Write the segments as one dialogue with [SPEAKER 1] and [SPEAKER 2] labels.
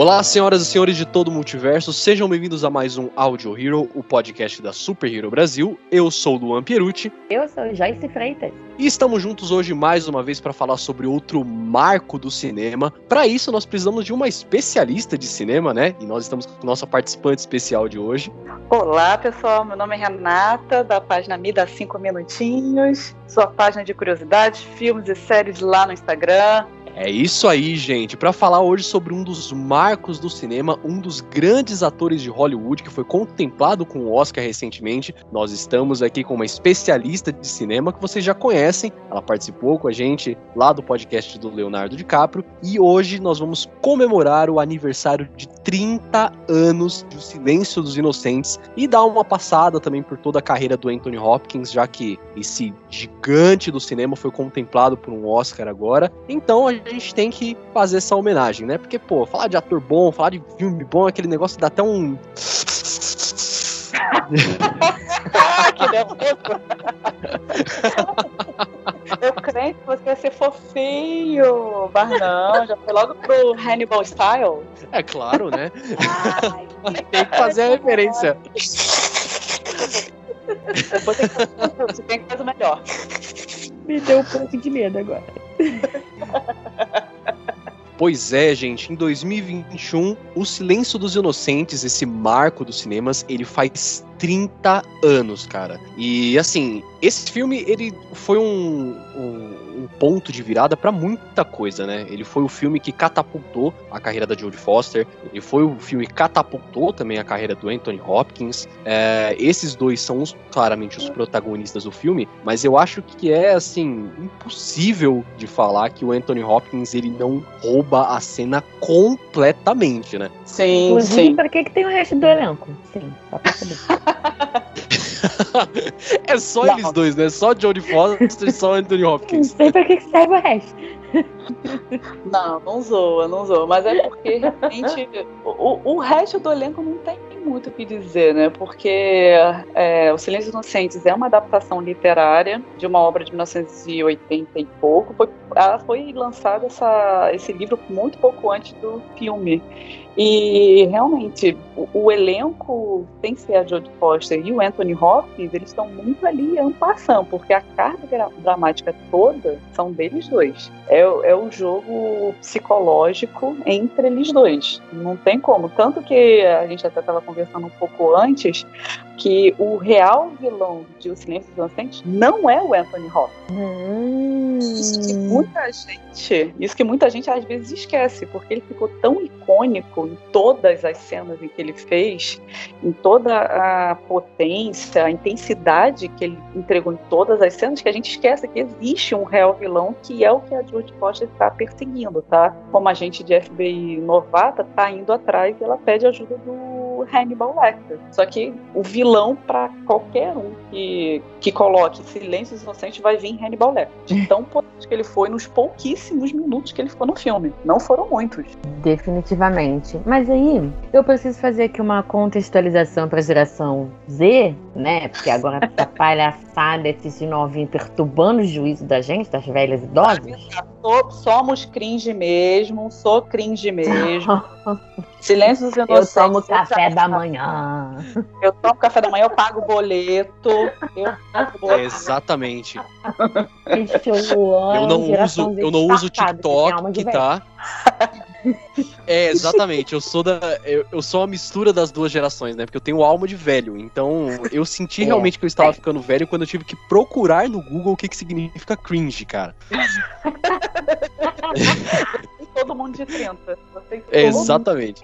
[SPEAKER 1] Olá, senhoras e senhores de todo o multiverso, sejam bem-vindos a mais um Audio Hero, o podcast da Super Hero Brasil. Eu sou o Luan Pierucci.
[SPEAKER 2] Eu sou Joyce Freitas.
[SPEAKER 1] E estamos juntos hoje mais uma vez para falar sobre outro marco do cinema. Para isso, nós precisamos de uma especialista de cinema, né? E nós estamos com nossa participante especial de hoje.
[SPEAKER 3] Olá, pessoal. Meu nome é Renata, da página Me Dá 5 Minutinhos. Sua página de curiosidades, filmes e séries lá no Instagram.
[SPEAKER 1] É isso aí, gente. Para falar hoje sobre um dos marcos do cinema, um dos grandes atores de Hollywood que foi contemplado com o Oscar recentemente, nós estamos aqui com uma especialista de cinema que vocês já conhecem. Ela participou com a gente lá do podcast do Leonardo DiCaprio e hoje nós vamos comemorar o aniversário de 30 anos do Silêncio dos Inocentes e dar uma passada também por toda a carreira do Anthony Hopkins, já que esse gigante do cinema foi contemplado por um Oscar agora. Então a gente tem que fazer essa homenagem, né? Porque, pô, falar de ator bom, falar de filme bom, aquele negócio dá até um.
[SPEAKER 3] que nervoso! Eu creio que você ia ser fofinho, mas não, já foi logo pro Hannibal Style.
[SPEAKER 1] É claro, né? Ai, tem que fazer a referência.
[SPEAKER 3] Você tem que fazer o melhor.
[SPEAKER 2] Me deu um pouco de medo agora.
[SPEAKER 1] Pois é, gente, em 2021, O Silêncio dos Inocentes, esse marco dos cinemas, ele faz 30 anos, cara. E assim, esse filme, ele foi um, um um ponto de virada para muita coisa, né? Ele foi o filme que catapultou a carreira da Jodie Foster, ele foi o filme que catapultou também a carreira do Anthony Hopkins. É, esses dois são os, claramente os protagonistas do filme, mas eu acho que é assim impossível de falar que o Anthony Hopkins ele não rouba a cena completamente, né?
[SPEAKER 2] Sim, Inclusive, sim. Para que que tem o resto do elenco? Sim, só pra saber.
[SPEAKER 1] é só não. eles dois, né? Só Jodie Foster e só Anthony Hopkins.
[SPEAKER 2] Não sei pra que serve o resto.
[SPEAKER 3] Não, não zoa, não zoa. Mas é porque realmente o, o resto do elenco não tem muito o que dizer, né? Porque é, O Silêncio dos Inocentes é uma adaptação literária de uma obra de 1980 e pouco. Foi, ela foi lançada essa, esse livro muito pouco antes do filme. E realmente, o, o elenco, tem que ser a Jodie Foster e o Anthony Hopkins, eles estão muito ali ampassando, porque a carga dramática toda são deles dois. É, é o jogo psicológico entre eles dois. Não tem como. Tanto que a gente até estava conversando um pouco antes que o real vilão de O Silêncio dos Inocentes não é o Anthony Hopkins. Hum. Isso que muita gente, isso que muita gente às vezes esquece, porque ele ficou tão icônico em todas as cenas em que ele fez, em toda a potência, a intensidade que ele entregou em todas as cenas, que a gente esquece que existe um real vilão que é o que a Jodie Foster está perseguindo, tá? Como agente de FBI novata, tá indo atrás e ela pede ajuda do Hannibal Lecter. Só que o vilão para qualquer um que, que coloque Silêncios Inocentes vai vir Hannibal Lecter. Então, potente que ele foi nos pouquíssimos minutos que ele ficou no filme. Não foram muitos.
[SPEAKER 2] Definitivamente. Mas aí, eu preciso fazer aqui uma contextualização para a geração Z, né? Porque agora essa palhaçada, esses novinhos perturbando o juízo da gente, das velhas idosas.
[SPEAKER 3] Somos cringe mesmo, sou cringe mesmo. Silêncio dos inocentes.
[SPEAKER 2] Eu tomo café da manhã.
[SPEAKER 3] Eu tomo café da manhã, eu pago boleto. Eu
[SPEAKER 1] pago boleto. Exatamente. eu não uso, eu não uso TikTok, tá? É, exatamente. Eu sou da. Eu, eu, sou uma mistura das duas gerações, né? Porque eu tenho alma de velho. Então, eu senti é, realmente que eu estava é. ficando velho quando eu tive que procurar no Google o que, que significa cringe, cara.
[SPEAKER 3] todo mundo de 30.
[SPEAKER 1] É, exatamente.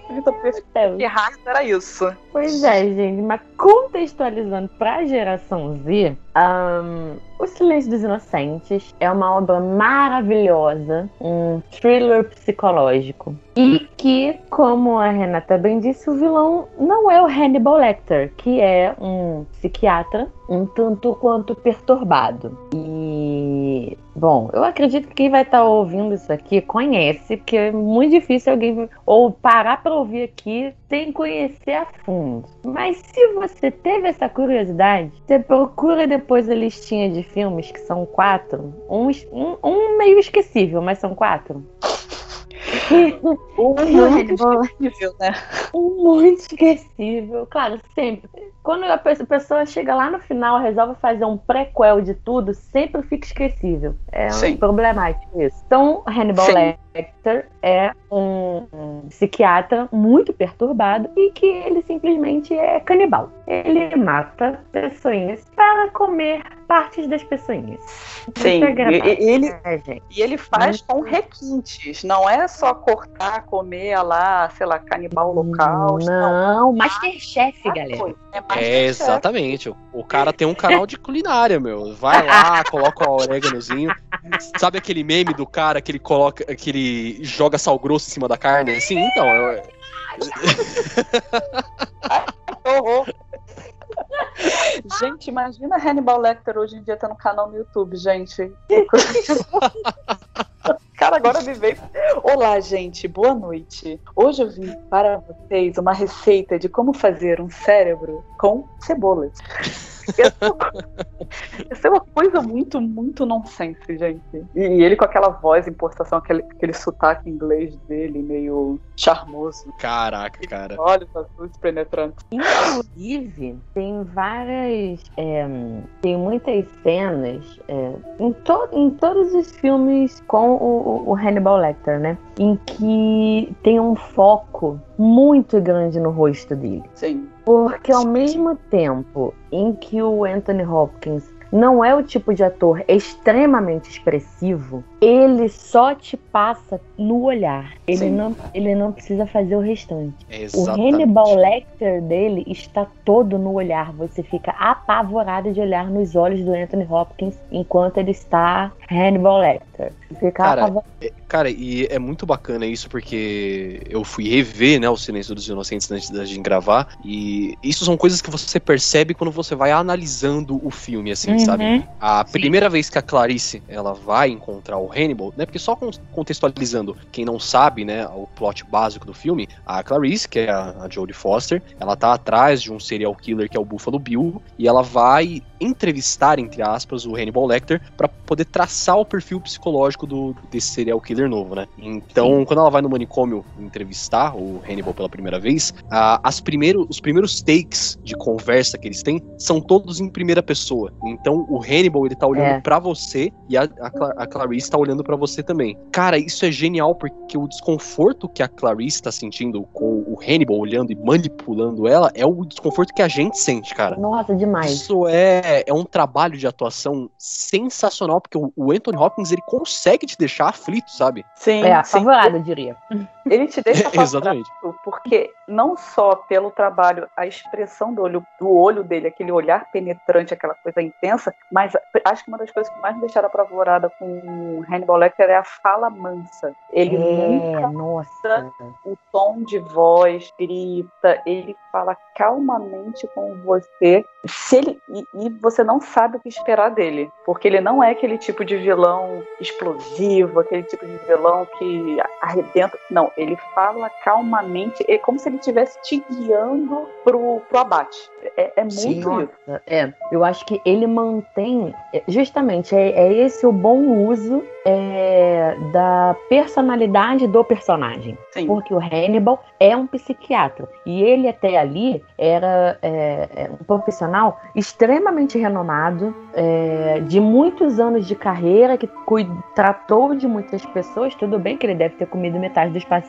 [SPEAKER 3] Que raça era isso?
[SPEAKER 2] Pois é, gente. Mas contextualizando pra geração Z, Um, o Silêncio dos Inocentes é uma obra maravilhosa, um thriller psicológico. E que, como a Renata bem disse, o vilão não é o Hannibal Lecter, que é um psiquiatra um tanto quanto perturbado. E, bom, eu acredito que quem vai estar ouvindo isso aqui conhece, porque é muito difícil alguém ou parar para ouvir aqui sem conhecer a fundo. Mas se você teve essa curiosidade, você procura depois a listinha de filmes, que são quatro. Um, um, um meio esquecível, mas são quatro.
[SPEAKER 3] um muito esquecível, né?
[SPEAKER 2] Um muito esquecível. Claro, sempre. Quando a pessoa chega lá no final, resolve fazer um prequel de tudo, sempre fica esquecível. É um problemático isso. Então, Hannibal Sim. Lecter é um, um, psiquiatra muito perturbado e que ele simplesmente é canibal. Ele mata pessoas para comer partes das pessoinhas.
[SPEAKER 3] Sim, e, ele, é, e ele faz com requintes, não é só cortar, comer lá, sei lá, canibal local.
[SPEAKER 2] Não, não. Masterchef, galera.
[SPEAKER 1] É, é exatamente. O cara tem um canal de culinária, meu. Vai lá, coloca o oréganozinho. Sabe aquele meme do cara que ele coloca, que ele joga sal grosso em cima da carne? Assim, então. Eu...
[SPEAKER 3] gente, imagina Hannibal Lecter hoje em dia tá no canal no YouTube, gente. Cara, agora me veio. Olá, gente, boa noite. Hoje eu vim para vocês uma receita de como fazer um cérebro com cebolas. Isso é uma coisa muito, muito nonsense, gente. E, ele com aquela voz, importação, aquele, aquele sotaque inglês dele, meio charmoso.
[SPEAKER 1] Caraca, cara.
[SPEAKER 3] Olhos azuis penetrantes.
[SPEAKER 2] Inclusive, tem várias. É, tem muitas cenas é, em, to, em todos os filmes com o, o Hannibal Lecter, né? Em que tem um foco muito grande no rosto dele.
[SPEAKER 3] Sim.
[SPEAKER 2] Porque ao mesmo tempo em que o Anthony Hopkins não é o tipo de ator extremamente expressivo, ele só te passa no olhar. Ele, não, ele não precisa fazer o restante.
[SPEAKER 1] Exatamente.
[SPEAKER 2] O Hannibal Lecter dele está todo no olhar. Você fica apavorado de olhar nos olhos do Anthony Hopkins enquanto ele está Hannibal Lecter. Fica
[SPEAKER 1] cara, é, cara, e é muito bacana isso porque eu fui rever, né, o Silêncio dos Inocentes antes da gente gravar e isso são coisas que você percebe quando você vai analisando o filme, assim, uhum. sabe? A Sim. primeira vez que a Clarice ela vai encontrar o Hannibal, né? Porque só contextualizando quem não sabe, né, o plot básico do filme, a Clarice, que é a, a Jodie Foster, ela tá atrás de um serial killer que é o Buffalo Bill e ela vai entrevistar, entre aspas, o Hannibal Lecter para poder traçar o perfil psicológico do, desse serial killer novo, né? Então, Sim. quando ela vai no manicômio entrevistar o Hannibal pela primeira vez, as primeiro, os primeiros takes de conversa que eles têm são todos em primeira pessoa. Então, o Hannibal, ele tá olhando é. para você e a, a, a Clarice tá olhando para você também. Cara, isso é genial porque o desconforto que a Clarice tá sentindo com o Hannibal olhando e manipulando ela é o desconforto que a gente sente, cara.
[SPEAKER 2] Nossa, demais.
[SPEAKER 1] Isso é é, é, um trabalho de atuação sensacional, porque o, o, Anthony Hopkins ele consegue te deixar aflito, sabe?
[SPEAKER 2] Sim. É, apavorado, eu diria.
[SPEAKER 3] Ele te deixa Exatamente. porque não só pelo trabalho, a expressão do olho, do olho dele, aquele olhar penetrante, aquela coisa intensa, mas acho que uma das coisas que mais me deixaram apavorada com o Hannibal Lecter é a fala mansa. Ele
[SPEAKER 2] é, nunca nossa.
[SPEAKER 3] o tom de voz, grita, ele fala calmamente com você. Se ele e, e, você não sabe o que esperar dele, porque ele não é aquele tipo de vilão explosivo, aquele tipo de vilão que arrebenta. Não, ele fala calmamente, é como se ele estivesse te guiando pro, pro abate. É, é muito Sim, isso.
[SPEAKER 2] É, eu acho que ele mantém, é, justamente, é, é esse o bom uso é, da personalidade do personagem. Sim. Porque o Hannibal é um psiquiatra. E ele até ali era é, é um profissional extremamente renomado, é, de muitos anos de carreira, que tratou de muitas pessoas. Tudo bem que ele deve ter comido metade dos pacientes,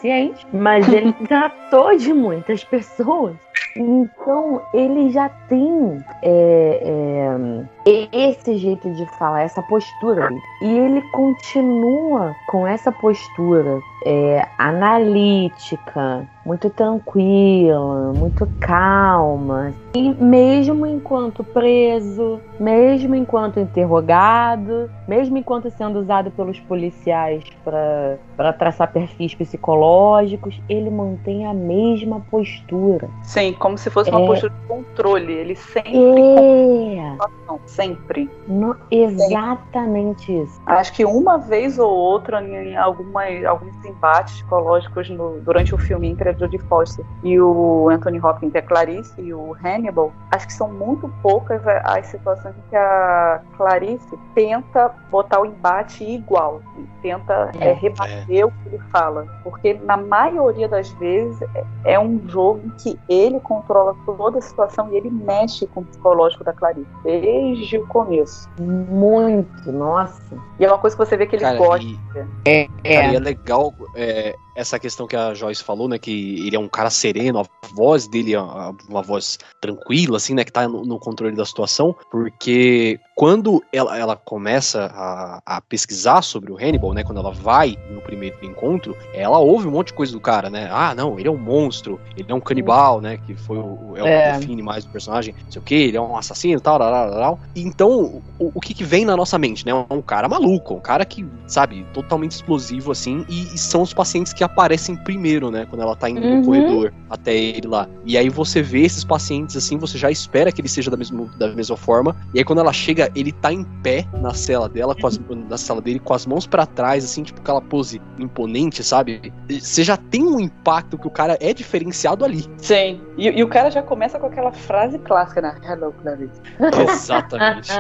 [SPEAKER 2] mas ele tratou de muitas pessoas. Então ele já tem é, é, esse jeito de falar, essa postura. E ele continua com essa postura é, analítica, muito tranquila, muito calma. E mesmo enquanto preso, mesmo enquanto interrogado, mesmo enquanto sendo usado pelos policiais para traçar perfis psicológicos, ele mantém a mesma postura.
[SPEAKER 3] Sim, como se fosse uma é... postura de controle. Ele sempre.
[SPEAKER 2] É.
[SPEAKER 3] Sempre.
[SPEAKER 2] No, exatamente isso.
[SPEAKER 3] Acho que uma vez ou outra, em alguns embates psicológicos no, durante o filme entre Jodie Foster e o Anthony Hopkins, é Clarice, e o Hannibal, acho que são muito poucas as situações em que a Clarice tenta botar o embate igual, tenta é, é, rebater é. o que ele fala. Porque na maioria das vezes é, é um jogo em que ele controla toda a situação e ele mexe com o psicológico da Clarice, desde o começo.
[SPEAKER 2] Muito, nossa.
[SPEAKER 3] E é uma coisa que você vê que ele Cara, gosta. E,
[SPEAKER 1] é, é. Cara, e é legal é, essa questão que a Joyce falou, né? Que ele é um cara sereno, a voz dele é uma voz tranquila, assim, né? Que tá no, no controle da situação, porque quando ela, ela começa a, a, pesquisar sobre o Hannibal, né? Quando ela vai no primeiro encontro, ela ouve um monte de coisa do cara, né? Ah, não, ele é um monstro, ele é um canibal, né? Que foi o, é o é. que define mais o personagem, não sei o que, ele é um assassino, tal, tal, tal, tal. Então, o, o que, que vem na nossa mente, né? Um cara maluco, um cara que, sabe, totalmente explosivo, assim, e, e são os pacientes que aparecem primeiro, né? Quando ela tá indo uhum. no corredor até ele lá. E aí você vê esses pacientes assim, você já espera que ele seja da mesma, da mesma forma. E aí quando ela chega, ele tá em pé na cela dela, com as, na sala dele, com as mãos para trás, assim, tipo aquela pose imponente, sabe? Você já tem um impacto que o cara é diferenciado ali.
[SPEAKER 3] Sim. E, e o cara já começa com aquela frase clássica, né? Hello, Clarice.
[SPEAKER 1] Exatamente.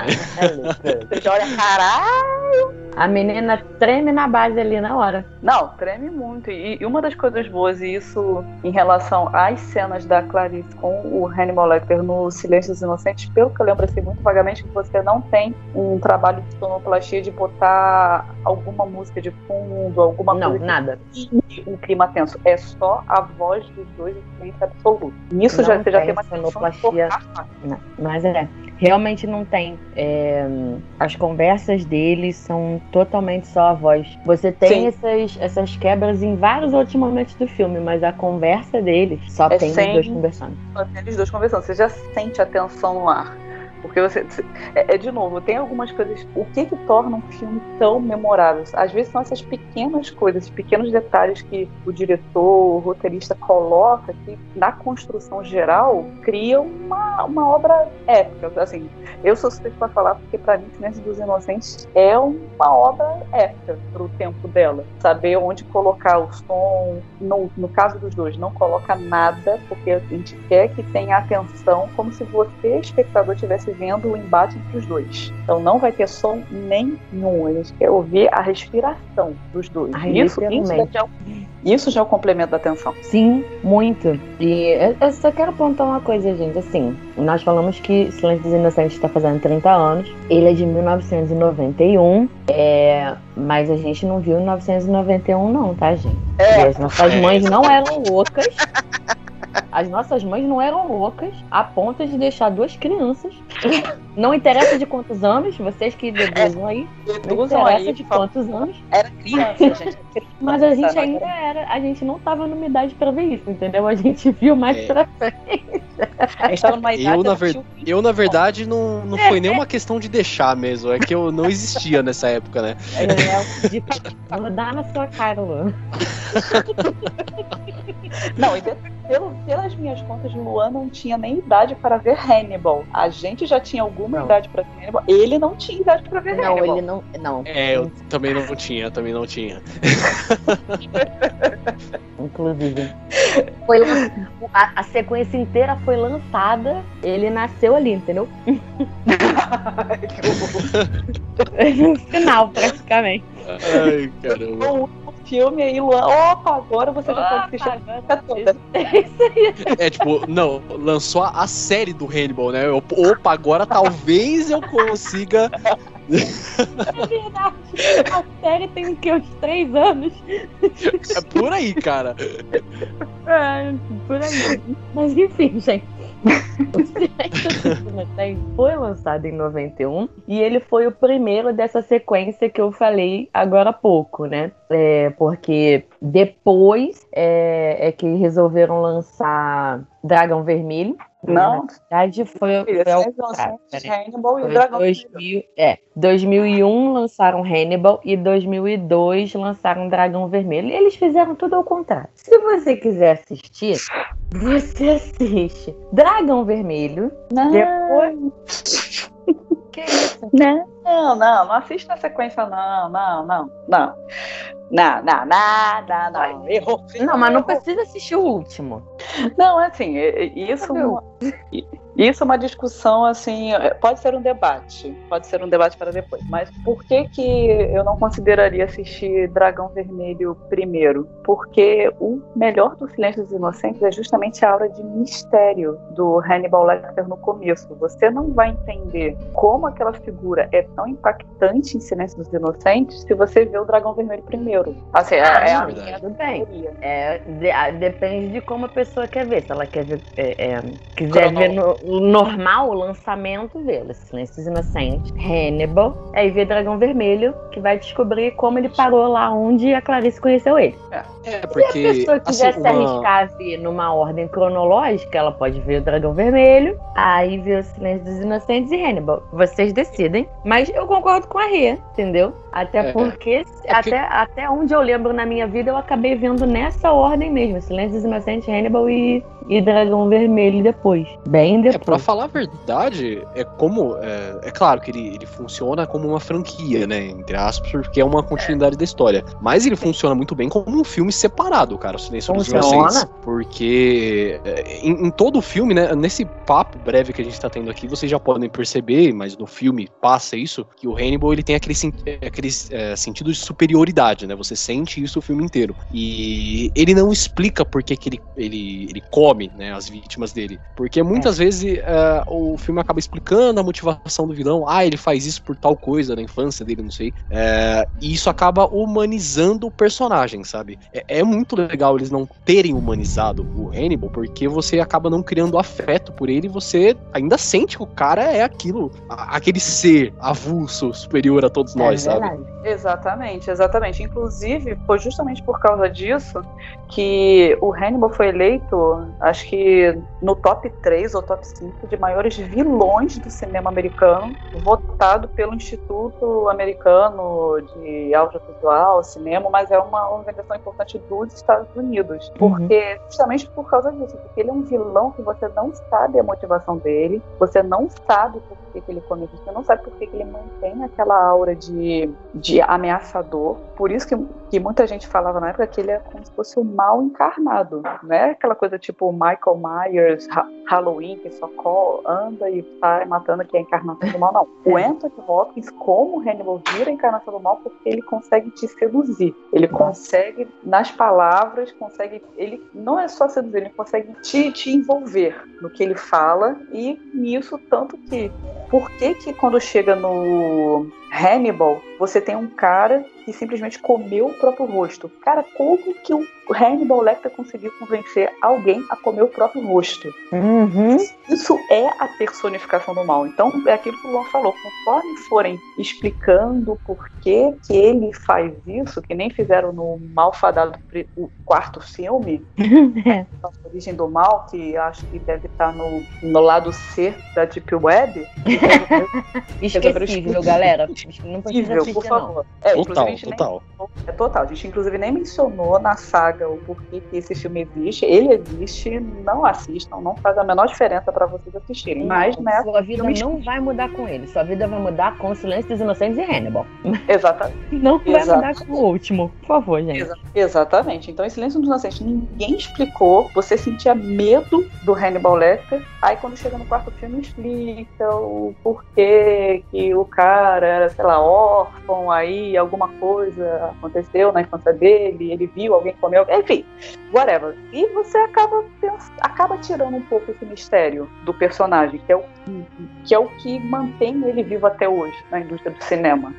[SPEAKER 3] Hello, Você já olha, caralho!
[SPEAKER 2] A menina treme na base ali na hora.
[SPEAKER 3] Não, treme muito. E, e, uma das coisas boas, e isso em relação às cenas da Clarice com o Hannibal Lecter no Silêncio dos Inocentes, pelo que eu lembro assim, muito vagamente, que você não tem um trabalho de sonoplastia de botar alguma música de fundo, alguma
[SPEAKER 2] não,
[SPEAKER 3] coisa.
[SPEAKER 2] Não, nada.
[SPEAKER 3] Um clima tenso. É só a voz dos dois em silêncio absoluto. Nisso já, você já tem uma
[SPEAKER 2] sonoplastia. Não, mas é realmente não tem. É, as conversas deles são totalmente só a voz. Você tem essas, essas quebras em vários outros momentos do filme, mas a conversa deles só é tem sem, os dois conversando.
[SPEAKER 3] Só tem os dois conversando. Você já sente a tensão no ar. Porque você. É, é, de novo, tem algumas coisas. O que que torna um filme tão memorável? Às vezes são essas pequenas coisas, pequenos detalhes que o diretor, o roteirista coloca que na construção geral cria uma, uma obra épica. Assim, eu sou suspeito para falar porque para mim Silêncio dos Inocentes é uma obra épica para o tempo dela. Saber onde colocar o som. No, no caso dos dois, não coloca nada, porque a gente quer que tenha atenção, como se você, espectador, tivesse vendo o embate entre os dois. Então não vai ter som nenhum. A gente quer ouvir a respiração dos dois.
[SPEAKER 2] Ai, isso, isso,
[SPEAKER 3] já é um, isso já é o complemento da atenção.
[SPEAKER 2] Sim, muito. E eu só quero apontar uma coisa, gente. Assim, nós falamos que Silêncio dos Inocentes está fazendo 30 anos. Ele é de 1991. É, mas a gente não viu 1991, não, tá, gente? É, as nossas mães não eram loucas. As nossas mães não eram loucas a ponto de deixar duas crianças. Não interessa de quantos anos, vocês que deduzam aí. Não interessa aí, de quantos anos.
[SPEAKER 3] Era criança, gente.
[SPEAKER 2] Mas a gente ainda era. A gente não tava numa idade pra ver isso, entendeu? A gente viu mais é. pra frente.
[SPEAKER 1] A gente tava numa idade. Eu, na, ver... eu, na verdade, não, não foi nem uma questão de deixar mesmo. É que eu não existia nessa época, né?
[SPEAKER 2] É, de... Vou dar na sua cara, Luan.
[SPEAKER 3] Não, e pelo, pelas minhas contas, Luan não tinha nem idade para ver Hannibal. A gente já tinha alguma não. idade para ver Hannibal. Ele não tinha idade para ver
[SPEAKER 2] não,
[SPEAKER 3] Hannibal.
[SPEAKER 2] Não, ele não. Não.
[SPEAKER 1] É, eu também não tinha, também não tinha.
[SPEAKER 2] Inclusive. Foi a, a, sequência inteira foi lançada, ele nasceu ali, entendeu? no final, praticamente.
[SPEAKER 1] Ai, caramba
[SPEAKER 3] filme aí, Luan, opa, agora você já pode assistir a toda.
[SPEAKER 1] É tipo, não, lançou a, a, série do Hannibal, né? Eu, opa, agora talvez eu consiga.
[SPEAKER 2] É verdade. A série tem o que? Uns três anos?
[SPEAKER 1] É por aí, cara.
[SPEAKER 2] É, por aí. Mas enfim, gente. O Silêncio dos Inocentes foi lançado em 91 e ele foi o primeiro dessa sequência que eu falei agora há pouco, né? É, porque depois é, é que resolveram lançar Dragão Vermelho,
[SPEAKER 3] não.
[SPEAKER 2] Na verdade, foi,
[SPEAKER 3] Filha,
[SPEAKER 2] foi ao contrário.
[SPEAKER 3] Hannibal e
[SPEAKER 2] Foi
[SPEAKER 3] Dragão
[SPEAKER 2] 2000, é, 2001 lançaram Hannibal e 2002 lançaram Dragão Vermelho. E eles fizeram tudo ao contrário. Se você quiser assistir, você assiste Dragão Vermelho.
[SPEAKER 3] Não.
[SPEAKER 2] Depois. que isso?
[SPEAKER 3] Não, não, não assiste na sequência, não, não, não, não. Não, não, nada, não. Errou.
[SPEAKER 2] Não, mas não precisa assistir o último.
[SPEAKER 3] Não, assim, é- é- isso, isso é uma discussão, assim, é, pode ser um debate, pode ser um debate para depois, mas por que que eu não consideraria assistir Dragão Vermelho primeiro? Porque o melhor do Silêncio dos Inocentes é justamente a aura de mistério do Hannibal Lecter no começo. Você não vai entender como aquela figura é tão impactante em Silêncio dos Inocentes se você vê o Dragão Vermelho primeiro. Assim, é,
[SPEAKER 2] Ah,
[SPEAKER 3] é a minha teoria.
[SPEAKER 2] É, de- a- depende de como a pessoa quer ver. Se ela quer ver, é, é, quiser
[SPEAKER 3] Crono-
[SPEAKER 2] ver no, normal, o lançamento, vê Silêncios Inocentes, Hannibal, aí vê Dragão Vermelho, que vai descobrir como ele parou lá onde a Clarice conheceu ele.
[SPEAKER 1] É,
[SPEAKER 2] Se a
[SPEAKER 1] porque.
[SPEAKER 2] pessoa quiser
[SPEAKER 1] assim,
[SPEAKER 2] se
[SPEAKER 1] uma-
[SPEAKER 2] arriscar a ver numa ordem cronológica, ela pode ver o Dragão Vermelho, aí ver o Silêncio dos Inocentes e Hannibal. Vocês decidem. Mas eu concordo com a Rê, entendeu? Até
[SPEAKER 1] É,
[SPEAKER 2] porque,
[SPEAKER 1] é que-
[SPEAKER 2] até, até onde eu lembro na minha vida, eu acabei vendo nessa ordem mesmo. Silêncio dos Inocentes, Hannibal e, e Dragão Vermelho depois. Bem
[SPEAKER 1] É, pra
[SPEAKER 2] depois.
[SPEAKER 1] falar a verdade, é como. É, é claro que ele, ele funciona como uma franquia, né? Entre aspas, porque é uma continuidade da história. Mas ele funciona muito bem como um filme separado, cara, o Silêncio dos
[SPEAKER 2] Funciona.
[SPEAKER 1] Inocentes. Porque é, em, em todo o filme, né? Nesse papo breve que a gente tá tendo aqui, vocês já podem perceber, mas no filme passa isso, que o Hannibal ele tem aquele, aquele é, sentido de superioridade, né? Você sente isso o filme inteiro. E ele não explica por que, que ele, ele, ele come né, as vítimas dele. Porque muitas vezes é, o filme acaba explicando a motivação do vilão. Ah, ele faz isso por tal coisa na infância dele, não sei. É, e isso acaba humanizando o personagem, sabe? É, é muito legal eles não terem humanizado o Hannibal, porque você acaba não criando afeto por ele e você ainda sente que o cara é aquilo, aquele ser avulso, superior a todos nós,
[SPEAKER 2] é
[SPEAKER 1] sabe?
[SPEAKER 3] Exatamente, exatamente. Inclusive, foi justamente por causa disso que o Hannibal foi eleito, acho que no top 3 ou top 5 de maiores vilões do cinema americano, votado pelo Instituto Americano de Audiovisual, Cinema, mas é uma organização importante dos Estados Unidos. Porque, justamente por causa disso, porque ele é um vilão que você não sabe a motivação dele, você não sabe por que, que ele come isso, você não sabe por que, que ele mantém aquela aura de, de ameaçador. Por isso que, que muita gente falava na época que ele é como se fosse o mal encarnado, não é aquela coisa tipo Michael Myers, Ha- Halloween, que só anda e sai matando que é a encarnação do mal, não. O Anthony Hopkins, como Hannibal, vira a encarnação do mal porque ele consegue te seduzir. Ele consegue, nas palavras, consegue. Ele não é só seduzir, ele consegue te, te envolver no que ele fala e nisso, tanto que. Por que, que quando chega no Hannibal, você tem um cara que simplesmente comeu o próprio rosto? Cara, como que o Hannibal Lecter conseguiu convencer alguém a comer o próprio rosto?
[SPEAKER 2] Uhum.
[SPEAKER 3] Isso é a personificação do mal. Então, é aquilo que o Luan falou. Conforme forem explicando por que, que ele faz isso, que nem fizeram no Malfadado, o quarto filme,
[SPEAKER 2] É.
[SPEAKER 3] a Origem do Mal, que acho que deve estar no, no lado C da Deep Web.
[SPEAKER 2] Esquecível, galera. Não precisa
[SPEAKER 3] por
[SPEAKER 2] não.
[SPEAKER 3] favor. É,
[SPEAKER 1] Total,
[SPEAKER 3] gente nem
[SPEAKER 1] total.
[SPEAKER 3] é total. A gente, inclusive, nem mencionou na saga o porquê que esse filme existe. Ele existe, não assistam, não faz a menor diferença para vocês assistirem. Mas, né,
[SPEAKER 2] Sua vida
[SPEAKER 3] filme-
[SPEAKER 2] não vai mudar com ele. Sua vida vai mudar com o Silêncio dos Inocentes e Hannibal.
[SPEAKER 3] exatamente.
[SPEAKER 2] Não vai
[SPEAKER 3] Exato.
[SPEAKER 2] mudar com o último. Por favor, gente.
[SPEAKER 3] Exa- exatamente. Então, em Silêncio dos Inocentes, ninguém explicou. Você sentia medo do Hannibal Lecter. Aí, quando chega no quarto filme, explica o porquê que o cara era, sei lá, órfão, aí alguma coisa aconteceu na infância dele, ele viu alguém alguém. Enfim, whatever. E você acaba, acaba tirando um pouco esse mistério do personagem, que é o que é o que mantém ele vivo até hoje na indústria do cinema.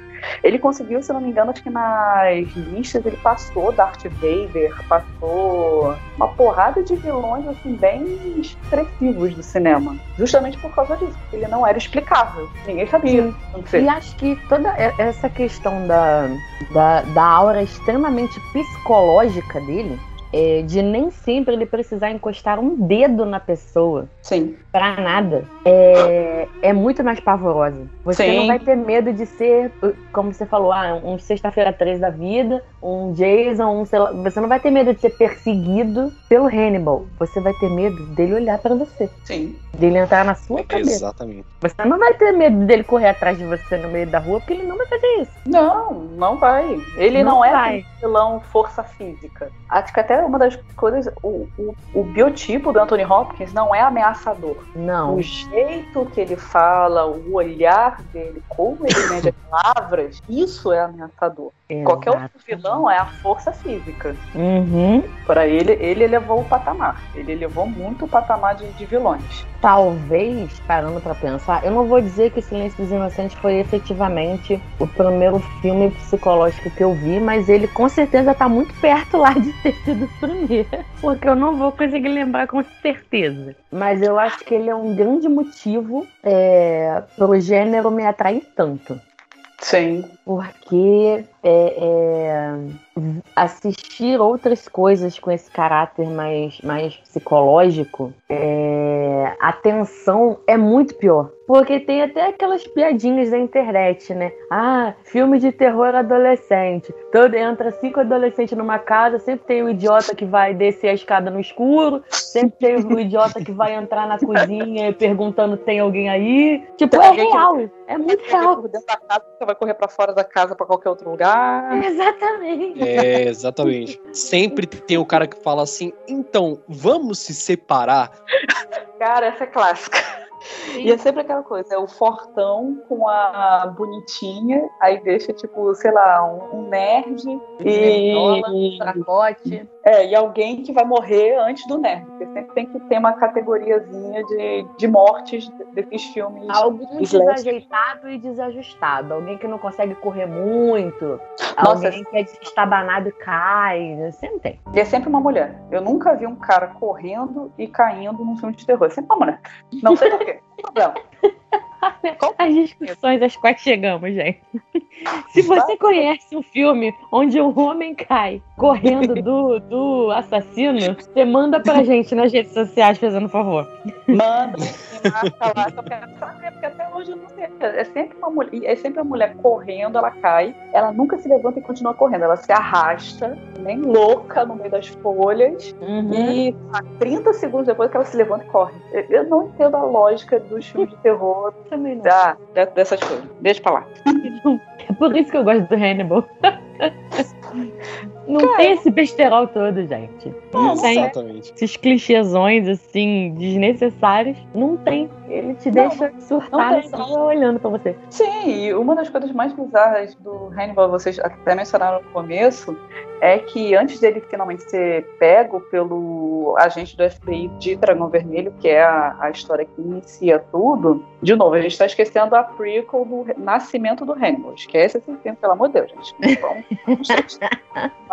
[SPEAKER 3] Ele conseguiu, se não me engano, acho que nas listas ele passou Darth Vader, passou uma porrada de vilões assim bem expressivos do cinema. Justamente por causa disso, porque ele não era explicável. Ninguém sabia.
[SPEAKER 2] E acho que toda essa questão da, da, da aura extremamente psicológica dele é, de nem sempre ele precisar encostar um dedo na pessoa.
[SPEAKER 3] Sim.
[SPEAKER 2] Pra nada. É, é muito mais pavorosa. Você Sim. não vai ter medo de ser, como você falou, ah, um sexta-feira 3 da vida, um Jason, um sei lá, Você não vai ter medo de ser perseguido pelo Hannibal. Você vai ter medo dele olhar para você.
[SPEAKER 3] Sim.
[SPEAKER 2] Dele entrar na sua cabeça.
[SPEAKER 1] Exatamente.
[SPEAKER 2] Você não vai ter medo dele correr atrás de você no meio da rua, porque ele não vai fazer isso.
[SPEAKER 3] Não, não vai. Ele não, não é um vilão força física. Acho que até uma das coisas, o, o, o, biotipo do Anthony Hopkins não é ameaçador.
[SPEAKER 2] Não.
[SPEAKER 3] O jeito que ele fala, o olhar dele, como ele mede palavras, isso é ameaçador. Exato. Qualquer outro vilão é a força física.
[SPEAKER 2] Uhum.
[SPEAKER 3] Para ele, ele elevou o patamar. Ele elevou muito o patamar de, de vilões.
[SPEAKER 2] Talvez, parando para pensar, eu não vou dizer que Silêncio dos Inocentes foi efetivamente o primeiro filme psicológico que eu vi, mas ele com certeza tá muito perto lá de ter sido o primeiro. Porque eu não vou conseguir lembrar com certeza. Mas eu acho que ele é um grande motivo é, pro gênero me atrair tanto.
[SPEAKER 3] Sim.
[SPEAKER 2] Porque é, é, assistir outras coisas com esse caráter mais, mais psicológico, é, a tensão é muito pior. Porque tem até aquelas piadinhas da internet, né? Ah, filme de terror adolescente. Todo, entra cinco adolescentes numa casa, sempre tem um idiota que vai descer a escada no escuro, sempre tem um idiota que vai entrar na cozinha perguntando se tem alguém aí. Tipo, é real. Que... É muito real.
[SPEAKER 3] Dentro da casa, você vai correr para fora da casa para qualquer outro lugar.
[SPEAKER 2] Exatamente.
[SPEAKER 1] É, exatamente. Sempre tem o cara que fala assim: então, vamos se separar.
[SPEAKER 3] Cara, essa é clássica. E é sempre aquela coisa, é o fortão com a bonitinha, aí deixa, tipo, sei lá, um, nerd
[SPEAKER 2] e. um tracote.
[SPEAKER 3] É, e alguém que vai morrer antes do nerd. Porque sempre tem que ter uma categoriazinha de, de mortes desses filmes.
[SPEAKER 2] Alguém desajeitado e desajustado. Alguém que não consegue correr muito. Nossa, alguém que é estabanado e cai. Sempre tem.
[SPEAKER 3] E é sempre uma mulher. Eu nunca vi um cara correndo e caindo num filme de terror. É sempre uma mulher. Não sei porquê. Não.
[SPEAKER 2] As discussões às quais chegamos, gente. Se você conhece um filme onde um homem cai correndo do, do assassino, você manda pra gente nas redes sociais, fazendo favor.
[SPEAKER 3] Manda, marca lá, eu quero saber, porque até hoje eu não sei. É sempre uma mulher, é sempre uma mulher correndo, ela cai, ela nunca se levanta e continua correndo, ela se arrasta, nem louca no meio das folhas, uhum. e 30 segundos depois que ela se levanta e corre. Eu não entendo a lógica dos filmes de terror
[SPEAKER 2] também não.
[SPEAKER 3] Da, dessas coisas. Deixa pra lá.
[SPEAKER 2] É por isso que eu gosto do Hannibal. Não Cara, tem esse besterol todo, gente. Não, não tem. Exatamente. Esses clichêsões, assim, desnecessários. Não tem. Ele te não, deixa surtar só olhando pra você.
[SPEAKER 3] Sim, e uma das coisas mais bizarras do Hannibal, vocês até mencionaram no começo, é que antes dele finalmente ser pego pelo agente do FBI de Dragão Vermelho, que é a, a história que inicia tudo, de novo, a gente está esquecendo a prequel do nascimento do Hannibal. Esquece esse filme, pelo amor de Deus, gente. Vamos,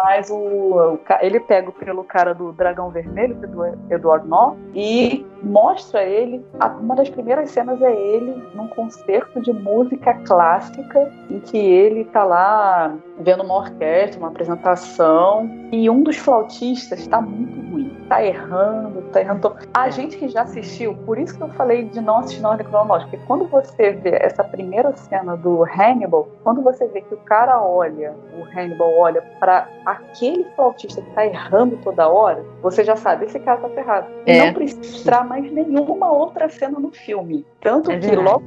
[SPEAKER 3] Mas o, ele pega pelo cara do Dragão Vermelho, do Edward Norton, e mostra ele. Uma das primeiras cenas é ele num concerto de música clássica, em que ele tá lá vendo uma orquestra, uma apresentação, e um dos flautistas está muito ruim, tá errando, tá errando. A gente que já assistiu, por isso que eu falei de não assistir na ordem cronológica, porque quando você vê essa primeira cena do Hannibal, quando você vê que o cara olha, o Hannibal olha para aquele flautista que tá errando toda hora, você já sabe, esse cara tá ferrado. É. Não precisa mais nenhuma outra cena no filme. Tanto é que logo,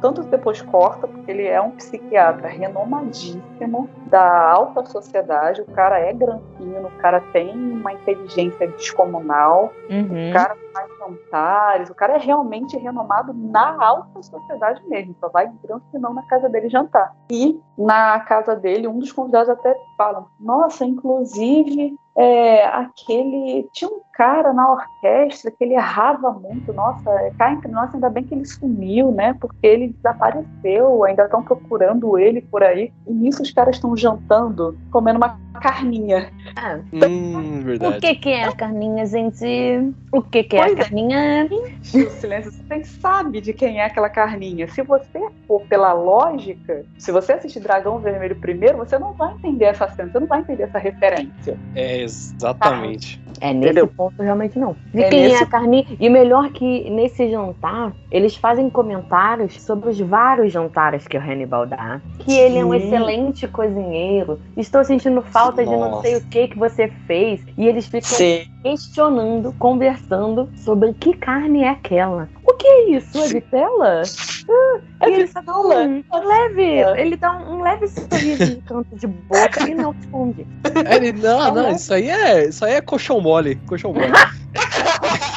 [SPEAKER 3] tanto depois corta, porque ele é um psiquiatra renomadíssimo da alta sociedade, o cara é granfino, o cara tem uma inteligência descomunal, uhum. o cara faz jantares, o cara é realmente renomado na alta sociedade mesmo, só vai granfinão na casa dele jantar. E na casa dele, um dos convidados até falam, nossa, inclusive é, aquele. Tinha um cara na orquestra que ele errava muito. Nossa, cá entre nós, ainda bem que ele sumiu, né? Porque ele desapareceu, ainda estão procurando ele por aí. E nisso os caras estão jantando, comendo uma carninha.
[SPEAKER 2] Ah,
[SPEAKER 1] Hum,
[SPEAKER 2] o
[SPEAKER 1] verdade.
[SPEAKER 2] que, que é a carninha, gente? O que, que é
[SPEAKER 3] Pois
[SPEAKER 2] a
[SPEAKER 3] é.
[SPEAKER 2] carninha?
[SPEAKER 3] O silêncio, você sabe de quem é aquela carninha. Se você for pela lógica, se você assistir Dragão Vermelho primeiro, você não vai entender essa cena, você não vai entender essa referência.
[SPEAKER 1] É, exatamente.
[SPEAKER 2] É, nesse
[SPEAKER 3] Entendeu?
[SPEAKER 2] ponto realmente não. De
[SPEAKER 3] É
[SPEAKER 2] quem é
[SPEAKER 3] nesse-
[SPEAKER 2] a carninha. E melhor que nesse jantar, eles fazem comentários sobre os vários jantares que o Hannibal dá. Que ele é um
[SPEAKER 3] Sim.
[SPEAKER 2] excelente cozinheiro. Estou sentindo falta de não
[SPEAKER 1] Nossa.
[SPEAKER 2] sei o que que você fez. E eles ficam
[SPEAKER 3] Sim.
[SPEAKER 2] Questionando, conversando sobre que carne é aquela. O que é isso? É vitela? Ah,
[SPEAKER 3] É
[SPEAKER 2] e ele só dá um leve,
[SPEAKER 3] É.
[SPEAKER 2] ele dá um, um leve sorriso de canto de boca e não responde.
[SPEAKER 1] Ele, não, não, isso aí é, isso aí é colchão mole, colchão mole.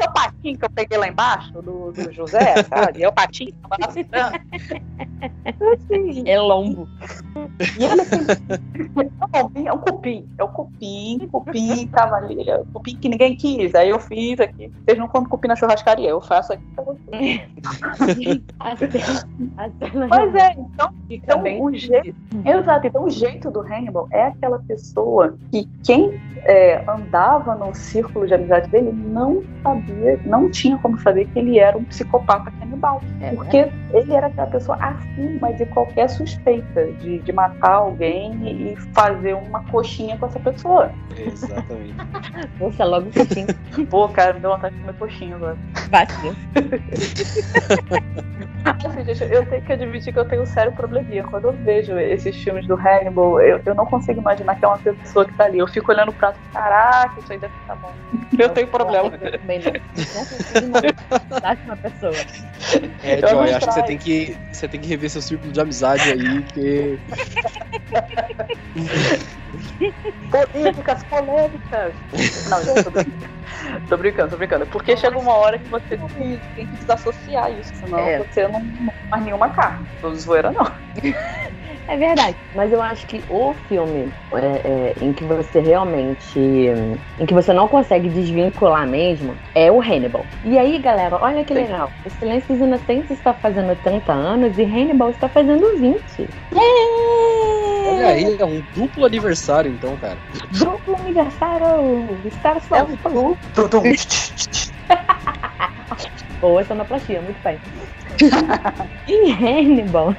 [SPEAKER 3] Seu patinho que eu peguei lá embaixo, do, do José, sabe? É o patinho que tava. Assim,
[SPEAKER 2] É lombo.
[SPEAKER 3] E ele assim, é um cupim, é o cupim, cupim tava ali, é o cupim que ninguém quis. Aí eu fiz aqui. Vocês não comem cupim na churrascaria, eu faço aqui pra vocês. Pois é, então, então o jeito. Exato, então o jeito do Hannibal é aquela pessoa que quem é, andava no círculo de amizade dele não sabia, não tinha como saber que ele era um psicopata canibal.
[SPEAKER 2] É,
[SPEAKER 3] Porque ele era aquela pessoa acima de qualquer suspeita de, de matar alguém e fazer uma coxinha com essa pessoa.
[SPEAKER 1] Exatamente.
[SPEAKER 2] Poxa, logo pouquinho.
[SPEAKER 3] Pô, cara, me deu vontade de comer coxinha agora.
[SPEAKER 2] Vacilo.
[SPEAKER 3] Assim, gente, eu tenho que admitir que eu tenho um sério probleminha. Quando eu vejo esses filmes do Hannibal, eu, eu não consigo imaginar que é uma pessoa que tá ali. Eu fico olhando o prato e caraca, isso aí deve estar bom. Eu tenho problema.
[SPEAKER 2] Eu também não. Não consigo imaginar uma pessoa.
[SPEAKER 1] É,
[SPEAKER 3] Eu
[SPEAKER 1] Joy, acho que você tem que, você tem que rever seu círculo de amizade aí, porque
[SPEAKER 3] Polêmicas, polêmicas. Não, gente, tô brincando. Tô brincando, tô brincando. Porque chega uma hora que você tem que, desassociar isso, senão
[SPEAKER 2] É.
[SPEAKER 3] você não, não faz nenhuma carne. Tô zoeira, não.
[SPEAKER 2] É verdade. Mas eu acho que o filme é, é, em que você realmente. em que você não consegue desvincular mesmo é o Hannibal. E aí, galera, olha que
[SPEAKER 3] Sim.
[SPEAKER 2] legal. O Silêncio dos Inocentes está fazendo 30 anos e Hannibal está fazendo 20.
[SPEAKER 1] Olha aí, é um duplo aniversário então, cara.
[SPEAKER 2] Duplo aniversário! Star
[SPEAKER 3] É um Tudum.
[SPEAKER 2] Boa sonoplastia, muito bem. em Hannibal,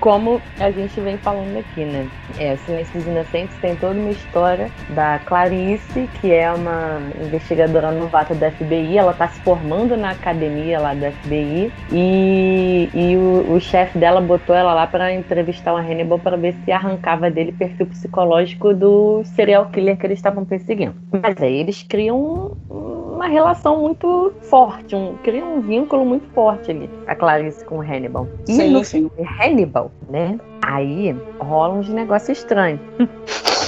[SPEAKER 2] como a gente vem falando aqui, né? É, Silêncio dos Inocentes tem toda uma história da Clarice, que é uma investigadora novata da FBI. Ela tá se formando na academia lá da FBI. E, e o, o chefe dela botou ela lá para entrevistar o Hannibal para ver se arrancava dele perfil psicológico do serial killer que eles estavam perseguindo. Mas aí eles criam um- uma relação muito forte, um, criam um vínculo muito forte ali, a Clarice com o Hannibal. E
[SPEAKER 3] Sim,
[SPEAKER 2] no
[SPEAKER 3] sim.
[SPEAKER 2] filme Hannibal, né? Aí rola uns negócios estranhos.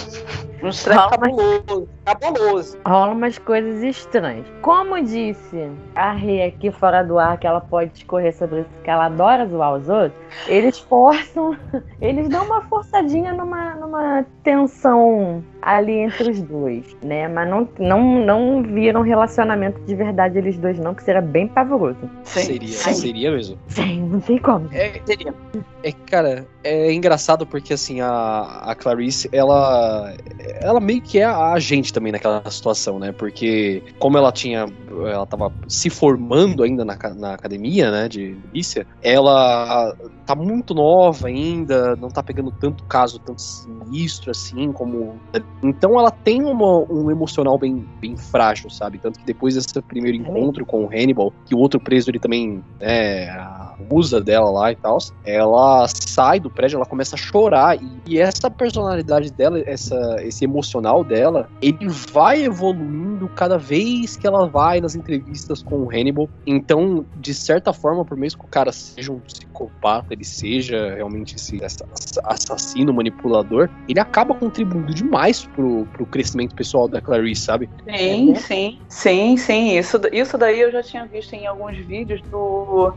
[SPEAKER 3] Um estresse cabuloso. Cabuloso.
[SPEAKER 2] Rola umas coisas estranhas. Como disse a Rê aqui fora do ar que ela pode discorrer sobre isso, que ela adora zoar os outros, eles forçam, eles dão uma forçadinha numa, numa tensão ali entre os dois, né? Mas não, não, não viram um relacionamento de verdade eles dois, não, que seria bem pavoroso.
[SPEAKER 3] Sim.
[SPEAKER 1] Seria,
[SPEAKER 2] Sim.
[SPEAKER 1] seria mesmo.
[SPEAKER 2] Sim, não tem como.
[SPEAKER 1] É,
[SPEAKER 3] Seria.
[SPEAKER 1] é, cara, é engraçado porque assim, a, a Clarice, ela ela meio que é a agente também naquela situação, né? Porque como ela tinha ela tava se formando ainda na, na academia, né, de polícia, ela tá muito nova ainda, não tá pegando tanto caso, tanto sinistro assim, como... Então ela tem uma- um emocional bem, bem frágil, sabe? Tanto que depois desse primeiro encontro com o Hannibal, que o outro preso ele também é, usa dela lá e tal, ela sai do prédio, ela começa a chorar, e, e essa personalidade dela, essa, esse emocional dela, ele vai evoluindo cada vez que ela vai nas entrevistas com o Hannibal. Então, de certa forma, por mesmo que o cara seja um psicopata, ele seja realmente esse assa- assassino, manipulador, ele acaba contribuindo demais pro, pro crescimento pessoal da Clarice, sabe?
[SPEAKER 3] Sim, sim, sim, sim. Isso, isso daí eu já tinha visto em alguns vídeos do.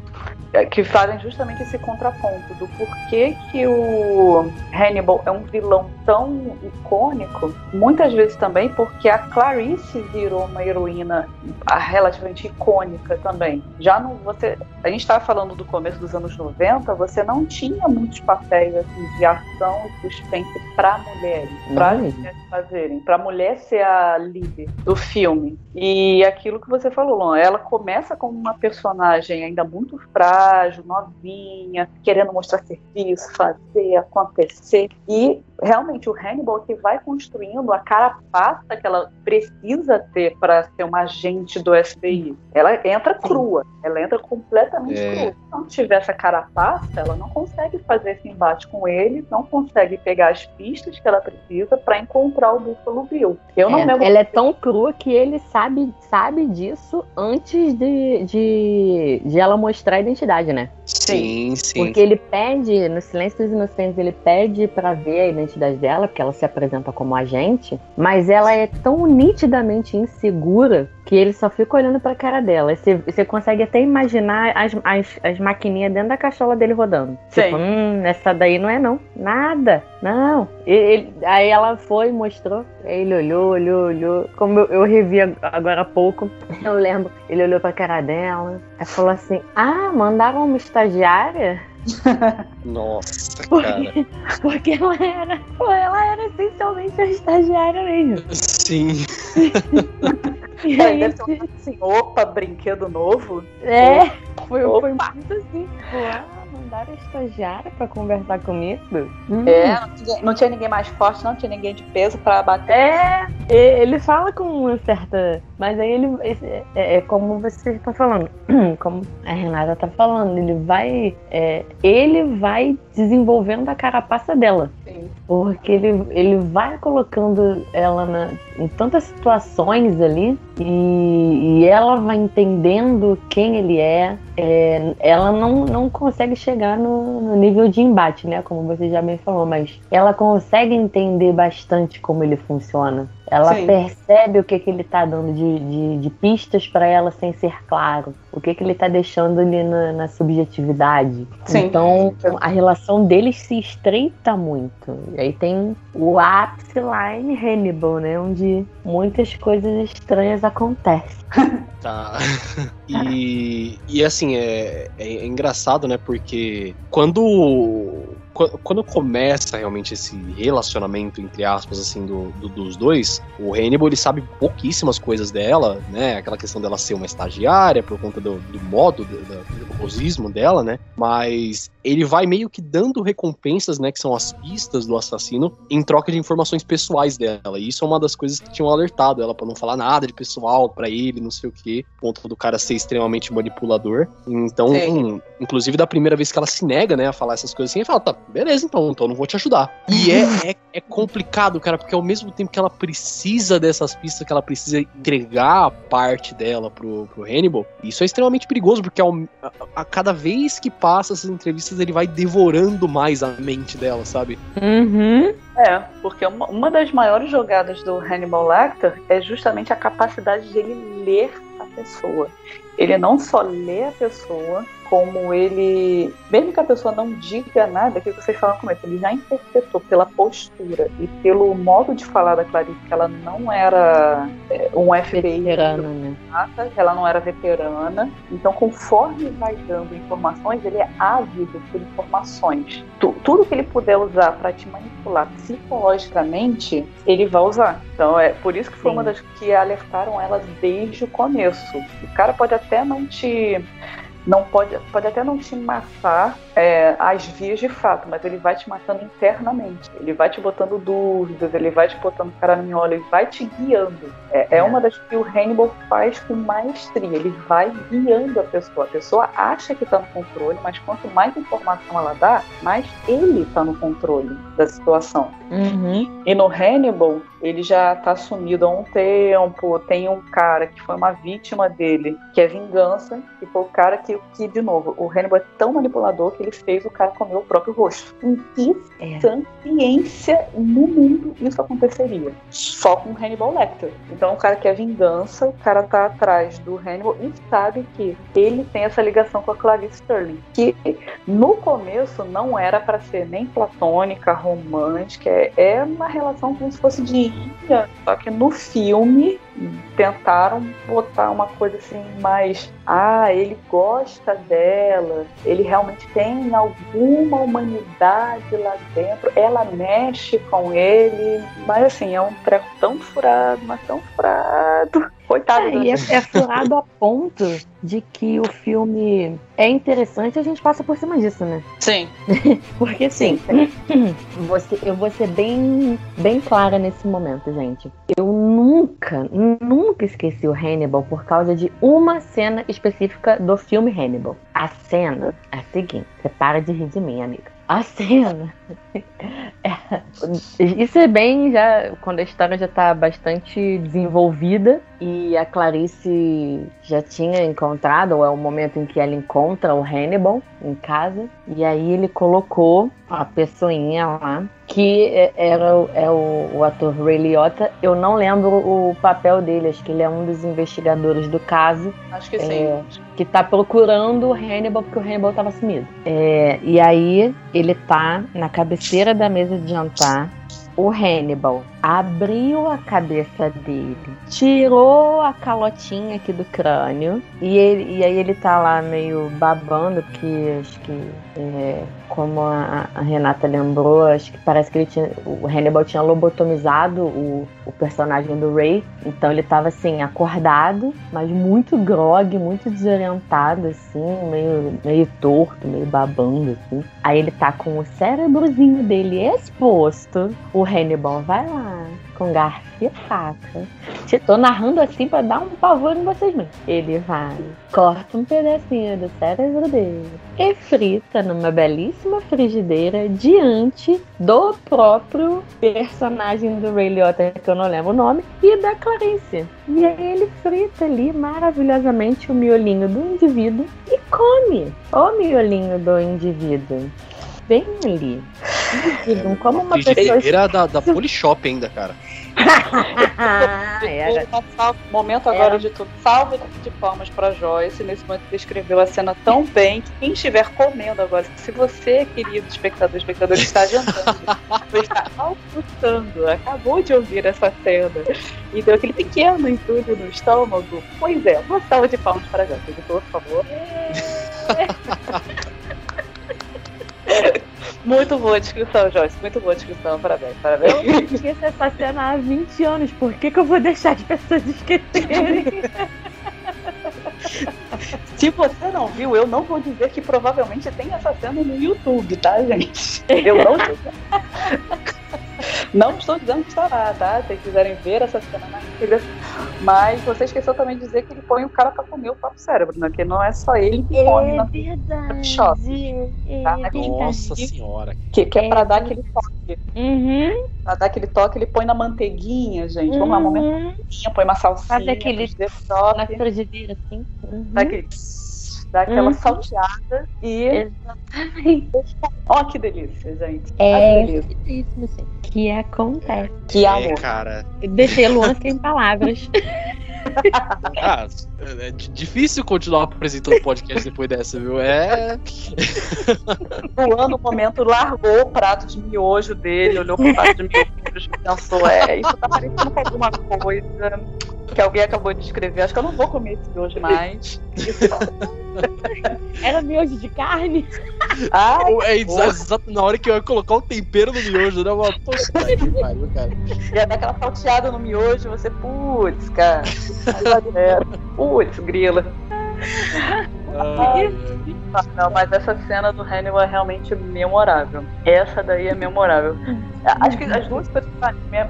[SPEAKER 3] Que fazem justamente esse contraponto do porquê que o Hannibal é um vilão tão icônico, muitas vezes também porque a Clarice virou uma heroína relativamente icônica também. Já não você, a gente estava falando do começo dos anos 90, você não tinha muitos papéis assim, de ação e suspense para mulheres, para mulheres fazerem, para mulher ser a líder do filme. E aquilo que você falou, Lon, ela começa como uma personagem ainda muito frágil, novinha, querendo mostrar serviço, fazer acontecer. E realmente o Hannibal que vai construindo a carapaça que ela precisa ter para ser uma agente do FBI. Ela entra crua, ela entra completamente é. crua. Se não tiver essa carapaça, ela não consegue fazer esse embate com ele, não consegue pegar as pistas que ela precisa para encontrar o Buffalo Bill. Eu não
[SPEAKER 2] é,
[SPEAKER 3] lembro.
[SPEAKER 2] Ela é tão crua que ele sabe, sabe disso antes de, de, de ela mostrar a identidade, né?
[SPEAKER 1] Sim, sim.
[SPEAKER 2] Porque ele pede, no Silêncio dos Inocentes, ele pede para ver a identidade dela, porque ela se apresenta como agente, mas ela é tão nitidamente insegura que ele só fica olhando pra cara dela. Você, você consegue até imaginar as, as, as maquininhas dentro da cachola dele rodando.
[SPEAKER 3] Sim.
[SPEAKER 2] Tipo, hum, essa daí não é não. Nada. Não. Ele, aí ela foi, mostrou. Aí ele olhou, olhou, olhou. Como eu, eu revi agora há pouco, eu lembro. Ele olhou pra cara dela. Aí falou assim: Ah, mandaram uma estagiária?
[SPEAKER 1] Nossa,
[SPEAKER 2] porque,
[SPEAKER 1] cara.
[SPEAKER 2] Porque ela era, ela era essencialmente uma estagiária mesmo.
[SPEAKER 1] Sim.
[SPEAKER 2] E
[SPEAKER 3] É,
[SPEAKER 2] aí,
[SPEAKER 3] deve ter um assim, opa, brinquedo novo.
[SPEAKER 2] é, foi,
[SPEAKER 3] Opa.
[SPEAKER 2] foi muito assim, tipo, ah, mandaram a estagiária pra conversar comigo? Hum.
[SPEAKER 3] É, não tinha, não tinha ninguém mais forte, não tinha ninguém de peso pra bater.
[SPEAKER 2] É, ele fala com uma certa. Mas aí ele. É, é como você está falando. Como a Renata tá falando. Ele vai. é, ele vai desenvolvendo a carapaça dela.
[SPEAKER 3] Sim.
[SPEAKER 2] Porque ele, ele vai colocando ela na- em tantas situações ali. E, e ela vai entendendo quem ele é. É, ela não, não consegue chegar no, no nível de embate, né? Como você já bem falou, mas ela consegue entender bastante como ele funciona. Ela
[SPEAKER 3] Sim.
[SPEAKER 2] percebe o que, que ele tá dando de, de, de pistas para ela sem ser claro. O que, que ele tá deixando ali na, na subjetividade.
[SPEAKER 3] Sim.
[SPEAKER 2] Então a relação deles se estreita muito. E aí tem o ápice lá em Hannibal, né? Onde muitas coisas estranhas acontecem.
[SPEAKER 1] Tá. E, e assim, é, é, é engraçado, né? Porque quando, qu- quando começa realmente esse relacionamento, entre aspas, assim, do, do- dos dois, o Hannibal ele sabe pouquíssimas coisas dela, né? Aquela questão dela ser uma estagiária por conta do, do modo, do, rosismo dela, né? Mas ele vai meio que dando recompensas, né? Que são as pistas do assassino, em troca de informações pessoais dela. E isso é uma das coisas que tinham alertado ela pra não falar nada de pessoal pra ele, não sei o que, ponto do cara ser extremamente manipulador. Então,
[SPEAKER 3] Sim.
[SPEAKER 1] inclusive da primeira vez que ela se nega, né, a falar essas coisas assim, ele fala, tá, beleza, então, então eu não vou te ajudar. E é, é, é complicado, cara, porque ao mesmo tempo que ela precisa dessas pistas, que ela precisa entregar a parte dela pro, pro Hannibal, isso é extremamente perigoso, porque ao- a, a cada vez que passa essas entrevistas, ele vai devorando mais a mente dela, sabe?
[SPEAKER 2] Uhum.
[SPEAKER 3] É, porque uma, uma das maiores jogadas do Hannibal Lecter é justamente a capacidade de ele ler a pessoa. Ele não só lê a pessoa, como ele, mesmo que a pessoa não diga nada, que vocês falaram no começo, ele já interpretou pela postura e pelo modo de falar da Clarice, que ela não era é, um FBI
[SPEAKER 2] Veterana, né?
[SPEAKER 3] ela não era veterana. Então, conforme vai dando informações, ele é ávido por informações. Tu- tudo que ele puder usar para te manipular psicologicamente, ele vai usar. Então, é por isso que foi
[SPEAKER 2] Sim.
[SPEAKER 3] uma das que alertaram ela desde o começo. O cara pode até não te não pode, pode até não te matar é, às vias de fato, mas ele vai te matando internamente. Ele vai te botando dúvidas, ele vai te botando caraminhola, ele vai te guiando. É, é uma das que o Hannibal faz com maestria. Ele vai guiando a pessoa. A pessoa acha que está no controle, mas quanto mais informação ela dá, mais ele está no controle da situação.
[SPEAKER 2] Uhum.
[SPEAKER 3] E no Hannibal, ele já tá sumido há um tempo. Tem um cara que foi uma vítima dele, que é vingança, que foi o cara que, que de novo, o Hannibal é tão manipulador que ele fez o cara comer o próprio rosto. Em que
[SPEAKER 2] É.
[SPEAKER 3] ciência no mundo isso aconteceria? Só com o Hannibal Lecter. Então o cara quer vingança, o cara tá atrás do Hannibal e sabe que ele tem essa ligação com a Clarice Sterling, que no começo não era para ser nem platônica, romântica, é- é uma relação como se fosse de só que no filme tentaram botar uma coisa assim mais ah, ele gosta dela, ele realmente tem alguma humanidade lá dentro, ela mexe com ele, mas assim, é um treco tão furado, mas tão furado. Coitado
[SPEAKER 2] É, e é, é furado a ponto de que o filme é interessante e a gente passa por cima disso, né?
[SPEAKER 3] Sim,
[SPEAKER 2] Porque assim, você, eu vou ser bem, bem clara nesse momento, gente. Eu nunca, nunca esqueci o Hannibal por causa de uma cena específica do filme Hannibal. A cena é a seguinte: você para de rir de mim, amiga. A cena. é- isso é bem já. Quando a história já tá bastante desenvolvida e a Clarice já tinha encontrado, ou é o momento em que ela encontra o Hannibal em casa. E aí ele colocou a pessoinha lá, que é- era o- é o, o ator Ray Liotta. Eu não lembro o papel dele, acho que ele é um dos investigadores do caso
[SPEAKER 3] acho que sim.
[SPEAKER 2] É. que tá procurando o Hannibal porque o Hannibal tava sumido. É, e aí ele tá na cabeceira da mesa de jantar. O Hannibal abriu a cabeça dele, tirou a calotinha aqui do crânio e, ele- e aí ele tá lá meio babando, porque acho que, é, como a, a Renata lembrou, acho que parece que tinha, o Hannibal tinha lobotomizado o, o personagem do Ray, então ele tava assim, acordado, mas muito grog, muito desorientado, assim, meio, meio torto, meio babando, assim. Aí ele tá com o cérebrozinho dele exposto. O Hannibal vai lá, com garfo e faca. Tô narrando assim pra dar um pavor em vocês mesmo. Ele vai, corta um pedacinho do cérebro dele e frita numa belíssima frigideira diante do próprio personagem do Ray Liotta, que eu não lembro o nome, e da Clarice. E aí ele frita ali maravilhosamente o miolinho do indivíduo e come o miolinho do indivíduo. Bem ali. Digam, como uma pessoa.
[SPEAKER 1] Frigideira da, da Polishop ainda, cara.
[SPEAKER 2] Ah, era.
[SPEAKER 3] Uma salva- Momento agora
[SPEAKER 2] Era.
[SPEAKER 3] de tudo. Salve de palmas pra Joyce. Nesse momento descreveu a cena tão bem que quem estiver comendo agora, se você, querido espectador, espectador, está jantando, você está almoçando, acabou de ouvir essa cena e deu aquele pequeno entulho no estômago, pois é, uma salva de palmas para Joyce, editor, por favor. Muito boa a descrição, Joyce. Muito boa a descrição. Parabéns, parabéns.
[SPEAKER 2] Eu esqueci essa cena há 20 anos. Por que, que eu vou deixar as pessoas esquecerem?
[SPEAKER 3] Se você não viu, eu não vou dizer que provavelmente tem essa cena no YouTube, tá, gente? Eu não Não estou dizendo que está lá, tá? Se quiserem ver essa cena na íntegra. Mas você esqueceu também de dizer que ele põe o cara pra comer o próprio cérebro, né? Que não é só ele que come,
[SPEAKER 2] É
[SPEAKER 3] na...
[SPEAKER 2] verdade. É
[SPEAKER 3] tá?
[SPEAKER 2] verdade.
[SPEAKER 1] Nossa senhora.
[SPEAKER 3] que, que é pra
[SPEAKER 2] É.
[SPEAKER 3] dar aquele toque.
[SPEAKER 2] Uhum,
[SPEAKER 3] Pra dar aquele toque, ele põe na manteiguinha, gente. Vamos lá, uma
[SPEAKER 2] uhum.
[SPEAKER 3] manteiguinha, põe uma salsinha.
[SPEAKER 2] Faz aquele Na frigideira, assim. Uhum.
[SPEAKER 3] dá aquele... Dá aquela
[SPEAKER 2] Uhum.
[SPEAKER 3] salteada e...
[SPEAKER 2] Exatamente.
[SPEAKER 3] Ó, que delícia, gente.
[SPEAKER 2] É
[SPEAKER 3] Ah, que delícia.
[SPEAKER 2] isso, assim, que acontece.
[SPEAKER 3] Que
[SPEAKER 1] É,
[SPEAKER 3] amor.
[SPEAKER 1] cara.
[SPEAKER 2] Deixei Luan sem palavras.
[SPEAKER 1] Ah, é di- difícil continuar apresentando podcast depois dessa, viu? É.
[SPEAKER 3] Luan, no momento, largou o prato de miojo dele, olhou pro prato de miojo e pensou, é, isso tá parecendo com alguma coisa que alguém acabou de escrever. Acho que eu não vou comer esse miojo mais. Isso.
[SPEAKER 2] Era miojo de carne.
[SPEAKER 1] Ou é exa- exato na hora que eu ia colocar o tempero no miojo, né? Uma puta que pariu, cara.
[SPEAKER 3] ia dar aquela salteada no miojo, você, putz, cara. Exagero. Putz, grila.
[SPEAKER 1] Ah,
[SPEAKER 3] Não, mas essa cena do Hannibal é realmente memorável. Essa daí é memorável. Acho que as duas coisas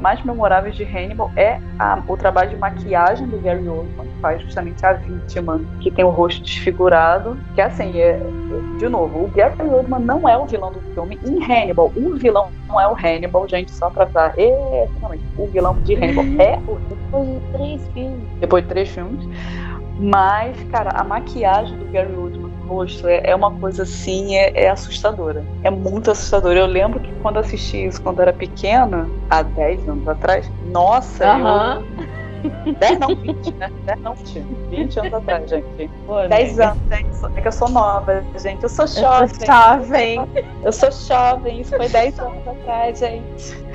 [SPEAKER 3] mais memoráveis de Hannibal é a, o trabalho de maquiagem do Gary Oldman, que faz justamente a vítima, que tem o rosto desfigurado. Que assim, é, de novo, o Gary Oldman não é o vilão do filme. Em Hannibal, o vilão não é o Hannibal, gente, só pra dar. É, o vilão de Hannibal é o.
[SPEAKER 2] Depois de três filmes.
[SPEAKER 3] Depois de três filmes. Mas, cara, a maquiagem do Gary Oldman no rosto é, é uma coisa assim, é, é, assustadora. É muito assustadora. Eu lembro que quando assisti isso quando era pequena, há 10 anos atrás, nossa, uh -huh. eu. 10 não, 20, né? 10 não, 20 anos atrás, gente. Pô, 10 anos, gente. É que eu sou nova, gente. Eu sou jovem. Eu sou jovem. Eu sou jovem. Isso foi 10 anos atrás, gente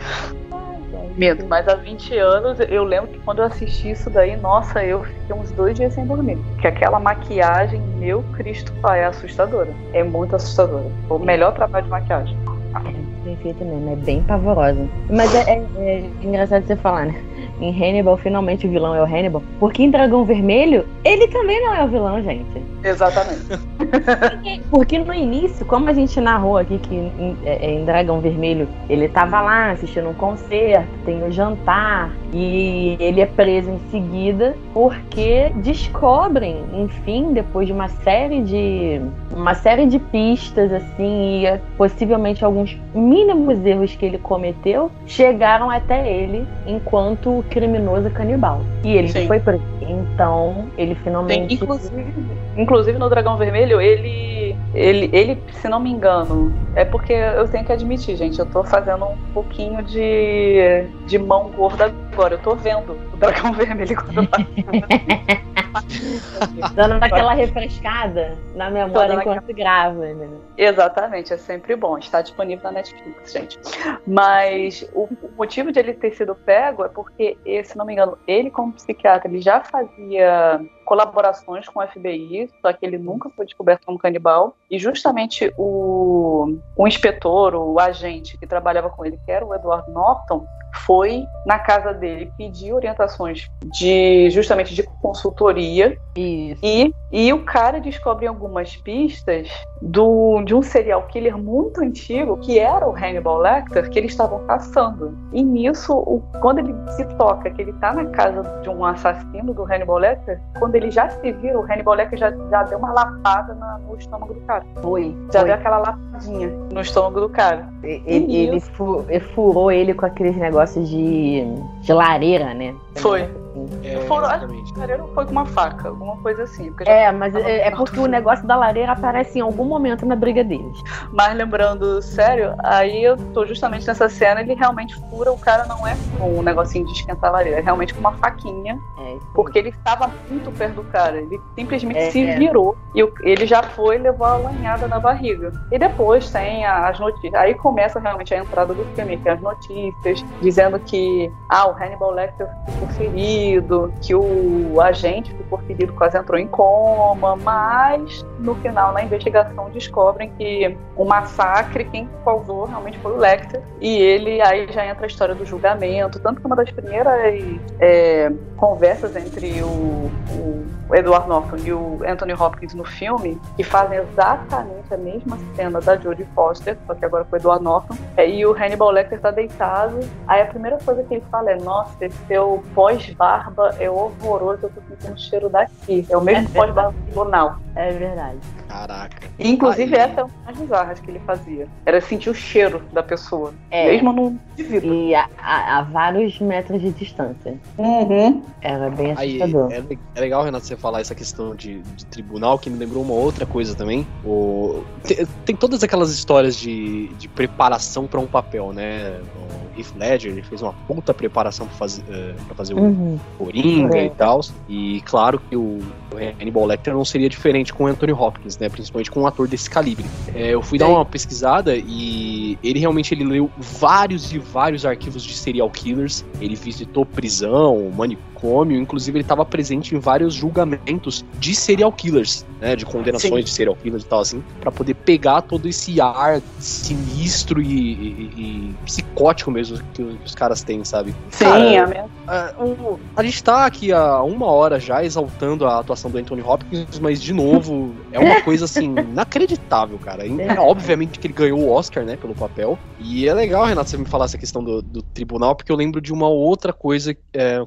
[SPEAKER 3] medo, mas há 20 anos eu lembro que quando eu assisti isso daí, nossa, eu fiquei uns dois dias sem dormir. Que aquela maquiagem, meu Cristo Pai, é assustadora. É muito assustadora. O melhor trabalho de maquiagem.
[SPEAKER 2] É perfeito mesmo, é bem pavorosa. Mas é, é, é engraçado você falar, né? Em Hannibal, finalmente o vilão é o Hannibal. Porque em Dragão Vermelho, ele também não é o vilão, gente.
[SPEAKER 3] Exatamente.
[SPEAKER 2] Porque no início, como a gente narrou aqui que em, é, em, Dragão Vermelho ele tava lá assistindo um concerto, tem o um jantar e ele é preso em seguida porque descobrem, enfim, depois de uma série de uma série de pistas assim e possivelmente alguns mínimos erros que ele cometeu, chegaram até ele enquanto criminoso canibal. E ele Sim. foi preso. Então, ele finalmente
[SPEAKER 3] Sim, inclusive Inclusive no Dragão Vermelho, ele, ele, ele, se não me engano, é porque eu tenho que admitir, gente, eu tô fazendo um pouquinho de, de mão gorda agora. Eu tô vendo o Dragão Vermelho quando eu
[SPEAKER 2] Dando aquela refrescada na memória enquanto aquela... grava, né?
[SPEAKER 3] Exatamente, é sempre bom. Está disponível na Netflix, gente. Mas o, o motivo de ele ter sido pego é porque, se não me engano, ele como psiquiatra, ele já fazia colaborações com o FBI, só que ele nunca foi descoberto como canibal. E justamente o, o inspetor, o agente que trabalhava com ele, que era o Edward Norton, foi na casa dele pedir orientações de justamente de consultoria
[SPEAKER 2] Isso.
[SPEAKER 3] e e o cara descobre algumas pistas do, de um serial killer muito antigo que era o Hannibal Lecter que eles estavam caçando e nisso o, quando ele se toca que ele está na casa de um assassino do Hannibal Lecter quando ele já se vira o Hannibal Lecter já, já deu uma lapada na, no estômago do cara
[SPEAKER 2] foi
[SPEAKER 3] já
[SPEAKER 2] foi.
[SPEAKER 3] deu aquela lapadinha no estômago do cara
[SPEAKER 2] ele, ele furou ele com aqueles negócios de, de lareira, né?
[SPEAKER 3] Foi. É, Foram, acho que a lareira foi com uma faca, alguma coisa assim.
[SPEAKER 2] É, mas é, é, porque o negócio da lareira aparece em algum momento na briga deles.
[SPEAKER 3] Mas lembrando, sério, aí eu tô justamente nessa cena, ele realmente fura, o cara não é com um negocinho de esquentar a lareira, é realmente com uma faquinha. É, porque ele estava muito perto do cara. Ele simplesmente é, se é. virou e ele já foi e levou a lanhada na barriga. E depois tem as notícias. Aí começa realmente a entrada do filme, tem as notícias dizendo que ah, o Hannibal Lecter ficou ferido, que o agente ficou ferido, quase entrou em coma, mas no final, na investigação, descobrem que o massacre, quem causou realmente foi o Lecter. E ele aí já entra a história do julgamento. Tanto que uma das primeiras é, conversas entre o, o Edward Norton e o Anthony Hopkins no filme, que fazem exatamente a mesma cena da Jodie Foster, só que agora foi o Edward Norton, é, e o Hannibal Lecter tá deitado. Aí a primeira coisa que ele fala é: Nossa, esse seu pós-barba é horroroso, eu tô sentindo o cheiro daqui. É o mesmo é pós-barba tribunal.
[SPEAKER 2] É verdade.
[SPEAKER 1] Caraca.
[SPEAKER 3] E, inclusive, Aí... essa é uma das bizarras que ele fazia. Era sentir o cheiro da pessoa. É. Mesmo no
[SPEAKER 2] indivíduo. E a, a, a, vários metros de distância.
[SPEAKER 3] Uhum.
[SPEAKER 2] Era bem assustador.
[SPEAKER 1] Aí, é, é, legal, Renato, você falar essa questão de, de, tribunal, que me lembrou uma outra coisa também. O, tem, tem todas aquelas histórias de, de preparação para um papel, né? O Heath Ledger, ele fez uma puta preparação para fazer, uh, pra fazer uhum. o Coringa uhum. e tal. E claro que o Hannibal Lecter não seria diferente com o Anthony Hopkins, né? Principalmente com um ator desse calibre. É, eu fui dar uma pesquisada e ele realmente ele leu vários e vários arquivos de serial killers. Ele visitou prisão, manicômio manicômio, inclusive ele estava presente em vários julgamentos de serial killers, né, de condenações Sim. de serial killers e tal assim, para poder pegar todo esse ar sinistro e, e, e, psicótico mesmo que os caras têm, sabe?
[SPEAKER 3] Sim, Cara, é
[SPEAKER 1] mesmo. A, a gente tá aqui há uma hora já exaltando a atuação do Anthony Hopkins, mas de novo, é uma coisa assim, inacreditável, cara. É, obviamente que ele ganhou o Oscar, né, pelo papel. E é legal, Renato, você me falar essa questão do, do tribunal, porque eu lembro de uma outra coisa, é,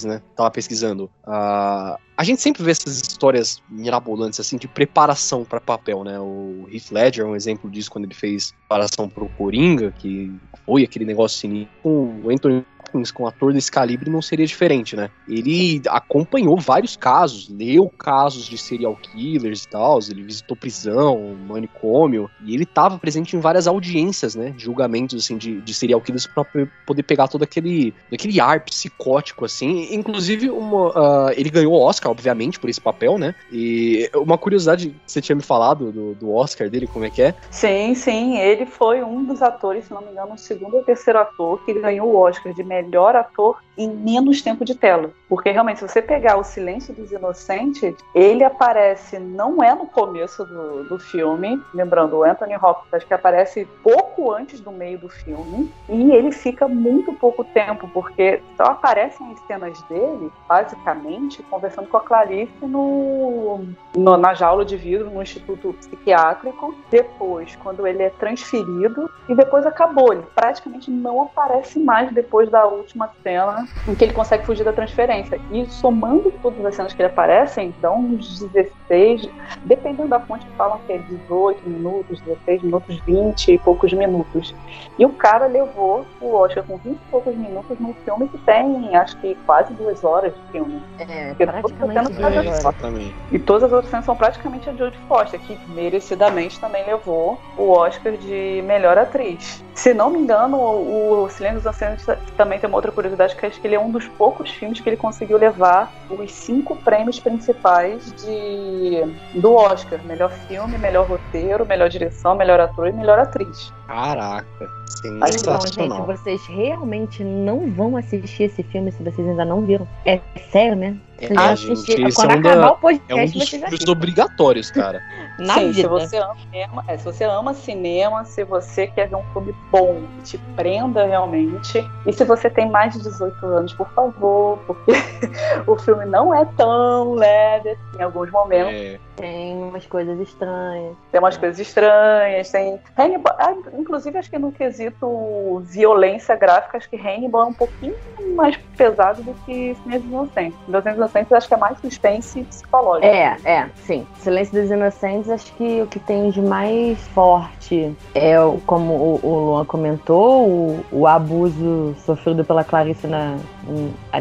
[SPEAKER 1] curiosidades, né? Tava pesquisando. Uh, a gente sempre vê essas histórias mirabolantes, assim, de preparação para papel, né? O Heath Ledger é um exemplo disso quando ele fez preparação pro Coringa, que foi aquele negócio sinistro. O Anthony Com um ator desse calibre, não seria diferente, né? Ele acompanhou vários casos, leu casos de serial killers e tal, ele visitou prisão, manicômio, e ele estava presente em várias audiências, né? Julgamentos, assim, de, de serial killers para poder pegar todo aquele, aquele ar psicótico, assim. Inclusive, uma, uh, ele ganhou o Oscar, obviamente, por esse papel, né? E uma curiosidade você tinha me falado do, do Oscar dele, como é que é?
[SPEAKER 3] Sim, sim, ele foi um dos atores, se não me engano, o segundo ou terceiro ator que ganhou o Oscar de melhor ator em menos tempo de tela. Porque realmente, se você pegar O Silêncio dos Inocentes, ele aparece, não é no começo do, do filme, lembrando, o Anthony Hopkins, que aparece pouco antes do meio do filme, e ele fica muito pouco tempo, porque só aparecem as cenas dele, basicamente, conversando com a Clarice no, no, na jaula de vidro, no Instituto Psiquiátrico, depois, quando ele é transferido, e depois acabou. Ele praticamente não aparece mais depois da última cena em que ele consegue fugir da transferência. E somando todas as cenas que ele aparecem, dão uns 16, dependendo da fonte, falam que é 18 minutos, 16 minutos, 20 e poucos minutos. E o cara levou o Oscar com 20 e poucos minutos num filme que tem, acho que quase duas horas de filme.
[SPEAKER 2] É, praticamente duas horas.
[SPEAKER 3] Exatamente. E todas as outras cenas são praticamente a Jodie Foster, que merecidamente também levou o Oscar de melhor atriz. Se não me engano, o, Silêncio dos Anciãos também tem uma outra curiosidade, que acho que ele é um dos poucos filmes que ele conseguiu levar os cinco prêmios principais de, do Oscar. Melhor filme, melhor roteiro, melhor direção, melhor ator e melhor atriz.
[SPEAKER 1] Caraca,
[SPEAKER 2] sensacional. Então, gente, vocês realmente não vão assistir esse filme se vocês ainda não viram. É sério, né?
[SPEAKER 1] É, ah, gente, isso Quando é, um acabar da, o podcast, é um dos filmes obrigatórios, cara.
[SPEAKER 3] Na Sim, vida. Se você, ama, é, se você ama cinema, se você quer ver um filme bom, que te prenda realmente, e se você tem mais de 18 anos, por favor, porque o filme não é tão leve assim, em alguns momentos. É.
[SPEAKER 2] Tem umas coisas estranhas.
[SPEAKER 3] Tem umas coisas estranhas, tem. Hannibal, ah, inclusive, acho que no quesito violência gráfica, acho que Hannibal é um pouquinho mais pesado do que Silêncio dos Inocentes. Silêncio dos Inocentes acho que é mais suspense psicológico.
[SPEAKER 2] É, é, sim. Silêncio dos Inocentes, acho que o que tem de mais forte é, como o, o Luan comentou, o, o abuso sofrido pela Clarice na,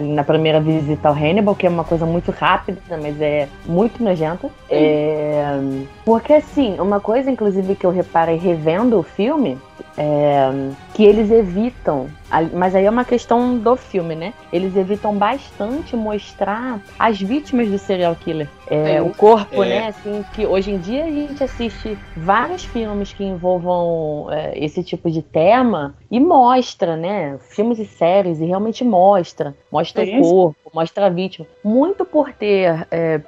[SPEAKER 2] na primeira visita ao Hannibal, que é uma coisa muito rápida, mas é muito nojenta. É, porque, assim, uma coisa, inclusive, que eu reparei revendo o filme é que eles evitam, mas aí é uma questão do filme, né? Eles evitam bastante mostrar as vítimas do serial killer. É, é, o corpo, é. né? Assim, que hoje em dia a gente assiste vários filmes que envolvam é, esse tipo de tema e mostra, né? Filmes e séries, e realmente mostra. Mostra o corpo, mostra a vítima. Muito por ter é,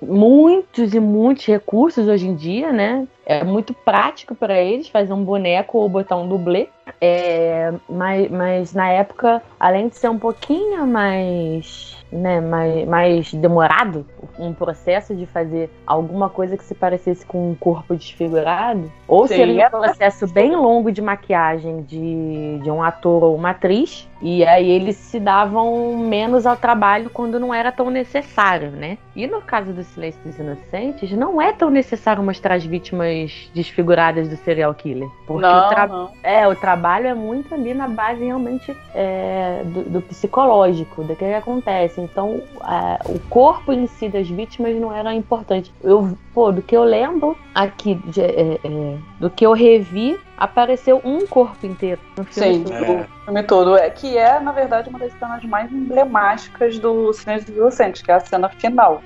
[SPEAKER 2] muitos e muitos recursos hoje em dia, né? É muito prático para eles fazer um boneco ou botar um dublê. É, mas, mas na época, além de ser um pouquinho mais né, mais, mais demorado, um processo de fazer alguma coisa que se parecesse com um corpo desfigurado, ou Sim. seria um processo bem longo de maquiagem de, de um ator ou uma atriz, e aí eles se davam menos ao trabalho quando não era tão necessário, né? E no caso do Silêncio dos Inocentes, não é tão necessário mostrar as vítimas desfiguradas do serial killer. Porque não, o, tra não. É, o trabalho é muito ali na base realmente é, do, do, psicológico, do que acontece. Então, o corpo em si das vítimas não era importante. Eu, pô, do que eu lembro aqui, de, é, é, do que eu revi, apareceu um corpo inteiro no filme.
[SPEAKER 3] Sim, é. o filme todo. É, que é, na verdade, uma das cenas mais emblemáticas do Silêncio dos Inocentes, que é a cena final.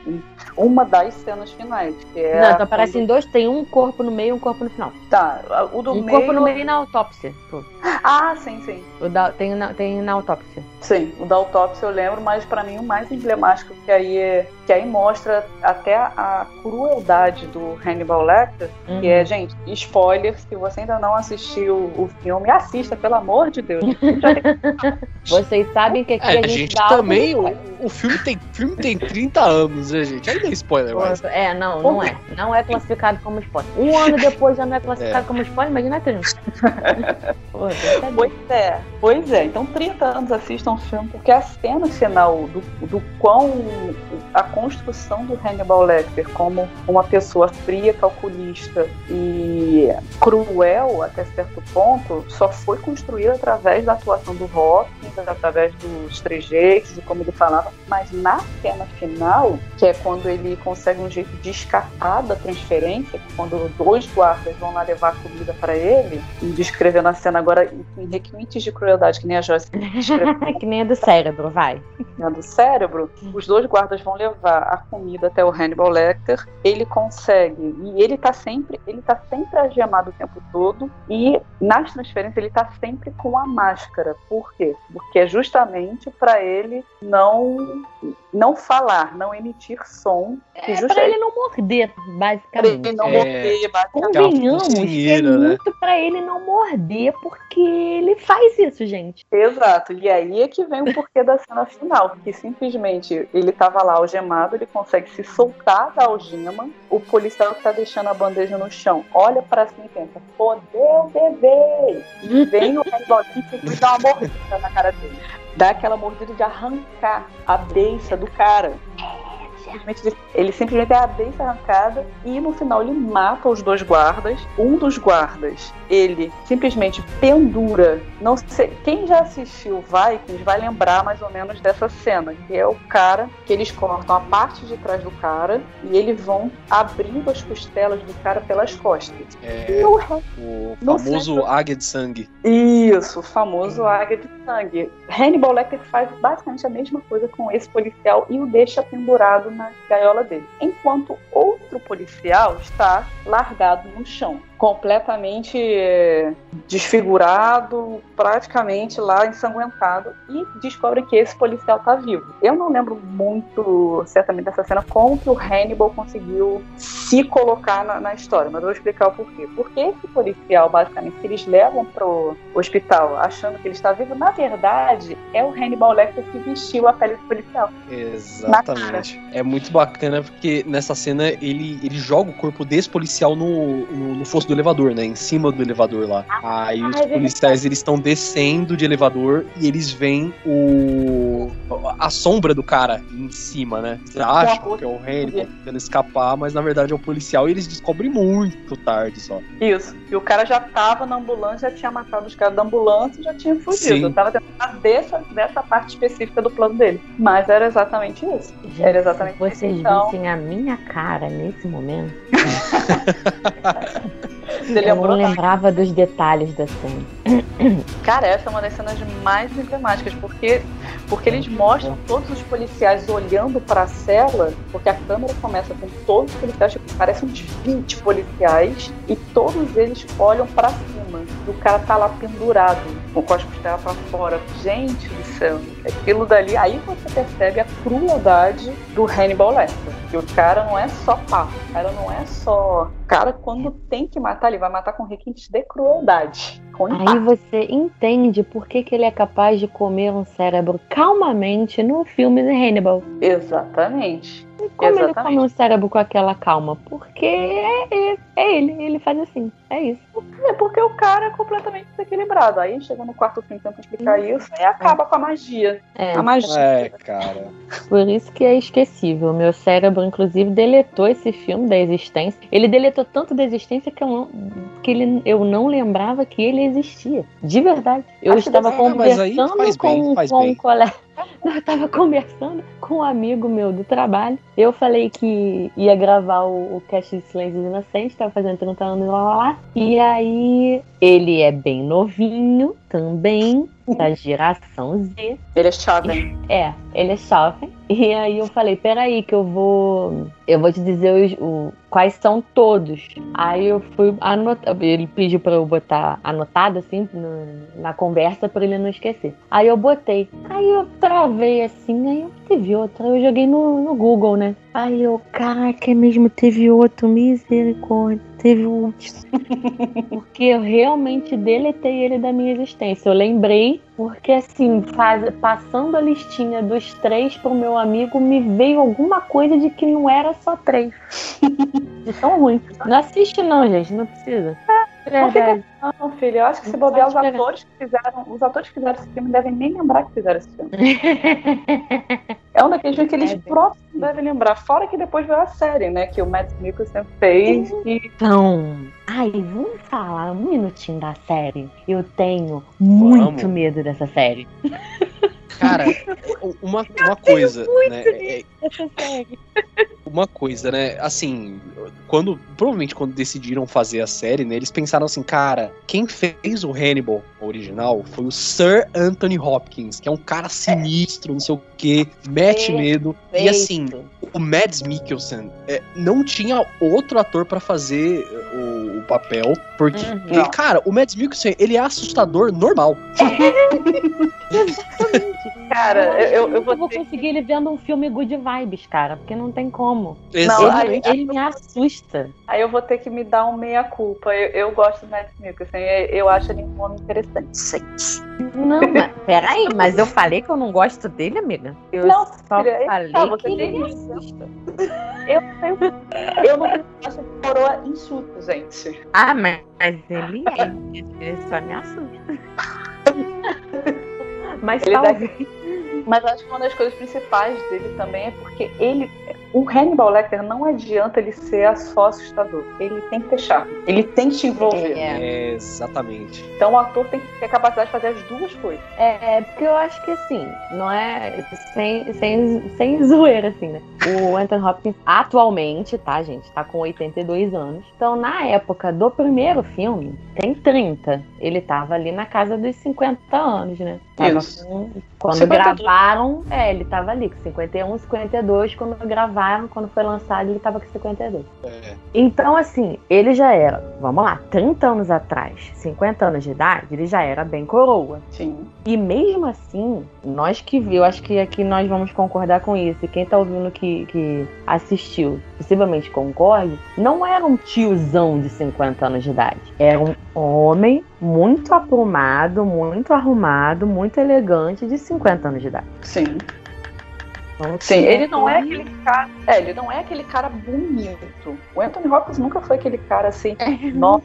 [SPEAKER 3] Uma das cenas finais. Que é
[SPEAKER 2] Não, então aparecem quando... dois, tem um corpo no meio e um corpo no final.
[SPEAKER 3] Tá, o do
[SPEAKER 2] um
[SPEAKER 3] meio...
[SPEAKER 2] corpo no meio na autópsia.
[SPEAKER 3] Ah, sim, sim.
[SPEAKER 2] O da, tem, na, tem na autópsia.
[SPEAKER 3] Sim, o da autópsia eu lembro, mas para mim o mais emblemático que aí é, que aí mostra até a crueldade do Hannibal Lecter, uhum. que é, uhum. gente, spoiler, se você ainda não assistiu o filme, assista, pelo amor de Deus.
[SPEAKER 2] Vocês sabem que aqui
[SPEAKER 1] é, a gente, a gente também, o, o, filme tem, filme tem 30 anos, né, gente? Aí não é spoiler mais.
[SPEAKER 2] É, não, não é. Não é classificado como spoiler. Um ano depois já não é classificado é. como spoiler, imagina 30.
[SPEAKER 3] pois é, pois é. Então 30 anos assistam filme, porque a cena final do, do quão a construção do Hannibal Lecter como uma pessoa fria, calculista e cruel até certo ponto, só foi construída através da atuação do Hopkins, através dos trejeitos, de como ele falava, mas na cena final, que é quando ele consegue um jeito de escapar da transferência, quando dois guardas vão lá levar comida para ele, e descrevendo a cena agora em requintes de crueldade, que nem a Joyce
[SPEAKER 2] que nem a do cérebro, vai.
[SPEAKER 3] A do cérebro, os dois guardas vão levar a comida até o Hannibal Lecter, ele consegue, e ele tá sempre, ele tá sempre algemado o tempo todo, e nas transferências ele tá sempre com a máscara. Por quê? Porque é justamente para ele não não falar, não emitir som.
[SPEAKER 2] É just... para ele não morder, basicamente.
[SPEAKER 3] Pra ele não é... morder,
[SPEAKER 2] basicamente. Convenhamos que é né? muito para ele não morder, porque ele faz isso, gente.
[SPEAKER 3] Exato. E aí é que vem o porquê da cena final, que simplesmente ele tava lá algemado, ele consegue se soltar da algema, o policial que tá deixando a bandeja no chão olha para cima e pensa, fodeu, bebê! E vem o Hannibal e dá uma mordida na cara dele. Dá aquela mordida de arrancar a beiça do cara simplesmente ele simplesmente é a beiça arrancada e no final ele mata os dois guardas. Um dos guardas, ele simplesmente pendura. Não sei, quem já assistiu Vikings vai lembrar mais ou menos dessa cena, que é o cara que eles cortam a parte de trás do cara e eles vão abrindo as costelas do cara pelas costas.
[SPEAKER 1] É, no, o famoso centro... águia de sangue.
[SPEAKER 3] Isso, o famoso hum. águia de sangue. Hannibal Lecter faz basicamente a mesma coisa com esse policial e o deixa pendurado na gaiola dele. Enquanto outro policial está largado no chão completamente é, desfigurado, praticamente lá ensanguentado, e descobrem que esse policial está vivo. Eu não lembro muito certamente dessa cena como que o Hannibal conseguiu se colocar na, na história, mas eu vou explicar o porquê. Porque esse policial, basicamente, que eles levam pro hospital achando que ele está vivo, na verdade, é o Hannibal Lecter que vestiu a pele do policial.
[SPEAKER 1] Exatamente. É muito bacana porque nessa cena ele, ele joga o corpo desse policial no, no, no do elevador, né? Em cima do elevador lá. Aí os policiais eles estão descendo de elevador e eles veem o a sombra do cara em cima, né? Eles acham que é o Hannibal tentando escapar, mas na verdade é o policial e eles descobrem muito tarde só.
[SPEAKER 3] Isso. E o cara já tava na ambulância, já tinha matado os caras da ambulância e já tinha fugido. Sim. tava tentando dessa, dessa parte específica do plano dele. Mas era exatamente isso. Gente, era exatamente
[SPEAKER 2] vocês
[SPEAKER 3] isso.
[SPEAKER 2] Vocês então... vissem a minha cara nesse momento. Você eu não lembrava dos detalhes da cena.
[SPEAKER 3] Cara, essa é uma das cenas mais emblemáticas, porque, porque eles mostram todos os policiais olhando para a cela, porque a câmera começa com todos os policiais, tipo, parecem uns 20 policiais, e todos eles olham para cima. E o cara tá lá pendurado, com as costelas para fora. Gente do céu, aquilo dali. Aí você percebe a crueldade do Hannibal Lecter. Que o cara não é só papo, o cara não é só. O cara, quando tem que matar, ele vai matar com requintes de crueldade.
[SPEAKER 2] Aí você entende por que, que ele é capaz de comer um cérebro calmamente no filme de Hannibal.
[SPEAKER 3] Exatamente.
[SPEAKER 2] E como Exatamente. ele come um cérebro com aquela calma? Porque é, é, é, ele, ele faz assim, é isso.
[SPEAKER 3] É porque o cara é completamente desequilibrado. Aí chega no quarto filme tenta explicar hum. isso e acaba é. com a magia.
[SPEAKER 1] É.
[SPEAKER 3] A
[SPEAKER 1] magia. É, cara.
[SPEAKER 2] Por isso que é esquecível. Meu cérebro, inclusive, deletou esse filme da existência. Ele deletou tanto da existência que eu não, que ele, eu não lembrava que ele existia. De verdade. Eu Acho estava conversando com, com um colega. Eu estava conversando com um amigo meu do trabalho. Eu falei que ia gravar o, o Cast de Silêncio Inocente, estava fazendo 30 anos lá, lá. E aí ele é bem novinho também da geração Z.
[SPEAKER 3] Ele é jovem.
[SPEAKER 2] É, ele é jovem. E aí eu falei, peraí, que eu vou. Eu vou te dizer os, o, quais são todos. Aí eu fui anotar. Ele pediu pra eu botar anotado assim no, na conversa pra ele não esquecer. Aí eu botei. Aí eu travei assim, aí eu teve outra. Eu joguei no, no Google, né? Aí eu, caraca, é mesmo teve outro, misericórdia. Teve o último. Porque eu realmente deletei ele da minha existência. Eu lembrei, porque assim, faz, passando a listinha dos três pro meu amigo, me veio alguma coisa de que não era só três. De tão ruim. Não assiste, não, gente, não precisa.
[SPEAKER 3] Fica
[SPEAKER 2] Verdade.
[SPEAKER 3] não, filho. Eu acho que se bobear os atores que fizeram. Os atores que fizeram esse filme devem nem lembrar que fizeram esse filme. É um daqueles filmes que eles
[SPEAKER 2] É,
[SPEAKER 3] próprios devem lembrar. Fora que depois veio a série, né? Que o Matt Mikkelsen fez. E
[SPEAKER 2] Então, ai, vamos falar um minutinho da série. Eu tenho muito
[SPEAKER 1] Vamos.
[SPEAKER 2] medo dessa série.
[SPEAKER 1] Cara, uma, uma coisa, né? é-
[SPEAKER 2] série.
[SPEAKER 1] uma coisa, né? Assim, quando provavelmente quando decidiram fazer a série, né, eles pensaram assim, cara, quem fez o Hannibal original foi o Sir Anthony Hopkins, que é um cara sinistro, não sei o que, mete medo. E assim, o Mads Mikkelsen é, não tinha outro ator pra fazer o papel, porque,
[SPEAKER 2] Uhum.
[SPEAKER 1] cara, o Mads Mikkelsen, ele é assustador normal.
[SPEAKER 3] Cara, eu, eu, eu vou
[SPEAKER 2] vou
[SPEAKER 3] ter
[SPEAKER 2] conseguir ele vendo um filme good vibes, cara, porque não tem como.
[SPEAKER 3] Não,
[SPEAKER 1] Exatamente.
[SPEAKER 2] ele, ele me assusta.
[SPEAKER 3] Aí eu vou ter que me dar um meia-culpa. Eu, eu gosto do Matt Mikkelsen. Eu, eu acho ele um homem interessante.
[SPEAKER 2] Não, mas peraí, mas eu falei que eu não gosto dele, amiga. Eu
[SPEAKER 3] Não,
[SPEAKER 2] só
[SPEAKER 3] filha, aí
[SPEAKER 2] falei
[SPEAKER 3] você
[SPEAKER 2] que ele me assusta.
[SPEAKER 3] Eu, eu, eu não acho que coroa insulto, gente.
[SPEAKER 2] Ah, mas, mas ele é. Ele só me assusta. Mas
[SPEAKER 3] Ele
[SPEAKER 2] talvez.
[SPEAKER 3] Mas acho que uma das coisas principais dele também é porque ele. O Hannibal Lecter não adianta ele ser só assustador. Ele tem que ter charme. Ele tem que te envolver.
[SPEAKER 2] É.
[SPEAKER 1] É, exatamente.
[SPEAKER 3] Então o ator tem que ter a capacidade de fazer as duas coisas.
[SPEAKER 2] É, porque eu acho que assim, não é. Sem, sem, sem zoeira, assim, né? O Anthony Hopkins, atualmente, tá, gente? Tá com 82 anos. Então, na época do primeiro filme, tem 30. Ele tava ali na casa dos 50 anos, né? Tava
[SPEAKER 3] Isso.
[SPEAKER 2] com- quando
[SPEAKER 3] 52.
[SPEAKER 2] gravaram, é, ele tava ali com 51, 52. Quando gravaram, quando foi lançado, ele tava com 52.
[SPEAKER 1] É.
[SPEAKER 2] Então, assim, ele já era, vamos lá, 30 anos atrás, 50 anos de idade, ele já era bem coroa.
[SPEAKER 3] Sim.
[SPEAKER 2] E mesmo assim, nós que viu, acho que aqui nós vamos concordar com isso. E quem tá ouvindo que, que assistiu, possivelmente concorde, não era um tiozão de 50 anos de idade. Era um homem muito aprumado, muito arrumado, muito elegante de 50 anos de idade.
[SPEAKER 3] Sim. Sim, ele não é aquele cara. É, ele não é aquele cara bonito. O Anthony Hopkins nunca foi aquele cara assim. Nossa,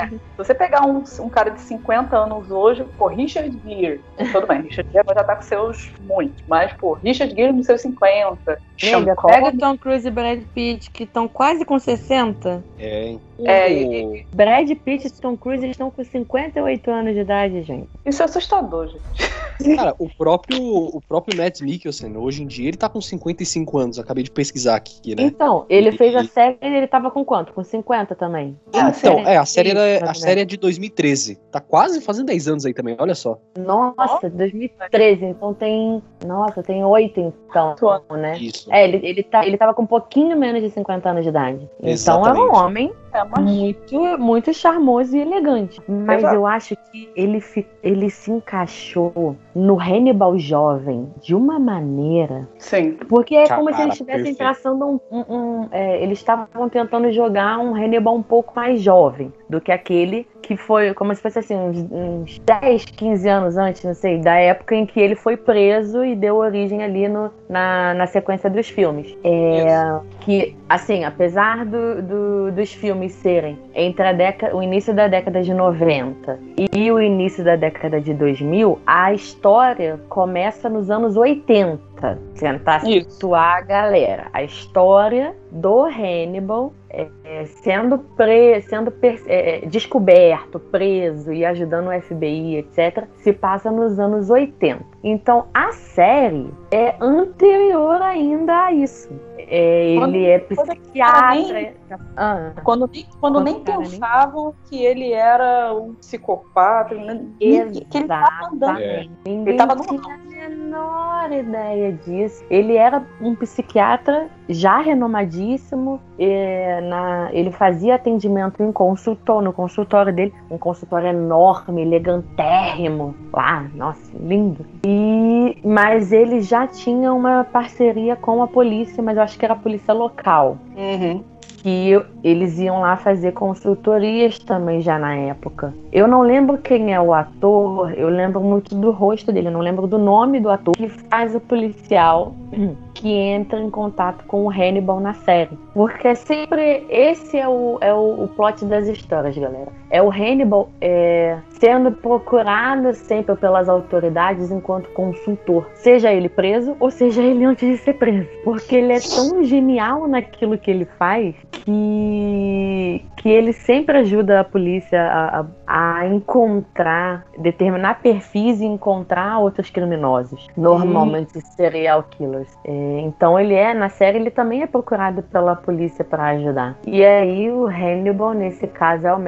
[SPEAKER 3] é. Se você pegar um, um cara de 50 anos hoje, pô, Richard Gere. Tudo bem, Richard Gere já tá com seus muitos. Mas, pô, Richard Gere nos seus 50. Sean
[SPEAKER 2] Amiga, pega Tom Cruise e Brad Pitt, que estão quase com 60.
[SPEAKER 1] É,
[SPEAKER 3] É,
[SPEAKER 1] o-
[SPEAKER 3] e-
[SPEAKER 2] Brad Pitt e Tom Cruise estão com 58 anos de idade, gente.
[SPEAKER 3] Isso é assustador, gente.
[SPEAKER 1] Cara, o próprio, o próprio Matt Mikkelsen, hoje em dia, ele tá com 55 anos. Acabei de pesquisar aqui, né?
[SPEAKER 2] Então, ele
[SPEAKER 1] E-
[SPEAKER 2] fez a série e ele tava com quanto? Com 50 também.
[SPEAKER 1] Então,
[SPEAKER 2] série
[SPEAKER 1] é, a série, era, a série é de 2013. Tá quase fazendo 10 anos aí também, olha só.
[SPEAKER 2] Nossa, 2013, então tem. Nossa, tem 8 então, né?
[SPEAKER 1] Isso.
[SPEAKER 2] É, ele, ele, tá, ele tava com um pouquinho menos de 50 anos de idade. Então era um
[SPEAKER 1] Exatamente.
[SPEAKER 2] homem
[SPEAKER 3] É, mas
[SPEAKER 2] muito, muito charmoso e elegante. Mas
[SPEAKER 3] Exato.
[SPEAKER 2] eu acho que ele, fi- ele se encaixou no Hannibal jovem de uma maneira
[SPEAKER 3] sim.
[SPEAKER 2] Porque é como se eles estivessem traçando um. um- um- é, eles estavam tentando jogar um Hannibal um pouco mais jovem do que aquele que foi, como se fosse assim, uns, uns 10, 15 anos antes, não sei, da época em que ele foi preso e deu origem ali no, na, na sequência dos filmes. É, que, assim, apesar do, do- dos filmes serem entre década, o início da década de 90 e o início da década de 2000, a história começa nos anos 80. Tentar
[SPEAKER 3] Isso.
[SPEAKER 2] situar a galera. A história do Hannibal é, é, sendo, pre, sendo é, é, descoberto, preso e ajudando o FBI, etc., se passa nos anos 80. Então a série é anterior ainda a isso. é,
[SPEAKER 3] Quando-
[SPEAKER 2] ele é psiquiatra. Ah,
[SPEAKER 3] Quando, nem- quando
[SPEAKER 2] Quando
[SPEAKER 3] nem
[SPEAKER 2] cara nem-
[SPEAKER 3] pensavam que ele era um psicopata, nem- nem- que ele tava andando.
[SPEAKER 2] Exatamente. Ninguém
[SPEAKER 3] tava no
[SPEAKER 2] tinha a menor ideia disso. Ele era um psiquiatra já renomadíssimo. é, na, ele fazia atendimento em consultório, no consultório dele, um consultório enorme, elegantérrimo. Lá, nossa, lindo. E, mas ele já tinha uma parceria com a polícia, mas eu acho que era a polícia local
[SPEAKER 1] Uhum.
[SPEAKER 2] Que eles iam lá fazer consultorias também já na época. Eu não lembro quem é o ator, eu lembro muito do rosto dele, eu não lembro do nome do ator que faz o policial que entra em contato com o Hannibal na série. Porque sempre esse é o, é o, o plot das histórias, galera. É o Hannibal é, sendo procurado sempre pelas autoridades enquanto consultor. Seja ele preso ou seja ele antes de ser preso. Porque ele é tão genial naquilo que ele faz que, que ele sempre ajuda a polícia a, a- a encontrar, determinar perfis e encontrar outros criminosos. Normalmente serial killers. É, então ele é, na série, ele também é procurado pela polícia para ajudar. E aí o Hannibal, nesse caso, é o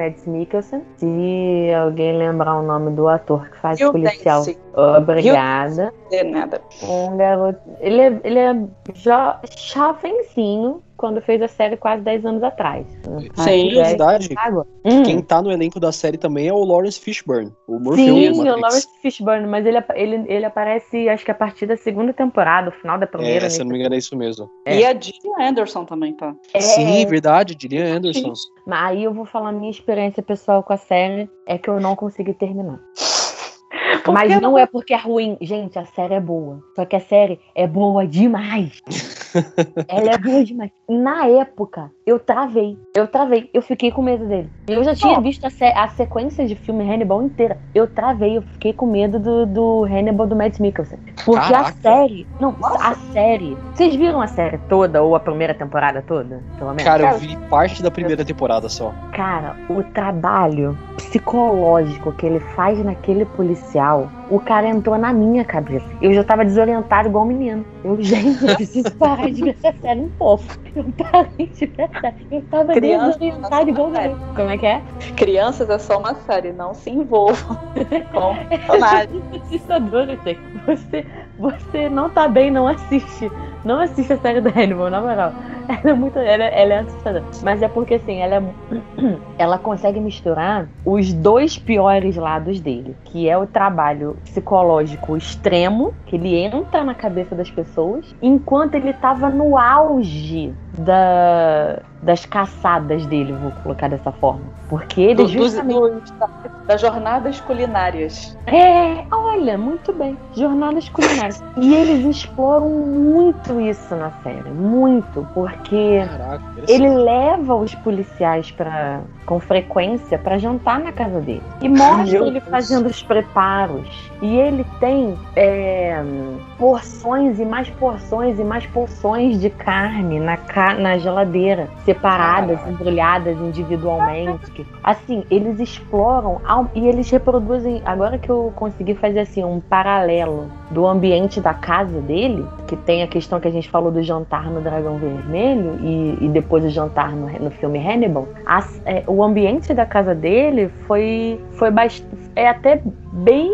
[SPEAKER 2] Mads Mikkelsen. Se alguém lembrar o nome do ator que faz
[SPEAKER 3] o
[SPEAKER 2] policial.
[SPEAKER 3] Dance,
[SPEAKER 2] Obrigada.
[SPEAKER 3] é nada.
[SPEAKER 2] Um garoto. Ele é, ele é jo, jovenzinho quando fez a série quase 10 anos atrás.
[SPEAKER 3] Sim,
[SPEAKER 1] curiosidade.
[SPEAKER 2] Hum.
[SPEAKER 1] Quem tá no elenco da série também é o Lawrence Fishburne, o Morpheus
[SPEAKER 2] Sim, o. Lawrence Fishburne, mas ele, ele, ele aparece, acho que a partir da segunda temporada, o final da primeira.
[SPEAKER 1] É, se eu não me engano é isso mesmo.
[SPEAKER 2] É.
[SPEAKER 3] E a Gillian Anderson também tá.
[SPEAKER 2] É,
[SPEAKER 1] Sim, verdade, Gillian Anderson.
[SPEAKER 2] Mas aí eu vou falar minha experiência pessoal com a série, é que eu não consegui terminar. Mas
[SPEAKER 3] que
[SPEAKER 2] não é porque é ruim. Gente, a série é boa. Só que a série é boa demais. Ela é boa demais. Na época, eu travei. Eu travei. Eu fiquei com medo dele. Eu já tinha
[SPEAKER 3] Oh.
[SPEAKER 2] visto a, a sequência de filme Hannibal inteira. Eu travei. Eu fiquei com medo do, do Hannibal do Mads Mikkelsen. Porque a
[SPEAKER 1] Caraca.
[SPEAKER 2] série... Não, a série... Vocês viram a série toda? Ou a primeira temporada toda? Pelo menos?
[SPEAKER 1] Cara, eu vi parte da primeira temporada só.
[SPEAKER 2] Cara, o trabalho psicológico que ele faz naquele policial, o cara entrou na minha cabeça. Eu já tava desorientado igual um menino. Eu, gente, eu preciso parar de ver essa série um pouco. Eu parei de ver essa série. Eu tava
[SPEAKER 3] Criança,
[SPEAKER 2] desorientado igual um menino. Como é que é?
[SPEAKER 3] Crianças é só uma série, não se envolvam com personagens.
[SPEAKER 2] Você, você não tá bem, não assiste. Não assiste a série do Hannibal, na moral. Ela é muito. Ela, ela é assustadora. Mas é porque assim, ela é. Ela consegue misturar os dois piores lados dele, que é o trabalho psicológico extremo, que ele entra na cabeça das pessoas, enquanto ele tava no auge da, das caçadas dele, vou colocar dessa forma. Porque ele
[SPEAKER 3] Do-
[SPEAKER 2] justamente.
[SPEAKER 3] dos- das jornadas culinárias.
[SPEAKER 2] É, olha, muito bem. Jornadas culinárias. E eles exploram muito isso na série. Muito. Porque
[SPEAKER 1] Caraca,
[SPEAKER 2] ele leva os policiais para com frequência para jantar na casa dele. E mostra
[SPEAKER 3] Meu
[SPEAKER 2] ele
[SPEAKER 3] Deus.
[SPEAKER 2] fazendo os preparos. E ele tem é, porções e mais porções e mais porções de carne na, ca na geladeira, separadas,
[SPEAKER 1] Caraca.
[SPEAKER 2] embrulhadas individualmente. Assim, eles exploram ao- e eles reproduzem. Agora que eu consegui fazer assim um paralelo do ambiente da casa dele, que tem a questão que a gente falou do jantar no Dragão Vermelho e, e depois o jantar no, no filme Hannibal, é, o ambiente da casa dele foi, foi é até bem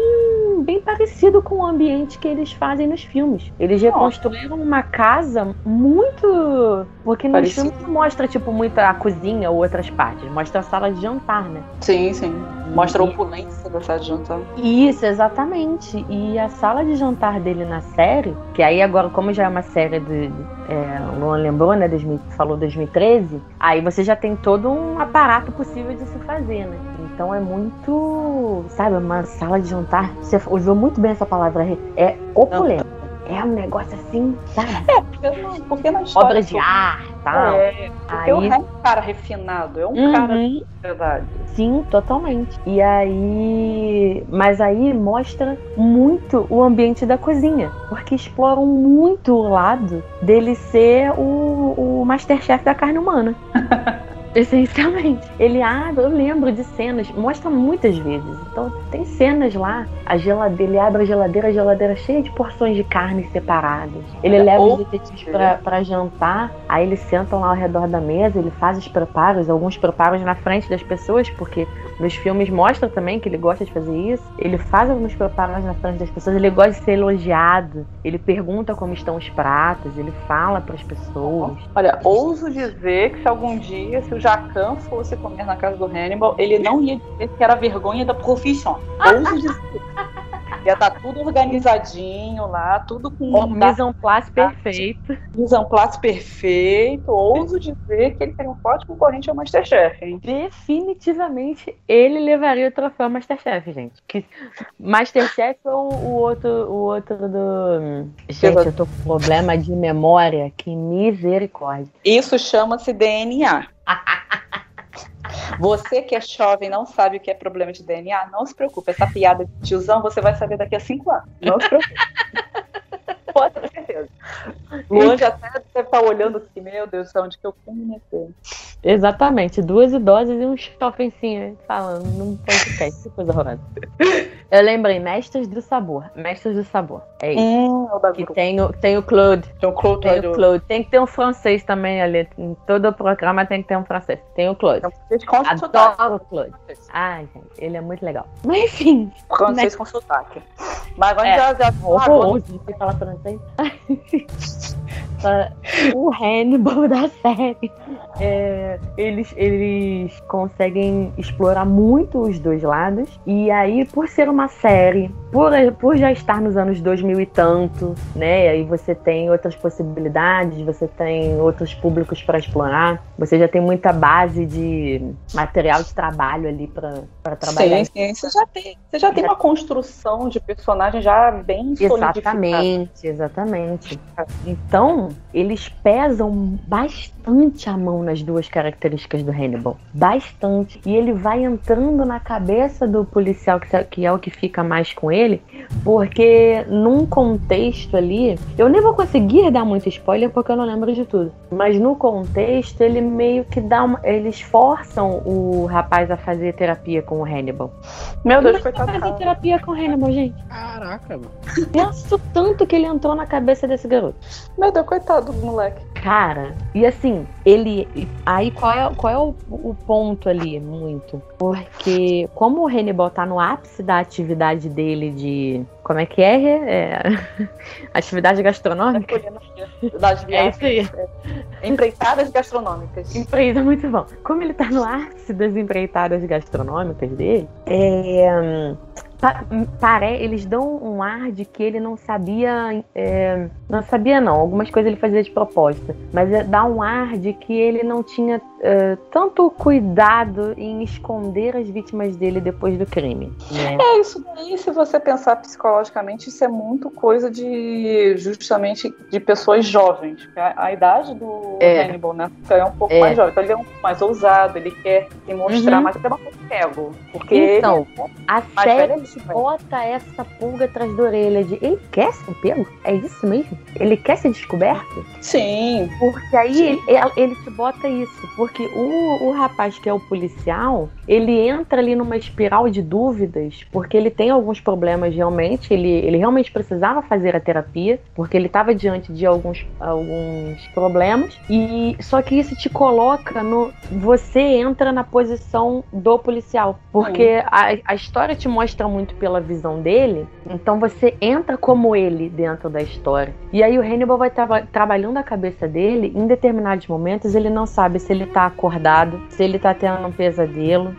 [SPEAKER 2] bem parecido com o ambiente que eles fazem nos filmes. Eles reconstruíram uma casa muito. Porque nos
[SPEAKER 3] Parecido.
[SPEAKER 2] filmes não mostra, tipo, muita a cozinha ou outras partes. Mostra a sala de jantar, né?
[SPEAKER 3] Sim, sim. Mostra a opulência da sala de jantar.
[SPEAKER 2] Isso, exatamente. E a sala de jantar dele na série, que aí agora, como já é uma série de. é, o Luan lembrou, né? 2000, falou 2013, aí você já tem todo um aparato possível de se fazer, né? Então é muito. Sabe, uma sala de jantar. Você usou muito bem essa palavra. É opulento. É um negócio assim, sabe?
[SPEAKER 3] Porque, não- porque na história.
[SPEAKER 2] Obras de arte tal.
[SPEAKER 3] É, porque o
[SPEAKER 2] Aí-
[SPEAKER 3] é um cara refinado, é um
[SPEAKER 2] Uhum.
[SPEAKER 3] cara de verdade.
[SPEAKER 2] Sim, totalmente. E aí. Mas aí mostra muito o ambiente da cozinha. Porque exploram muito o lado dele ser o, o Masterchef da carne humana. Essencialmente. Ele abre, eu lembro de cenas, mostra muitas vezes. Então tem cenas lá, a geladeira, ele abre a geladeira, a geladeira cheia de porções de carne separadas. Ele
[SPEAKER 3] É,
[SPEAKER 2] leva
[SPEAKER 3] ou-
[SPEAKER 2] os detetives pra, pra jantar, aí eles sentam lá ao redor da mesa, ele faz os preparos, alguns preparos na frente das pessoas, porque nos filmes mostra também que ele gosta de fazer isso. Ele faz alguns preparos na frente das pessoas, ele gosta de ser elogiado, ele pergunta como estão os pratos, ele fala pras pessoas.
[SPEAKER 3] Olha, ouso dizer que se algum dia, se o Jacan fosse comer na casa do Hannibal, ele não ia dizer que era vergonha da profissão. Ouso dizer. Ia estar tudo organizadinho lá, tudo com um
[SPEAKER 2] mise en place perfeito.
[SPEAKER 3] mise en place perfeito. Ouso dizer que ele seria um forte concorrente ao Masterchef, hein?
[SPEAKER 2] Definitivamente ele levaria o troféu Masterchef, gente. Que Masterchef ou o outro, o outro do. Gente, eu tô com problema de memória. Que misericórdia.
[SPEAKER 3] Isso chama-se DNA. Você que é jovem não sabe o que é problema de DNA, não se preocupe. Essa piada de tiozão você vai saber daqui a cinco anos. Não se preocupe. Pode ter certeza. Luan já até deve estar olhando assim, meu Deus onde que eu fui meter?
[SPEAKER 2] Exatamente, duas idosas e um chofencinho falando num podcast. Que coisa horrorosa. Eu lembrei, Mestres do Sabor. Mestres do Sabor. É isso.
[SPEAKER 3] Hum, é
[SPEAKER 2] Que tem o, tem o Claude.
[SPEAKER 3] Tem o Cloto
[SPEAKER 2] Tem o Claude. Tem que ter um francês também ali. Em todo o programa tem que ter um francês. Tem o Claude. Adoro o Claude. Ai, gente, ele é muito legal. Mas enfim,
[SPEAKER 3] Francês com sotaque. Mas agora
[SPEAKER 2] É.
[SPEAKER 3] já, já
[SPEAKER 2] horroroso você falar francês. O Hannibal da série. é, eles, eles conseguem explorar muito os dois lados. E aí, por ser uma série, por, por já estar nos anos 2000 e tanto, né? Aí você tem outras possibilidades, você tem outros públicos para explorar. Você já tem muita base de material de trabalho ali para trabalhar.
[SPEAKER 3] Sim, sim. Você já tem, você já tem uma construção de personagem já bem.
[SPEAKER 2] Exatamente, exatamente. Então, eles pesam bastante a mão nas duas características do Hannibal. Bastante. E ele vai entrando na cabeça do policial, que que é o que fica mais com ele, porque num contexto ali. Eu nem vou conseguir dar muito spoiler porque eu não lembro de tudo. Mas no contexto, ele meio que dá uma. Eles forçam o rapaz a fazer terapia com o Hannibal.
[SPEAKER 3] Meu Deus,
[SPEAKER 2] Como é
[SPEAKER 3] coitado. do
[SPEAKER 2] fazer terapia com o Hannibal, gente?
[SPEAKER 1] Caraca, mano.
[SPEAKER 2] Penso tanto que ele entrou na cabeça desse garoto.
[SPEAKER 3] Meu Deus, coitado do moleque.
[SPEAKER 2] Cara, e assim, ele. Aí qual é, qual é o, o ponto ali, muito? Porque, como o Hannibal tá no ápice da atividade dele de. Como é que é? é atividade gastronômica?
[SPEAKER 3] Das
[SPEAKER 2] É
[SPEAKER 3] viagens,
[SPEAKER 2] isso aí.
[SPEAKER 3] empreitadas gastronômicas.
[SPEAKER 2] Empresa, muito bom. Como ele tá no ápice das empreitadas gastronômicas dele, é, pa- pare, eles dão um ar de que ele não sabia. é, não sabia, não. Algumas coisas ele fazia de propósito. Mas é- dá um ar de que ele não tinha é, tanto cuidado em esconder as vítimas dele depois do crime. né?
[SPEAKER 3] É isso daí, se você pensar psicologicamente, isso é muito coisa de justamente de pessoas jovens. A, a idade do
[SPEAKER 2] É.
[SPEAKER 3] Hannibal, né? É um pouco
[SPEAKER 2] É.
[SPEAKER 3] mais jovem. Então ele é um pouco mais ousado, ele quer se mostrar
[SPEAKER 2] Uhum.
[SPEAKER 3] mais até mais cego. Porque
[SPEAKER 2] Então,
[SPEAKER 3] ele
[SPEAKER 2] a
[SPEAKER 3] é mais
[SPEAKER 2] série
[SPEAKER 3] velho, ele vai.
[SPEAKER 2] bota essa pulga atrás da orelha de ele quer ser pego? É isso mesmo? Ele quer ser descoberto?
[SPEAKER 3] Sim,
[SPEAKER 2] Porque aí ele, ele- ele te bota isso. Porque o, o rapaz que é o policial, ele entra ali numa espiral de dúvidas, porque ele tem alguns problemas realmente. Ele, ele realmente precisava fazer a terapia, porque ele estava diante de alguns, alguns problemas. E só que isso te coloca no. Você entra na posição do policial. Porque a, a história te mostra muito pela visão dele. Então você entra como ele dentro da história. E aí o Hannibal vai traba- trabalhando a cabeça dele, em determinados momentos ele não sabe se ele tá acordado, se ele tá tendo um pesadelo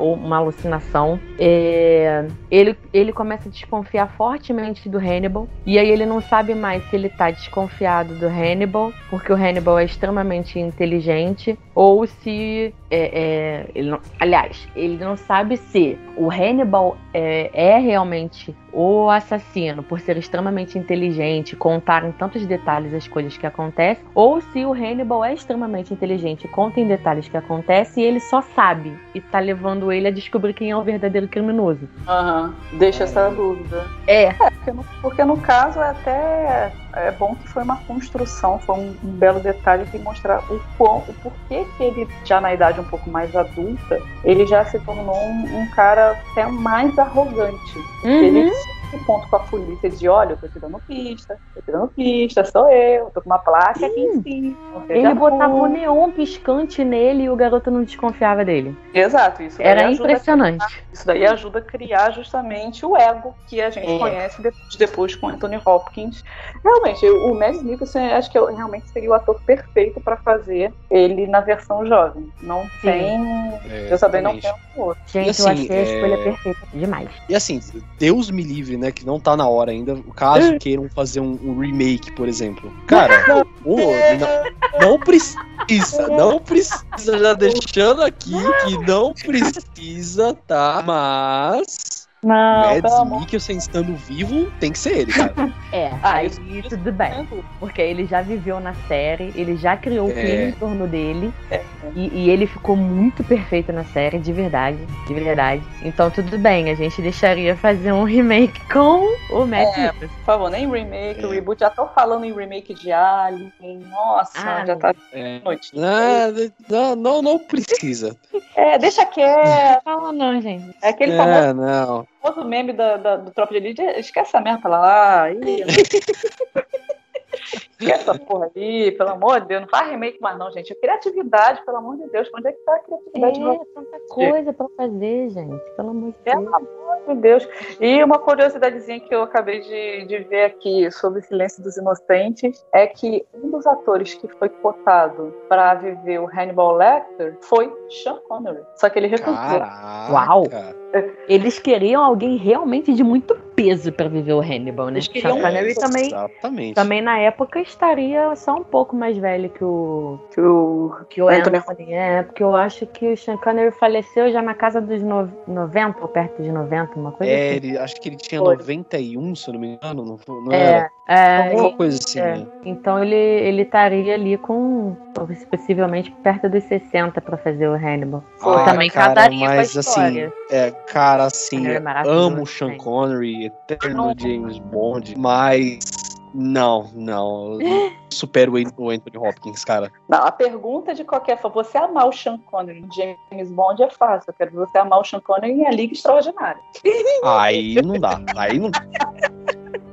[SPEAKER 2] ou uma alucinação. É, ele, ele começa a desconfiar fortemente do Hannibal. E aí ele não sabe mais se ele tá desconfiado do Hannibal, porque o Hannibal é extremamente inteligente, ou se. é, é, ele não- aliás, ele não sabe se o Hannibal é, é realmente o assassino por ser extremamente inteligente, contar em tantos detalhes as coisas que acontecem, ou se o Hannibal é extremamente inteligente, conta em detalhes que acontecem e ele só sabe e tá levando ele a descobrir quem é o verdadeiro criminoso.
[SPEAKER 3] Aham, deixa essa dúvida.
[SPEAKER 2] É.
[SPEAKER 3] Porque no, porque no caso é até é bom que foi uma construção, foi um, um belo detalhe que mostrar o, quão, o porquê que ele, já na idade um pouco mais adulta, ele já se tornou um, um cara até mais arrogante. Ele Sempre ponto com a polícia de olha, eu tô te dando pista, tô te dando pista, sou eu, tô com uma placa aqui em cima.
[SPEAKER 2] Ele botava o neon piscante nele e o garoto não desconfiava dele.
[SPEAKER 3] Exato, isso daí
[SPEAKER 2] Era impressionante.
[SPEAKER 3] Isso daí ajuda a criar justamente o ego que a gente
[SPEAKER 2] É.
[SPEAKER 3] conhece depois, depois com Anthony Hopkins. Realmente, o Mads Mikkelsen acho que eu- realmente seria o ator perfeito para fazer ele na versão jovem. Não
[SPEAKER 2] Sim.
[SPEAKER 3] tem.
[SPEAKER 1] É,
[SPEAKER 3] eu também não tenho outro.
[SPEAKER 2] Gente,
[SPEAKER 1] E assim,
[SPEAKER 2] eu achei a
[SPEAKER 1] é-
[SPEAKER 2] escolha perfeita demais.
[SPEAKER 1] E assim, Deus me livre, né? Que não tá na hora ainda. Caso queiram fazer um, um remake, por exemplo. Cara, não, não precisa, não precisa. Já deixando aqui que não precisa, tá? Mas.
[SPEAKER 3] Não,
[SPEAKER 1] Mads Mikkelsen estando vivo, tem que ser ele, cara.
[SPEAKER 2] É,
[SPEAKER 3] Ah,
[SPEAKER 2] aí tudo bem. Porque ele já viveu na série, ele já criou o
[SPEAKER 1] É.
[SPEAKER 2] clima em torno dele.
[SPEAKER 3] É.
[SPEAKER 2] E, e ele ficou muito perfeito na série, de verdade. De verdade. Então tudo bem, a gente deixaria fazer um remake com o Matt
[SPEAKER 3] É. Por favor, nem remake,
[SPEAKER 1] É.
[SPEAKER 3] reboot. Já tô falando em remake de Alien. Nossa,
[SPEAKER 2] Ah,
[SPEAKER 3] já tá
[SPEAKER 1] É.
[SPEAKER 3] noite.
[SPEAKER 1] Ah, não, não, não precisa.
[SPEAKER 3] É, deixa quieto.
[SPEAKER 2] Fala não, gente.
[SPEAKER 3] É aquele famoso
[SPEAKER 1] É, não.
[SPEAKER 3] Famoso meme da, da- do Tropa de Elite, esquece essa merda lá. Ih, esquece essa porra aí, pelo amor de Deus. Não faz remake mais não, gente. Criatividade, pelo amor de Deus. Onde é que tá a criatividade?
[SPEAKER 2] É, tanta coisa pra fazer, gente. Pelo amor de
[SPEAKER 3] Pelo
[SPEAKER 2] Deus.
[SPEAKER 3] amor de Deus. E uma curiosidadezinha que eu acabei de, de ver aqui sobre o Silêncio dos Inocentes é que um dos atores que foi cotado pra viver o Hannibal Lecter foi Sean Connery. Só que ele recusou.
[SPEAKER 1] Caraca.
[SPEAKER 2] Uau. Eles queriam alguém realmente de muito peso pra viver o Hannibal, né?
[SPEAKER 3] Eles queriam
[SPEAKER 2] Sean Connery
[SPEAKER 3] um-
[SPEAKER 2] também,
[SPEAKER 1] Exatamente.
[SPEAKER 2] também na época estaria só um pouco mais velho que o
[SPEAKER 3] Que o
[SPEAKER 2] que o
[SPEAKER 3] Anthony
[SPEAKER 2] Anthony. É, porque eu acho que o Sean Connery faleceu já na casa dos no- 90 ou perto de 90, uma coisa
[SPEAKER 1] É,
[SPEAKER 2] assim.
[SPEAKER 1] ele, acho que ele tinha
[SPEAKER 3] Foi.
[SPEAKER 1] 91, se eu não me engano, não, não
[SPEAKER 2] É,
[SPEAKER 1] era?
[SPEAKER 2] É,
[SPEAKER 1] Alguma
[SPEAKER 2] e-
[SPEAKER 1] coisa assim,
[SPEAKER 2] é.
[SPEAKER 1] né?
[SPEAKER 2] Então ele ele estaria ali com possivelmente perto dos 60 pra fazer o Hannibal.
[SPEAKER 1] Ah,
[SPEAKER 2] também
[SPEAKER 1] cara,
[SPEAKER 2] casaria com a
[SPEAKER 1] mas assim, é, cara, assim,
[SPEAKER 2] é
[SPEAKER 1] amo o Sean. Connery, eterno James Bond, mas não, não, eu supero o An- o Anthony Hopkins, cara.
[SPEAKER 3] Não, a pergunta de qualquer forma, você amar o Sean Connery em James Bond é fácil. Eu quero ver você amar o Sean Connery em A Liga Extraordinária.
[SPEAKER 1] Aí não dá, aí não dá.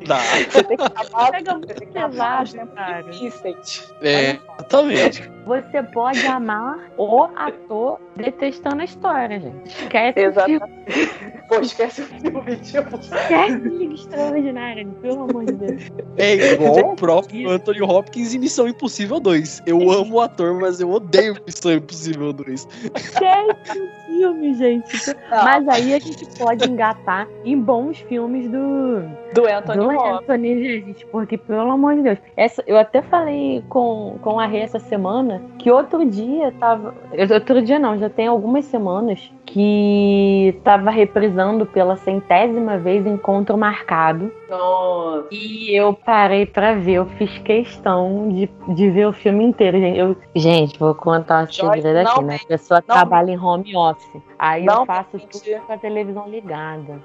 [SPEAKER 1] Dá.
[SPEAKER 3] Você tem que amar,
[SPEAKER 2] Pega
[SPEAKER 3] você tem que amar os tempos difíceis.
[SPEAKER 1] É, exatamente.
[SPEAKER 2] Você pode amar o ator detestando a história, gente. Esquece o filme.
[SPEAKER 3] Exatamente. Pô, esquece o filme, tipo.
[SPEAKER 2] Esquece Liga Extraordinária, pelo amor de Deus.
[SPEAKER 1] É igual o próprio Anthony Hopkins em Missão Impossível 2. Eu amo o ator, mas eu odeio Missão Impossível 2.
[SPEAKER 2] Esquece o filme, gente.
[SPEAKER 3] Não,
[SPEAKER 2] Mas aí a gente pode engatar em bons filmes do,
[SPEAKER 3] do Anthony
[SPEAKER 2] do Anthony, gente, porque, pelo amor de Deus. Essa, eu até falei com, com a Rê essa semana que outro dia tava. Outro dia não, já tem algumas semanas que tava reprisando pela centésima vez Encontro Marcado.
[SPEAKER 3] Nossa.
[SPEAKER 2] E eu parei pra ver, eu fiz questão de, de ver o filme inteiro, gente. Eu, gente, vou contar um
[SPEAKER 3] Joyce,
[SPEAKER 2] segredo aqui, né? A pessoa
[SPEAKER 3] não
[SPEAKER 2] trabalha em home office. Aí eu
[SPEAKER 3] Não
[SPEAKER 2] faço
[SPEAKER 3] mente.
[SPEAKER 2] tudo com a televisão ligada.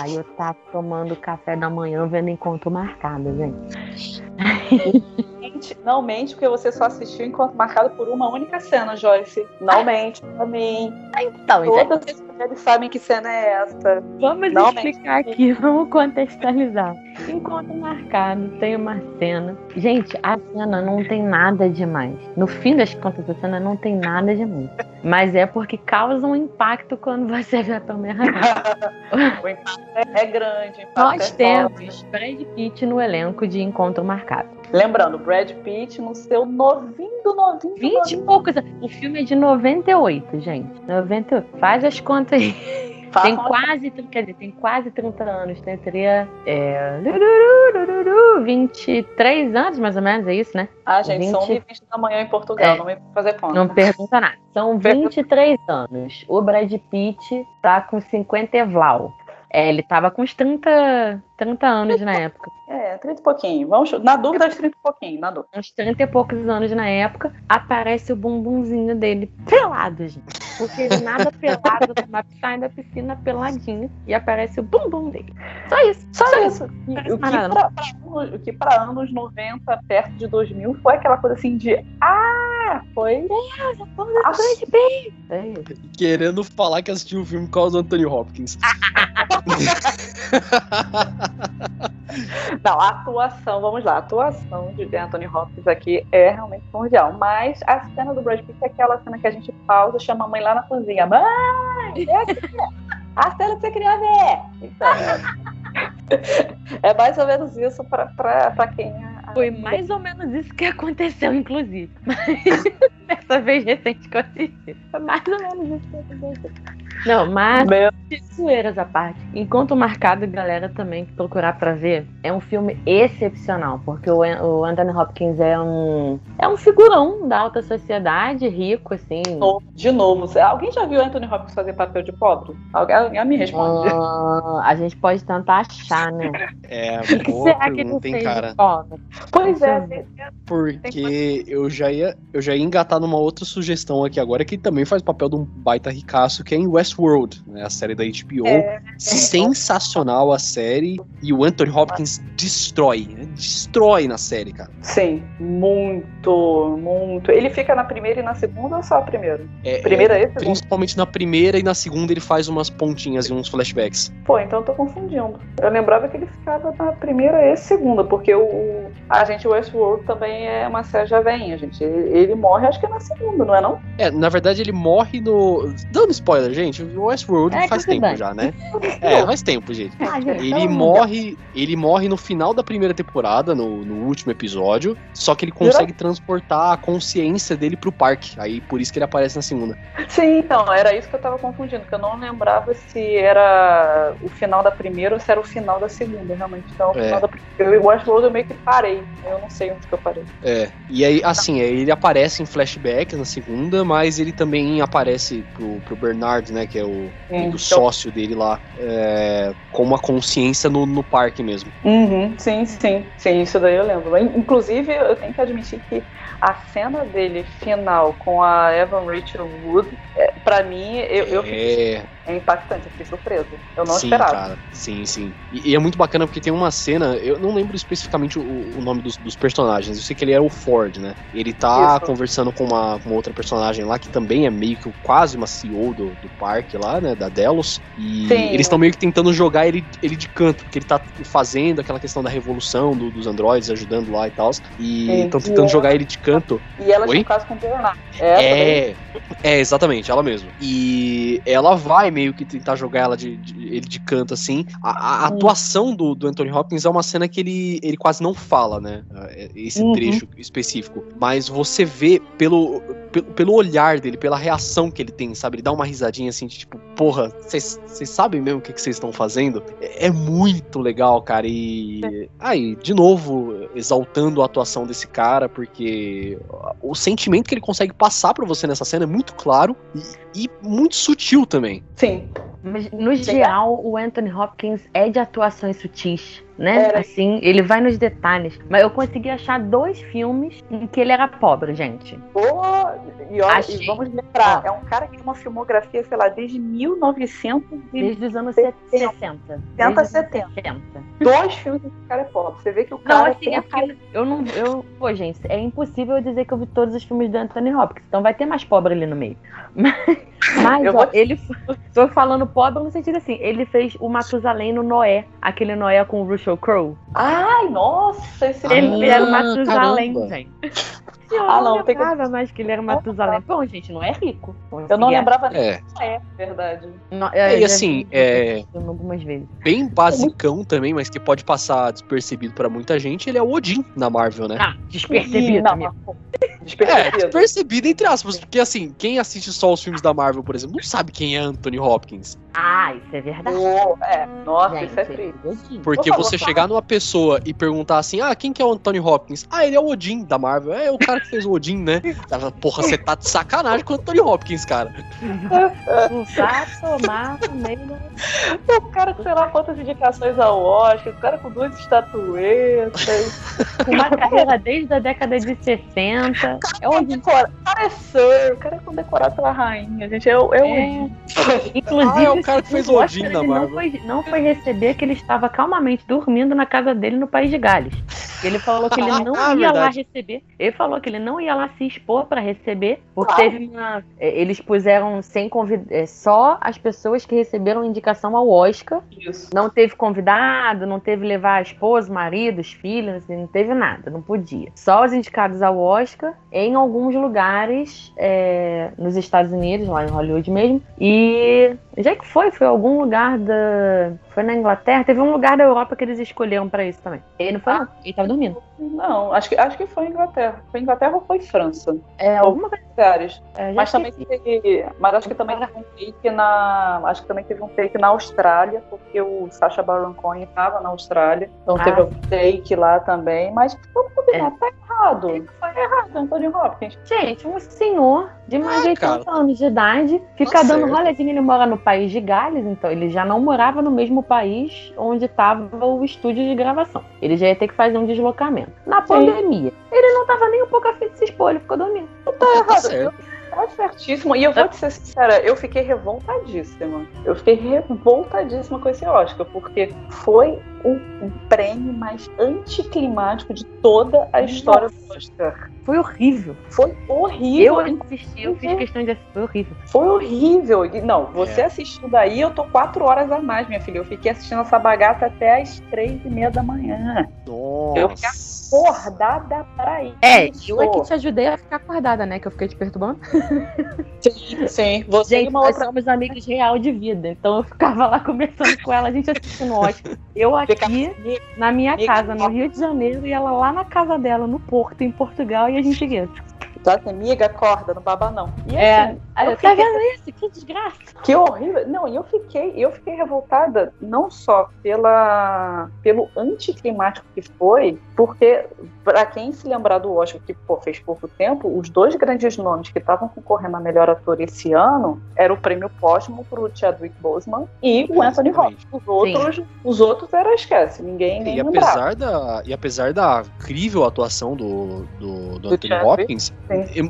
[SPEAKER 2] Aí eu tava tomando café da manhã vendo encontro marcado, gente.
[SPEAKER 3] Mente- Não mente, porque você só assistiu enquanto marcado por uma única cena, Joyce. Não mente pra mim.
[SPEAKER 2] Então, gente,
[SPEAKER 3] Mulheres sabem que cena é essa.
[SPEAKER 2] vamos
[SPEAKER 3] não
[SPEAKER 2] explicar aqui, vamos contextualizar. Encontro marcado, tem uma cena. Gente, a cena não tem nada demais. No fim das contas, a cena não tem nada demais. Mas é porque causa um impacto quando você vê a Pamela
[SPEAKER 3] o impacto é, grande. o impacto
[SPEAKER 2] Nós
[SPEAKER 3] é forte.
[SPEAKER 2] temos Brad Pitt no elenco de Encontro Marcado.
[SPEAKER 3] Lembrando, Brad Pitt no seu novinho do novinho. do
[SPEAKER 2] 20 e poucos. O filme é de 98, gente. 98. Faz as contas aí. Tem
[SPEAKER 3] Façam
[SPEAKER 2] quase, quer dizer, tem quase 30 anos. Tem, teria é, lururu, lururu, 23 anos, mais ou menos, é isso, né?
[SPEAKER 3] Ah, gente, são
[SPEAKER 2] 20.
[SPEAKER 3] 20 da manhã em Portugal,
[SPEAKER 2] É.
[SPEAKER 3] não me fazer conta.
[SPEAKER 2] Não pergunta nada. São 23 anos. O Brad Pitt tá com 50 evlau. É, ele tava com uns 30, 30 anos na época.
[SPEAKER 3] É, 30 e pouquinho. Vamos, na dúvida, aos 30 e pouquinho, na dúvida.
[SPEAKER 2] Uns 30 e poucos anos na época. Aparece o bumbumzinho dele pelado, gente. Porque ele nada pelado numa sai da piscina peladinho e aparece o bumbum dele. Só isso.
[SPEAKER 3] Só,
[SPEAKER 2] Só
[SPEAKER 3] isso. E
[SPEAKER 2] Parece
[SPEAKER 3] o, que pra, pra anos- o que pra anos 90, perto de 2000, foi aquela coisa assim de. Ah, foi.
[SPEAKER 2] Vamos de bem. É isso.
[SPEAKER 1] Querendo falar que assistiu o filme por causa do Anthony Hopkins.
[SPEAKER 3] Não, a atuação, vamos lá, a atuação de Anthony Hopkins aqui é realmente primordial. Mas a cena do Brad Pitt é aquela cena que a gente pausa, chama a mãe lá na cozinha. Mãe, é aqui, a cena que você queria ver. Então, é mais ou menos isso pra quem. a-
[SPEAKER 2] Foi mais ou menos isso que aconteceu, inclusive. Dessa vez recente que eu assisti. Foi mais ou menos isso que aconteceu. Não, mas
[SPEAKER 3] Meu
[SPEAKER 2] zoeiras à parte. Enquanto marcado, galera também que procurar pra ver, é um filme excepcional, porque o, o Anthony Hopkins é um é um figurão da alta sociedade, rico assim.
[SPEAKER 3] De novo, alguém já viu Anthony Hopkins fazer papel de pobre? Alguém, alguém me responde.
[SPEAKER 2] Ah, a gente pode tentar achar, né?
[SPEAKER 1] É,
[SPEAKER 2] O que
[SPEAKER 1] boa
[SPEAKER 2] será que ele fez
[SPEAKER 1] cara.
[SPEAKER 2] de pobre?
[SPEAKER 3] pois é,
[SPEAKER 1] Porque eu já ia, eu já ia engatar numa outra sugestão aqui agora que também faz papel de um baita ricaço, que é em Westworld, né, a série da HBO.
[SPEAKER 3] É,
[SPEAKER 1] Sensacional a série e o Anthony Hopkins destrói, né, destrói na série, cara.
[SPEAKER 3] sim, muito, muito. Ele fica na primeira e na segunda ou só a primeira?
[SPEAKER 1] É,
[SPEAKER 3] Primeira
[SPEAKER 1] é,
[SPEAKER 3] e segunda?
[SPEAKER 1] principalmente na primeira e na segunda ele faz umas pontinhas e uns flashbacks.
[SPEAKER 3] Pô, então eu tô confundindo. Eu lembrava que ele ficava na primeira e segunda, porque o a gente Westworld também é uma série já veinha, gente. Ele, ele morre acho que é na segunda, não é não?
[SPEAKER 1] É, na verdade ele morre no. Dando spoiler, gente, o Westworld
[SPEAKER 2] É,
[SPEAKER 1] faz tempo
[SPEAKER 2] bem.
[SPEAKER 1] já, né? É, faz tempo, gente.
[SPEAKER 2] Ah, gente,
[SPEAKER 1] Ele
[SPEAKER 2] então,
[SPEAKER 1] morre, ele morre no final da primeira temporada, no, no último episódio, só que ele consegue transportar a consciência dele pro parque. Aí por isso que ele aparece na segunda.
[SPEAKER 3] Sim, então, era isso que eu tava confundindo, que eu não lembrava se era o final da primeira ou se era o final da segunda, realmente. Então, o
[SPEAKER 1] É.
[SPEAKER 3] final da primeira. O Westworld eu meio que parei. Eu não sei onde que eu parei.
[SPEAKER 1] É. E aí, assim, aí ele aparece em flashback na segunda, mas ele também aparece pro, pro Bernard, né? Que é o,
[SPEAKER 3] Hum,
[SPEAKER 1] o sócio dele lá, é, com uma consciência no, no parque mesmo.
[SPEAKER 3] Uhum, sim, sim, sim, isso daí eu lembro. In- Inclusive, eu tenho que admitir que a cena dele final com a Evan Rachel Wood, é, pra mim, eu, eu fiquei
[SPEAKER 1] É.
[SPEAKER 3] é impactante, eu fiquei surpresa. Eu não
[SPEAKER 1] sim,
[SPEAKER 3] esperava.
[SPEAKER 1] cara. Sim, sim. E, e é muito bacana porque tem uma cena, eu não lembro especificamente o, o nome dos, dos personagens, eu sei que ele era o Ford, né? Ele tá
[SPEAKER 3] Isso.
[SPEAKER 1] conversando com uma, com outra personagem lá que também é meio que quase uma CEO do, do parque lá, né? Da Delos. E
[SPEAKER 3] Sim.
[SPEAKER 1] eles estão meio que tentando jogar ele, ele de canto, porque ele tá fazendo aquela questão da revolução do- dos androides, ajudando lá e tal. E estão tentando jogar ele de canto.
[SPEAKER 3] E ela
[SPEAKER 1] Oi?
[SPEAKER 3] tinha um caso com o Bernard. Daí?
[SPEAKER 1] É, é, exatamente, ela mesma. E ela vai meio que tentar jogar ela de, de- ele de canto, assim. A, a
[SPEAKER 3] Hum.
[SPEAKER 1] atuação do, do Anthony Hopkins é uma cena que ele, ele quase não fala, né? É, Esse
[SPEAKER 3] Uhum.
[SPEAKER 1] trecho específico. Mas você vê pelo, pelo, pelo olhar dele, pela reação que ele tem, sabe? Ele dá uma risadinha assim, de tipo, porra, vocês sabem mesmo o que vocês estão fazendo? É, é muito legal, cara. E. Aí, de novo, exaltando a atuação desse cara, porque o sentimento que ele consegue passar pra você nessa cena é muito claro e, e muito sutil também.
[SPEAKER 3] Sim.
[SPEAKER 2] Mas, no
[SPEAKER 3] Sim.
[SPEAKER 2] geral, o Anthony Hopkins é de atuações sutis, né?
[SPEAKER 3] Era.
[SPEAKER 2] Assim, ele vai nos detalhes. Mas eu consegui achar dois filmes em que ele era pobre, gente.
[SPEAKER 3] Pô, e,
[SPEAKER 2] Achei.
[SPEAKER 3] e vamos lembrar,
[SPEAKER 2] Ó.
[SPEAKER 3] é um cara que tem uma filmografia, sei lá, desde 1900 e
[SPEAKER 2] Desde os anos
[SPEAKER 3] 70.
[SPEAKER 2] 60. Desde os anos 70.
[SPEAKER 3] dois filmes que o cara é pobre. Você vê que o
[SPEAKER 2] Não,
[SPEAKER 3] cara
[SPEAKER 2] assim,
[SPEAKER 3] tem
[SPEAKER 2] é
[SPEAKER 3] a
[SPEAKER 2] porque eu não. Eu, pô, gente, é impossível eu dizer que eu vi todos os filmes do Anthony Hopkins. Então vai ter mais pobre ali no meio. Mas, ó,
[SPEAKER 3] vou-
[SPEAKER 2] ele. Tô falando pobre no sentido assim, ele fez o Matusalém no Noé. Aquele Noé com o Russell Crowe.
[SPEAKER 3] Ai, nossa, esse
[SPEAKER 2] Ele
[SPEAKER 1] Ah,
[SPEAKER 2] era o Matusalém,
[SPEAKER 1] caramba.
[SPEAKER 2] Gente.
[SPEAKER 3] Ah, não,
[SPEAKER 2] eu
[SPEAKER 3] tem que-
[SPEAKER 2] lembrava mais que ele era Matusalém. Bom, gente, não é rico.
[SPEAKER 3] Eu não lembrava nem
[SPEAKER 1] É,
[SPEAKER 3] que é, verdade.
[SPEAKER 2] Não,
[SPEAKER 1] É,
[SPEAKER 2] eu
[SPEAKER 1] e assim, é-
[SPEAKER 2] algumas vezes.
[SPEAKER 1] bem basicão também, mas que pode passar despercebido pra muita gente, ele é o Odin na Marvel, né?
[SPEAKER 2] Ah, despercebido,
[SPEAKER 3] não, mas, pô,
[SPEAKER 1] É,
[SPEAKER 3] despercebido.
[SPEAKER 1] despercebido entre aspas, porque assim, quem assiste só os filmes da Marvel, por exemplo, não sabe quem é Anthony Hopkins.
[SPEAKER 2] Ah, isso é verdade.
[SPEAKER 3] Pô, é, nossa,
[SPEAKER 2] Gente,
[SPEAKER 3] isso é triste.
[SPEAKER 1] Porque
[SPEAKER 3] Por favor,
[SPEAKER 1] você você chegar numa pessoa e perguntar assim: ah, quem que é o Anthony Hopkins? Ah, ele é o Odin da Marvel. É o cara que fez o Odin, né? Ela, Porra, você tá de sacanagem com o Anthony Hopkins, cara.
[SPEAKER 2] Usar, tomar, meio
[SPEAKER 3] O cara com sei lá quantas indicações ao Oscar, o cara com duas estatuetas.
[SPEAKER 2] com uma carreira desde a década de 60.
[SPEAKER 3] É o decora... cara é Sir, o cara é condecorado pela rainha, gente. É, o- é,
[SPEAKER 2] É.
[SPEAKER 3] o
[SPEAKER 2] Inclusive,
[SPEAKER 1] Ah, é o cara que fez o Odin na
[SPEAKER 2] ele não foi, não foi receber que ele estava calmamente dormindo na casa dele no País de Gales. Ele falou que ele não
[SPEAKER 1] Ah,
[SPEAKER 2] ia lá
[SPEAKER 1] verdade.
[SPEAKER 2] receber. Ele falou que ele não ia lá se expor para receber, porque
[SPEAKER 3] Claro.
[SPEAKER 2] teve uma. é, Eles puseram sem convid... é, só as pessoas que receberam indicação ao Oscar.
[SPEAKER 3] isso.
[SPEAKER 2] Não teve convidado, não teve levar a esposa, marido, os filhos, assim, não teve nada, não podia. Só os indicados ao Oscar em alguns lugares é, nos Estados Unidos, lá em Hollywood mesmo. E já que foi, foi algum lugar da. Foi na Inglaterra, teve um lugar da Europa que eles escolheram pra isso também. Ele não foi, não. Ele tava dormindo.
[SPEAKER 3] Não, acho que, acho que foi Inglaterra. Foi Inglaterra ou foi França?
[SPEAKER 2] É, alguma.
[SPEAKER 3] Lugares.
[SPEAKER 2] é,
[SPEAKER 3] Mas também teve. Mas acho que também teve um take na. Acho que também teve um take na Austrália, porque o Sacha Baron Cohen estava na Austrália. Então
[SPEAKER 2] Ah.
[SPEAKER 3] teve um take lá também. Mas vamos combinar,
[SPEAKER 2] É.
[SPEAKER 3] tá errado. Tá errado, Anthony Hopkins.
[SPEAKER 2] Gente, um senhor de mais de
[SPEAKER 1] Ah,
[SPEAKER 2] 80
[SPEAKER 1] cara.
[SPEAKER 2] anos de idade fica
[SPEAKER 1] Tá
[SPEAKER 2] dando rolezinho. Ele mora no país de Gales, então ele já não morava no mesmo país onde estava o estúdio de gravação. Ele já ia ter que fazer um deslocamento. Na pandemia, ele não tava nem um pouco afim de se expor, ele ficou dormindo.
[SPEAKER 3] Tá errado.
[SPEAKER 1] certo.
[SPEAKER 3] Tá certíssimo. E eu vou te ser sincera, eu fiquei revoltadíssima. Eu fiquei revoltadíssima com esse Oscar, porque foi o prêmio mais anticlimático de toda a história do Oscar.
[SPEAKER 2] Foi horrível.
[SPEAKER 3] Foi horrível.
[SPEAKER 2] Eu assisti, eu fiz questão de assistir. Foi horrível.
[SPEAKER 3] Foi horrível. Não, você
[SPEAKER 1] É.
[SPEAKER 3] assistiu daí, eu tô quatro horas a mais, minha filha. Eu fiquei assistindo essa bagaça até as três e meia da manhã. Eu fiquei
[SPEAKER 1] Nossa.
[SPEAKER 3] acordada pra isso.
[SPEAKER 2] É, eu é que te ajudei a ficar acordada, né? Que eu fiquei te perturbando.
[SPEAKER 3] Sim, sim. Você
[SPEAKER 2] Gente,
[SPEAKER 3] e uma
[SPEAKER 2] nós
[SPEAKER 3] outra.
[SPEAKER 2] somos amigos real de vida. Então eu ficava lá conversando com ela, a gente assistindo Oscar. Eu aqui na minha casa, no Rio de Janeiro, e ela lá na casa dela, no Porto, em Portugal, e a gente aqui.
[SPEAKER 3] Tá, amiga, acorda, não baba não. E
[SPEAKER 2] É.
[SPEAKER 3] assim,
[SPEAKER 2] Aí
[SPEAKER 3] eu
[SPEAKER 2] tá
[SPEAKER 3] fiquei-
[SPEAKER 2] vendo isso? Que desgraça.
[SPEAKER 3] Que horrível. Não, e eu fiquei, eu fiquei revoltada não só pela, pelo anticlimático que foi, porque para quem se lembrar do Oscar que pô, fez pouco tempo, os dois grandes nomes que estavam concorrendo a melhor ator esse ano era o prêmio póstumo para o Chadwick Boseman e o Anthony Hopkins. Os outros, os outros era esquece, ninguém nem
[SPEAKER 1] E
[SPEAKER 3] lembrava.
[SPEAKER 1] apesar, da, e apesar da incrível atuação do, do, do
[SPEAKER 3] Do
[SPEAKER 1] Anthony
[SPEAKER 3] Chadwick,
[SPEAKER 1] Hopkins,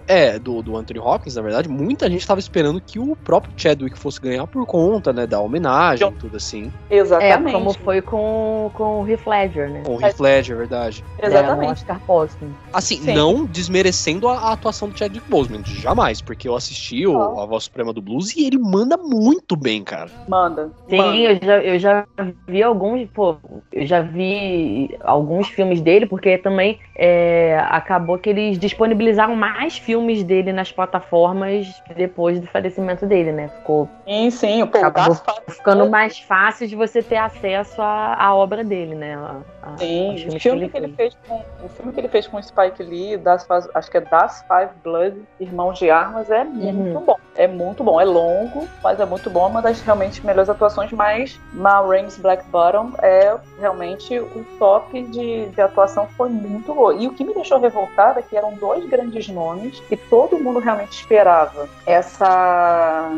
[SPEAKER 1] é, do, do Anthony Hopkins, na verdade, muita gente estava esperando que o próprio Chadwick fosse ganhar por conta, né, da homenagem e tudo assim.
[SPEAKER 2] É,
[SPEAKER 3] Exatamente.
[SPEAKER 2] como foi com, com o Heath Ledger, né?
[SPEAKER 1] Com o Heath Ledger, é verdade.
[SPEAKER 2] É, no
[SPEAKER 3] Exatamente.
[SPEAKER 2] Oscar póstumo.
[SPEAKER 1] Assim,
[SPEAKER 3] Sim.
[SPEAKER 1] não desmerecendo a, a atuação do Chadwick Boseman, jamais, porque eu assisti o,
[SPEAKER 3] Não.
[SPEAKER 1] a Voz Suprema do Blues e ele manda muito bem, cara.
[SPEAKER 3] Manda.
[SPEAKER 2] Sim,
[SPEAKER 3] manda.
[SPEAKER 2] eu já, eu já vi alguns, pô, eu já vi alguns filmes dele, porque também é, acabou que eles disponibilizaram mais filmes dele nas plataformas depois do falecimento dele, né? Ficou
[SPEAKER 3] Sim, sim. Pô, o
[SPEAKER 2] Acabou ficando mais fácil de você ter acesso à, à obra dele, né? A- a-
[SPEAKER 3] Sim, o filme que ele fez com o filme que ele fez com Spike Lee, das, acho que é Das Five Blood, Irmãos de Armas, é muito bom. É muito bom, é longo, mas é muito bom, é uma das realmente melhores atuações, mas Ma Rainey's Black Bottom é realmente o top de, de atuação, foi muito boa. E o que me deixou revoltada é que eram dois grandes nomes que todo mundo realmente esperava. Essa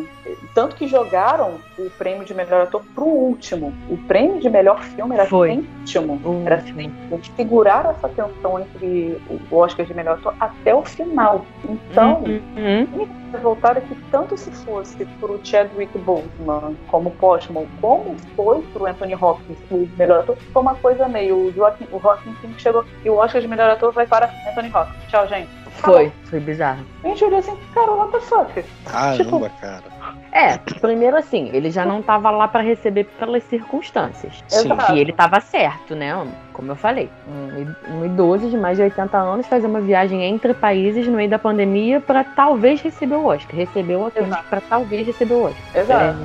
[SPEAKER 3] tanto que jogaram o prêmio de melhor ator pro último. O prêmio de melhor filme era
[SPEAKER 2] Foi.
[SPEAKER 3] último.
[SPEAKER 2] O
[SPEAKER 3] Era eles seguraram essa tensão entre o Oscar de melhor ator até o final. Então,
[SPEAKER 2] Uhum.
[SPEAKER 3] revoltada que tanto se fosse pro Chadwick Boseman como Postman, como foi pro Anthony Hopkins o melhor ator, foi uma coisa meio o Joaquim, o Phoenix chegou e o Oscar de melhor ator vai para Anthony Hopkins. Tchau, gente.
[SPEAKER 2] Foi, foi bizarro.
[SPEAKER 3] A gente olhou assim, cara, what the fuck?
[SPEAKER 1] Caramba, cara.
[SPEAKER 2] É, primeiro assim, ele já não tava lá pra receber pelas circunstâncias.
[SPEAKER 1] Sim.
[SPEAKER 3] Exato.
[SPEAKER 2] E ele tava certo, né? Como eu falei, um, um idoso de mais de 80 anos fazer uma viagem entre países no meio da pandemia pra talvez receber o Oscar. Recebeu
[SPEAKER 3] Exato.
[SPEAKER 2] pra talvez receber o Oscar.
[SPEAKER 3] Exato.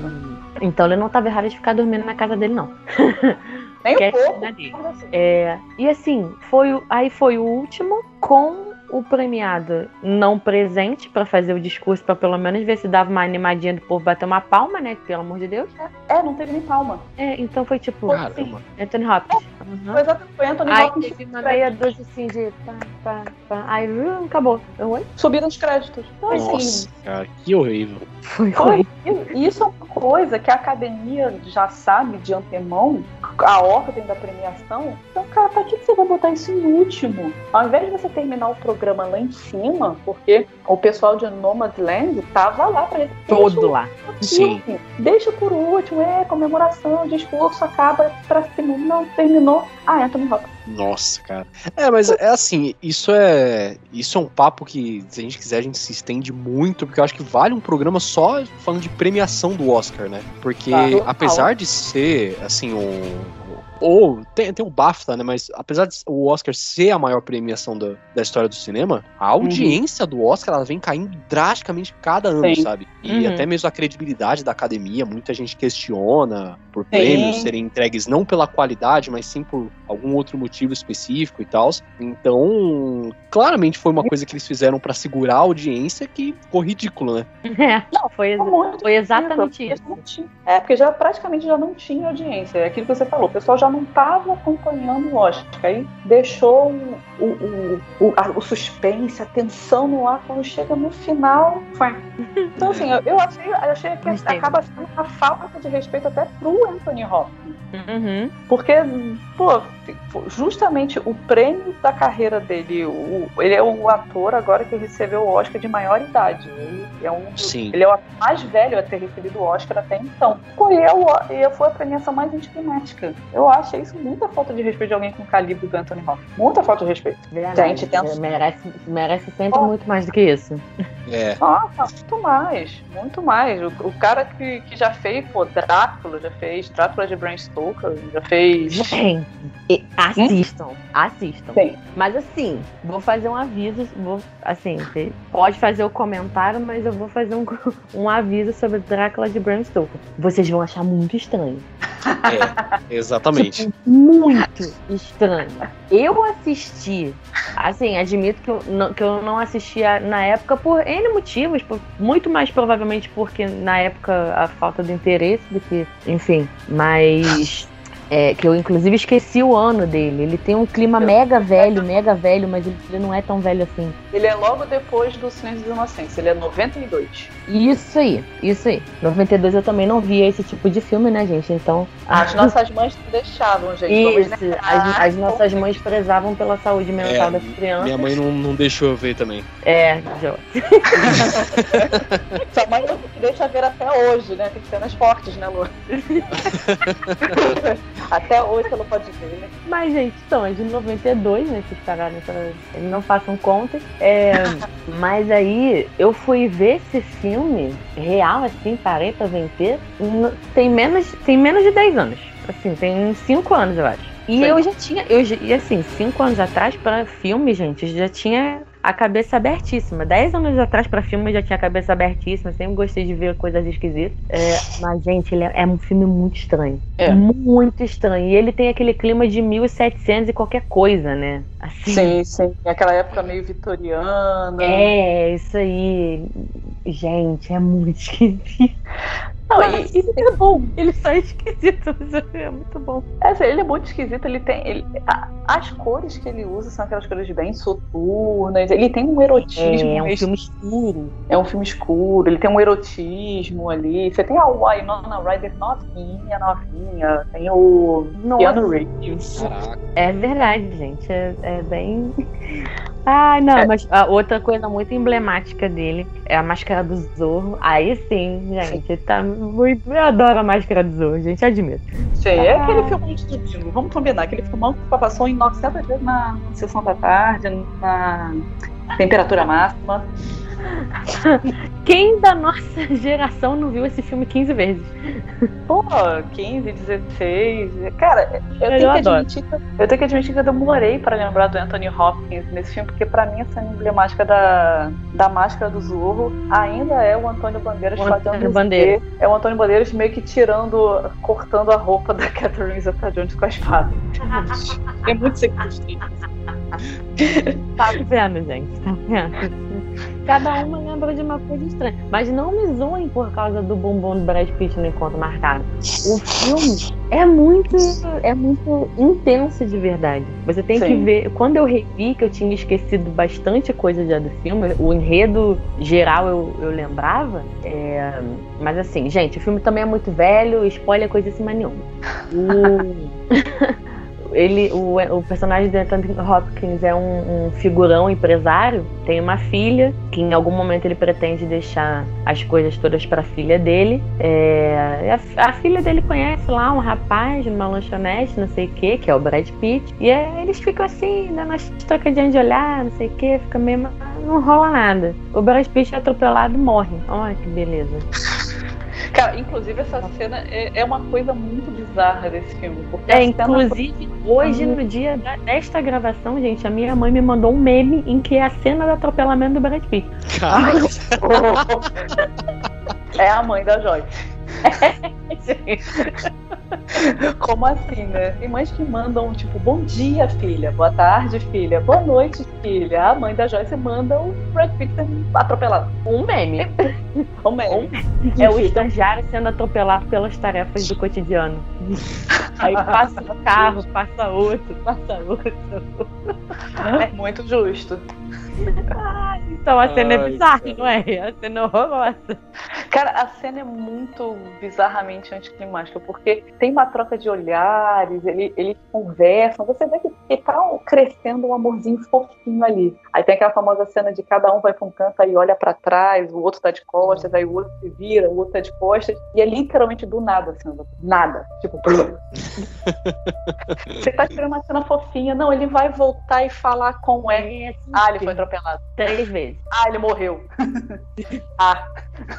[SPEAKER 2] É, então ele não tava errado de ficar dormindo na casa dele, não.
[SPEAKER 3] Nem um pouco.
[SPEAKER 2] É, e assim, foi, aí foi o último com o premiado não presente pra fazer o discurso, pra pelo menos ver se dava uma animadinha do povo bater uma palma, né? Pelo amor de Deus.
[SPEAKER 3] É, não teve nem palma.
[SPEAKER 2] É, então foi tipo
[SPEAKER 1] Caramba.
[SPEAKER 2] Anthony Hopkins. Uhum.
[SPEAKER 3] Foi exatamente foi Anthony
[SPEAKER 2] Aí
[SPEAKER 3] Hopkins.
[SPEAKER 2] teve uma meia dúzia assim de pá, pá, pá. Aí uh, acabou. Oi?
[SPEAKER 3] Subiram os créditos. Então, assim,
[SPEAKER 1] Nossa, cara, que horrível.
[SPEAKER 2] Foi.
[SPEAKER 3] E isso é uma coisa que a academia já sabe de antemão, a ordem da premiação. Então, cara, pra que você vai botar isso em último? Ao invés de você terminar o programa lá em cima, porque o pessoal de Nomadland tava lá pra ele.
[SPEAKER 2] Todo lá.
[SPEAKER 1] Sim.
[SPEAKER 3] Deixa por último, é comemoração, discurso, acaba pra cima. Não, terminou. Ah, Anthony Hopkins.
[SPEAKER 1] Nossa, cara. É, mas é assim, isso é. Isso é um papo que, se a gente quiser, a gente se estende muito, porque eu acho que vale um programa só falando de premiação do Oscar, né? Porque
[SPEAKER 3] total.
[SPEAKER 1] apesar de ser, assim, um. Ou tem, tem o BAFTA, né? Mas apesar de o Oscar ser a maior premiação da, da história do cinema, a audiência do Oscar ela vem caindo drasticamente cada ano,
[SPEAKER 3] Sim.
[SPEAKER 1] sabe? E
[SPEAKER 2] Uhum.
[SPEAKER 1] até mesmo a credibilidade da academia, muita gente questiona por
[SPEAKER 3] Sim.
[SPEAKER 1] prêmios serem entregues não pela qualidade, mas sim por algum outro motivo específico e tal. Então, claramente foi uma coisa que eles fizeram pra segurar a audiência que ficou ridículo, né?
[SPEAKER 2] É, foi,
[SPEAKER 3] Tá muito
[SPEAKER 2] foi exatamente isso.
[SPEAKER 3] não É, porque já praticamente já não tinha audiência. É aquilo que você falou. O pessoal já não estava acompanhando o Oscar. Aí deixou o, o, o, a- o suspense, a tensão no ar. Quando chega no final, foi. Então, assim, eu, eu achei, eu achei que acaba sendo uma falta de respeito até pro Anthony Hopkins.
[SPEAKER 2] Uhum.
[SPEAKER 3] Porque, pô, justamente o prêmio da carreira dele, o, ele é o ator agora que recebeu o Oscar de maior idade. Ele é um
[SPEAKER 1] Sim.
[SPEAKER 3] ele é o ator mais velho a ter recebido o Oscar até então. Pô, e, é o, e foi a premiação mais anticlimática. Eu acho isso muita falta de respeito de alguém com o calibre do Anthony Hopkins. Muita falta de respeito.
[SPEAKER 2] Verdade.
[SPEAKER 3] Gente, tem um-
[SPEAKER 2] merece, merece sempre
[SPEAKER 3] Oh.
[SPEAKER 2] muito mais do que isso.
[SPEAKER 1] É.
[SPEAKER 3] Nossa, muito mais, muito mais. O, o cara que, que já fez, pô, Drácula, já fez Drácula de Bram Stoker, já fez.
[SPEAKER 2] Gente, assistam, assistam.
[SPEAKER 3] Sim.
[SPEAKER 2] Mas assim, vou fazer um aviso, vou, assim, pode fazer o comentário, mas eu vou fazer um, um aviso sobre Drácula de Bram Stoker. Vocês vão achar muito estranho.
[SPEAKER 1] É, exatamente.
[SPEAKER 2] Muito estranho. Eu assisti, assim, admito que eu não, que eu não assistia na época por N motivos, por- muito mais provavelmente porque na época a falta de interesse do que, enfim, mas. É, que eu inclusive esqueci o ano dele. Ele tem um clima mega velho, mega velho, mas ele não é tão velho assim.
[SPEAKER 3] Ele é logo depois do Silêncio dos Inocentes, ele é 92.
[SPEAKER 2] Isso aí, isso aí. 92 eu também não via esse tipo de filme, né, gente? Então.
[SPEAKER 3] As nossas mães não deixavam, gente.
[SPEAKER 2] Isso, as, as nossas mães prezavam pela saúde mental
[SPEAKER 1] É,
[SPEAKER 2] das crianças.
[SPEAKER 1] Minha mãe não, não deixou eu ver também.
[SPEAKER 2] É, Jo.
[SPEAKER 3] Sua mãe não deixa ver até hoje, né? Tem cenas fortes, né, Lu? até hoje ela pode ver.
[SPEAKER 2] Mas, gente, então, é de 92, né? Vocês pagaram essa. Não façam contas. É, mas aí eu fui ver esse filme real, assim, parei pra vencer. Tem menos, tem menos de 10 anos. Assim, tem uns 5 anos, eu acho. E
[SPEAKER 3] Sim.
[SPEAKER 2] eu já tinha. Eu, e assim, 5 anos atrás, pra filme, gente, eu já tinha a cabeça abertíssima. 10 anos atrás, pra filme, eu já tinha a cabeça abertíssima. Sempre gostei de ver coisas esquisitas. É, mas, gente, ele é, é um filme muito estranho.
[SPEAKER 3] É.
[SPEAKER 2] Muito estranho. E ele tem aquele clima de 1700 e qualquer coisa, né? Assim,
[SPEAKER 3] Sim, sim. Naquela época meio vitoriana.
[SPEAKER 2] É, isso aí. Gente, é muito esquisito.
[SPEAKER 3] Não, e, e
[SPEAKER 2] Ele é bom. Ele só é esquisito, mas é muito bom.
[SPEAKER 3] É, assim, ele é muito esquisito, ele tem. ele- a- as cores que ele usa são aquelas cores bem soturnas, ele tem um erotismo.
[SPEAKER 2] É, é um
[SPEAKER 3] meio-
[SPEAKER 2] filme escuro.
[SPEAKER 3] é um filme escuro, ele tem um erotismo ali. Você tem a Winona Ryder novinha, novinha. Tem o Keanu Reeves.
[SPEAKER 2] É verdade, gente. É, é bem. Ai, não,
[SPEAKER 3] É.
[SPEAKER 2] mas a outra coisa muito emblemática dele é a máscara do Zorro. Aí sim, gente, tá muito. Eu adoro a máscara do Zorro, gente, admito.
[SPEAKER 3] Sim, é aquele filme de domingo, vamos combinar. Aquele filmão que passou em 900 vezes na sessão da tarde, na temperatura máxima.
[SPEAKER 2] Quem da nossa geração não viu esse filme 15 vezes?
[SPEAKER 3] Pô, 15, 16. Cara, eu,
[SPEAKER 2] Eu
[SPEAKER 3] tenho, que
[SPEAKER 2] adoro.
[SPEAKER 3] admitir que, eu tenho que admitir que eu demorei para lembrar do Anthony Hopkins nesse filme, porque pra mim a cena emblemática da, da máscara do Zorro ainda é o Antônio Bandeiras
[SPEAKER 2] O
[SPEAKER 3] fazendo
[SPEAKER 2] Antônio
[SPEAKER 3] o
[SPEAKER 2] Bandeiras.
[SPEAKER 3] É o Antônio Bandeiras meio que tirando, cortando a roupa da Catherine Zeta-Jones com a espada. é muito sexista.
[SPEAKER 2] tá vendo, gente? Tá vendo? Cada uma lembra de uma coisa estranha. Mas não me zoem por causa do bumbum do Brad Pitt no encontro marcado. O filme é muito, é muito intenso de verdade. Você tem Sim. que ver. Quando eu revi, que eu tinha esquecido bastante coisa já do filme, o enredo geral eu, eu lembrava. É, mas assim, gente, o filme também é muito velho, spoiler coisa assim, nenhuma. O... ele, o, o personagem de Anthony Hopkins é um, um, figurão empresário, tem uma filha, que em algum momento ele pretende deixar as coisas todas para a filha dele. É, a, a, filha dele conhece lá um rapaz numa lanchonete, não sei o que, que é o Brad Pitt, e é, eles ficam assim, dando as trocadinhas de olhar, não sei o que, fica meio. não rola nada. O Brad Pitt é atropelado morre. Olha que beleza.
[SPEAKER 3] Cara, inclusive essa cena é, é, uma coisa muito bizarra desse filme.
[SPEAKER 2] É, inclusive, hoje, no dia da, desta gravação, gente, a minha mãe me mandou um meme em que é a cena do atropelamento do Brad Pitt.
[SPEAKER 3] é a mãe da Joyce. Como assim, né? Tem mães que mandam, tipo, bom dia, filha, boa tarde, filha, boa noite, filha. A mãe da Joyce manda o Brad Pitt atropelado.
[SPEAKER 2] Um meme.
[SPEAKER 3] um meme.
[SPEAKER 2] É o estagiário sendo atropelado pelas tarefas do cotidiano. Aí passa um carro, passa outro, passa outro.
[SPEAKER 3] É muito justo.
[SPEAKER 2] Ah, então a cena é Ai, é bizarra, cara. não é? A cena é horrorosa.
[SPEAKER 3] Cara, a cena é muito bizarramente anticlimática, porque tem uma troca de olhares, eles ele conversam, você vê que, que tá crescendo um amorzinho fofinho ali. Aí tem aquela famosa cena de cada um vai pra um canto e olha para trás, o outro tá de costas, aí o outro se vira, o outro tá de costas, e é literalmente do nada, assim, nada. Tipo, você tá tirando uma cena fofinha, não, ele vai voltar e falar com o É, ah, ele foi atropelado.
[SPEAKER 2] Três vezes.
[SPEAKER 3] Ah, ele morreu. ah.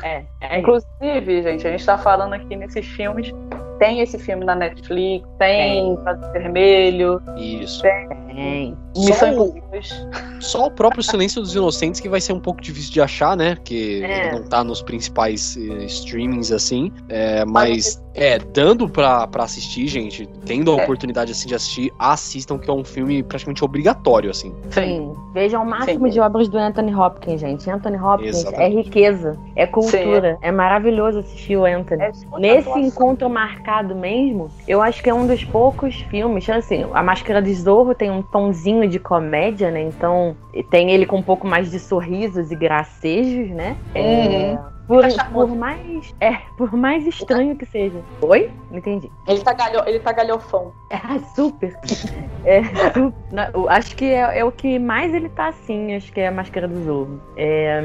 [SPEAKER 3] É, é Inclusive, gente, a gente tá falando aqui nesses filmes. Tem esse filme na Netflix, tem Prato Vermelho.
[SPEAKER 1] Isso.
[SPEAKER 2] Tem.
[SPEAKER 1] Missão só, só o próprio Silêncio dos Inocentes que vai ser um pouco difícil de achar, né? Porque é. não tá nos principais uh, streamings assim. É, mas, mas é, dando pra, pra assistir, gente, tendo a é. oportunidade assim de assistir, assistam, que é um filme praticamente obrigatório, assim.
[SPEAKER 2] Sim. Vejam o máximo Sim. de obras do Anthony Hopkins, gente. Anthony Hopkins é Exatamente. é riqueza, é cultura. Sim. É maravilhoso assistir o Anthony. É Nesse encontro marcado mesmo, eu acho que é um dos poucos filmes, assim, a Máscara de Zorro tem um tomzinho de comédia, né? Então tem ele com um pouco mais de sorrisos e gracejos, né?
[SPEAKER 3] Uhum. É,
[SPEAKER 2] por, por, mais. É, por mais estranho que seja. Oi? Não entendi.
[SPEAKER 3] Ele tá, galho, ele tá galhofão.
[SPEAKER 2] É, super. é, super. acho que é, é, o que mais ele tá assim, acho que é a máscara do Zorro. É,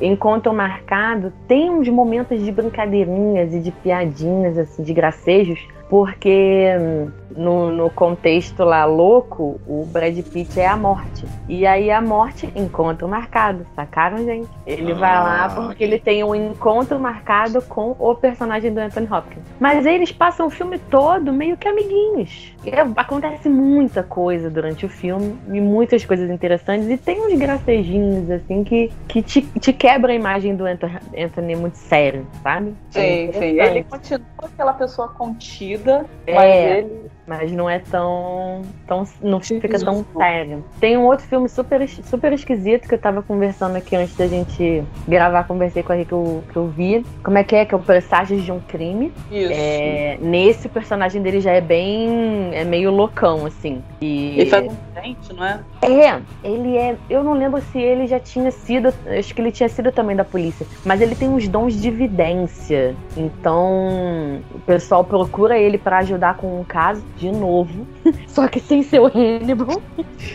[SPEAKER 2] enquanto marcado, tem uns momentos de brincadeirinhas e de piadinhas, assim, de gracejos porque hum, no, no, contexto lá louco, o Brad Pitt é a morte. E aí a morte, encontro marcado, sacaram, gente? Ele ah, vai lá porque ele tem um encontro marcado com o personagem do Anthony Hopkins. Mas eles passam o filme todo meio que amiguinhos. E acontece muita coisa durante o filme, e muitas coisas interessantes, e tem uns gracejinhos, assim, que, que te, te quebra a imagem do Anthony muito sério, sabe?
[SPEAKER 3] Sim, é sim. Ele continua aquela pessoa contida é, mas ele.
[SPEAKER 2] Mas não é tão. tão não fica tão sério. Tem um outro filme super, super esquisito que eu tava conversando aqui antes da gente gravar, conversei com a Rick que eu, que eu vi. Como é que é? Que é o Presságios de um Crime.
[SPEAKER 3] Isso.
[SPEAKER 2] É, nesse, o personagem dele já é bem. é meio loucão, assim.
[SPEAKER 3] E... Ele faz um dente, não é?
[SPEAKER 2] É, ele é. Eu não lembro se ele já tinha sido. Acho que ele tinha sido também da polícia. Mas ele tem uns dons de vidência. Então, o pessoal procura ele ele para ajudar com um caso, de novo. Só que sem ser o Hannibal.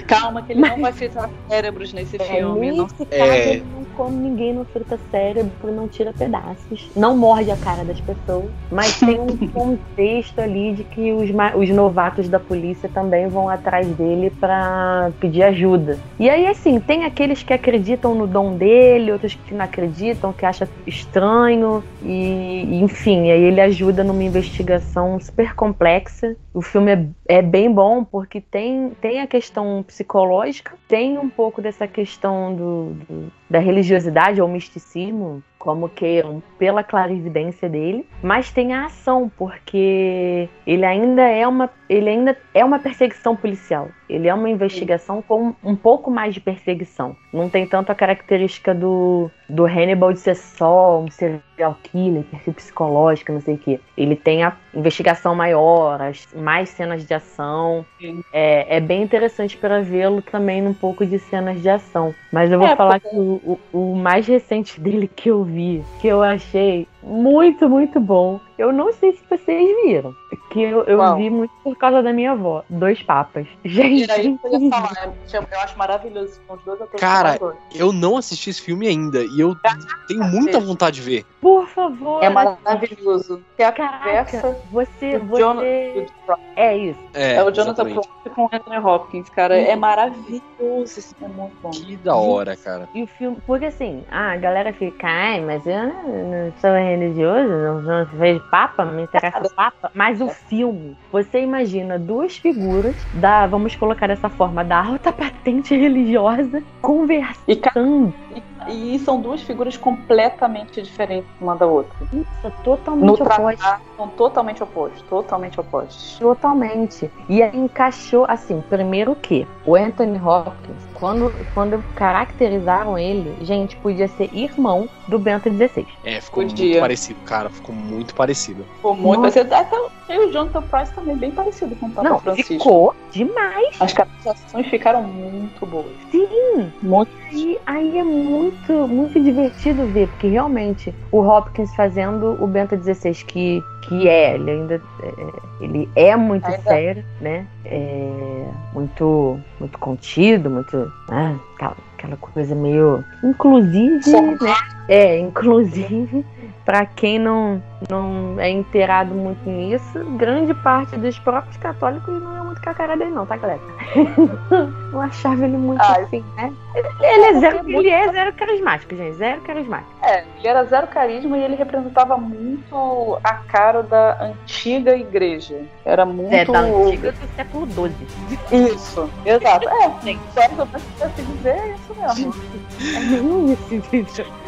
[SPEAKER 3] Calma, que ele Mas... não vai fritar cérebros nesse é, filme.
[SPEAKER 2] Nesse não... caso, é... ele não come ninguém, não frita cérebro, não tira pedaços. Não morde a cara das pessoas. Mas tem um contexto ali de que os, os novatos da polícia também vão atrás dele para pedir ajuda. E aí, assim, tem aqueles que acreditam no dom dele, outros que não acreditam, que acham estranho. E, enfim, aí ele ajuda numa investigação super complexa. O filme é, é, bem bom porque tem, tem a questão psicológica, tem um pouco dessa questão do, do da religiosidade ou misticismo, como queiram, pela clarividência dele, mas tem a ação, porque ele ainda é uma, ele ainda é uma perseguição policial. Ele é uma investigação com um pouco mais de perseguição. Não tem tanto a característica do, do Hannibal de ser só um serial killer, perfil psicológico, não sei o quê. Ele tem a investigação maior, as, mais cenas de ação. É, é, bem interessante para vê-lo também num pouco de cenas de ação. Mas eu vou é, falar porque... que o, o, o mais recente dele que eu vi, que eu achei muito, muito bom. Eu não sei se vocês viram. Que eu, eu vi muito por causa da minha avó. Dois papas. Gente.
[SPEAKER 3] Eu, falar, né? eu acho maravilhoso. São os dois atores
[SPEAKER 1] Cara, eu não assisti esse filme ainda. E eu tenho muita vontade de ver.
[SPEAKER 2] Por favor.
[SPEAKER 3] É maravilhoso.
[SPEAKER 2] É a Caraca, você. você... É isso.
[SPEAKER 3] É, é o Jonathan Price com o Anthony Hopkins, cara. É maravilhoso. Esse filme é muito bom.
[SPEAKER 1] Que da hora, cara.
[SPEAKER 2] E o filme. Porque assim, ah, a galera fica, ai, mas eu não sou religioso, não, não vejo papa, me interessa o papa. Mas o filme, você imagina duas figuras da, vamos colocar dessa forma, da alta patente religiosa conversando.
[SPEAKER 3] E, e são duas figuras completamente diferentes uma da outra.
[SPEAKER 2] Isso, totalmente opostas.
[SPEAKER 3] São totalmente opostos, totalmente opostos.
[SPEAKER 2] Totalmente. E aí encaixou assim, primeiro que o Anthony Hopkins quando, quando caracterizaram ele, gente, podia ser irmão do Bento XVI.
[SPEAKER 1] É, ficou podia. muito parecido, cara. Ficou muito parecido.
[SPEAKER 3] Ficou muito Nossa. parecido. Até o Jonathan Price também bem parecido com o Papa
[SPEAKER 2] Não,
[SPEAKER 3] Francisco.
[SPEAKER 2] Ficou demais.
[SPEAKER 3] As caracterizações ficaram muito boas.
[SPEAKER 2] Sim. Muito. E aí é muito, muito divertido ver, porque realmente o Hopkins fazendo o Bento XVI, que, que é, ele ainda é, ele é muito ainda. sério, né? É muito, muito contido, muito. Né? Aquela, aquela coisa meio. Inclusive, né? É, inclusive, para quem não, não é inteirado muito nisso, grande parte dos próprios católicos não é muito com a cara dele, não, tá, galera? não achava ele muito ah, assim, né? Ele é, zero, ele é zero carismático, gente, zero carismático.
[SPEAKER 3] É, ele era zero carisma e ele representava muito a cara da antiga igreja. Era muito. É,
[SPEAKER 2] da antiga do século XII.
[SPEAKER 3] Isso, exato. É. Só se dizer, é isso mesmo.
[SPEAKER 2] É isso, isso.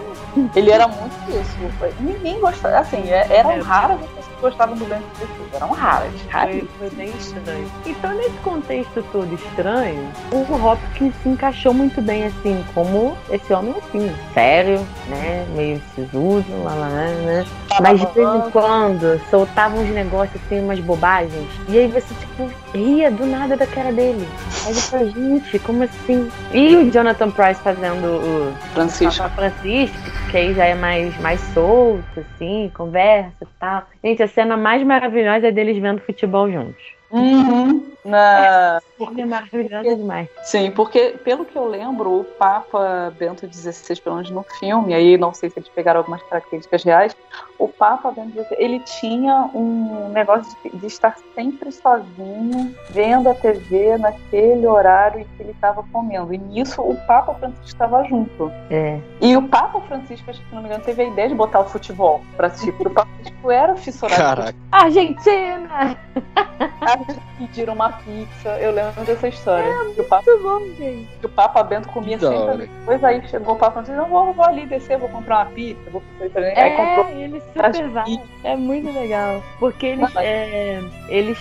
[SPEAKER 3] Ele era muito isso. Ninguém gostava. Assim, é, eram é, raras as pessoas gostavam do Lance pessoas. Eram raras.
[SPEAKER 2] Foi, foi bem estranho. Então, nesse contexto todo estranho, o Hopkins se encaixou muito bem, assim, como esse homem, assim, sério, né? Meio sisudo, lá, lá, né? Mas de vez em quando soltava uns negócios, assim, umas bobagens. E aí você, tipo, ria do nada da cara dele. Aí você fala, gente, como assim? E o Jonathan Price fazendo o
[SPEAKER 3] Francisco.
[SPEAKER 2] Francisco, que aí já é mais, mais solto, assim, conversa e tal. Gente, a cena mais maravilhosa é deles vendo futebol juntos.
[SPEAKER 3] Uhum. Na...
[SPEAKER 2] É maravilhosa demais.
[SPEAKER 3] Sim, porque pelo que eu lembro, o Papa Bento XVI, pelo menos no filme, aí não sei se eles pegaram algumas características reais, o Papa Bento XVI, ele tinha um negócio de, de estar sempre sozinho, vendo a TV naquele horário em que ele estava comendo. E nisso o Papa Francisco estava junto.
[SPEAKER 2] É.
[SPEAKER 3] E o Papa Francisco, acho que se não me engano, teve a ideia de botar o futebol pra assistir, porque o Papa Francisco era fissurado.
[SPEAKER 1] Caraca.
[SPEAKER 2] Argentina!
[SPEAKER 3] pediram uma pizza. Eu lembro dessa história.
[SPEAKER 2] É, que o Papa, bom, gente.
[SPEAKER 3] Que o Papa Bento comia sempre. Depois aí chegou o Papa e disse: Não, vou, vou ali descer, vou comprar uma pizza. Vou
[SPEAKER 2] é, aí comprou. Ele super vai. É muito legal. Porque eles, é, eles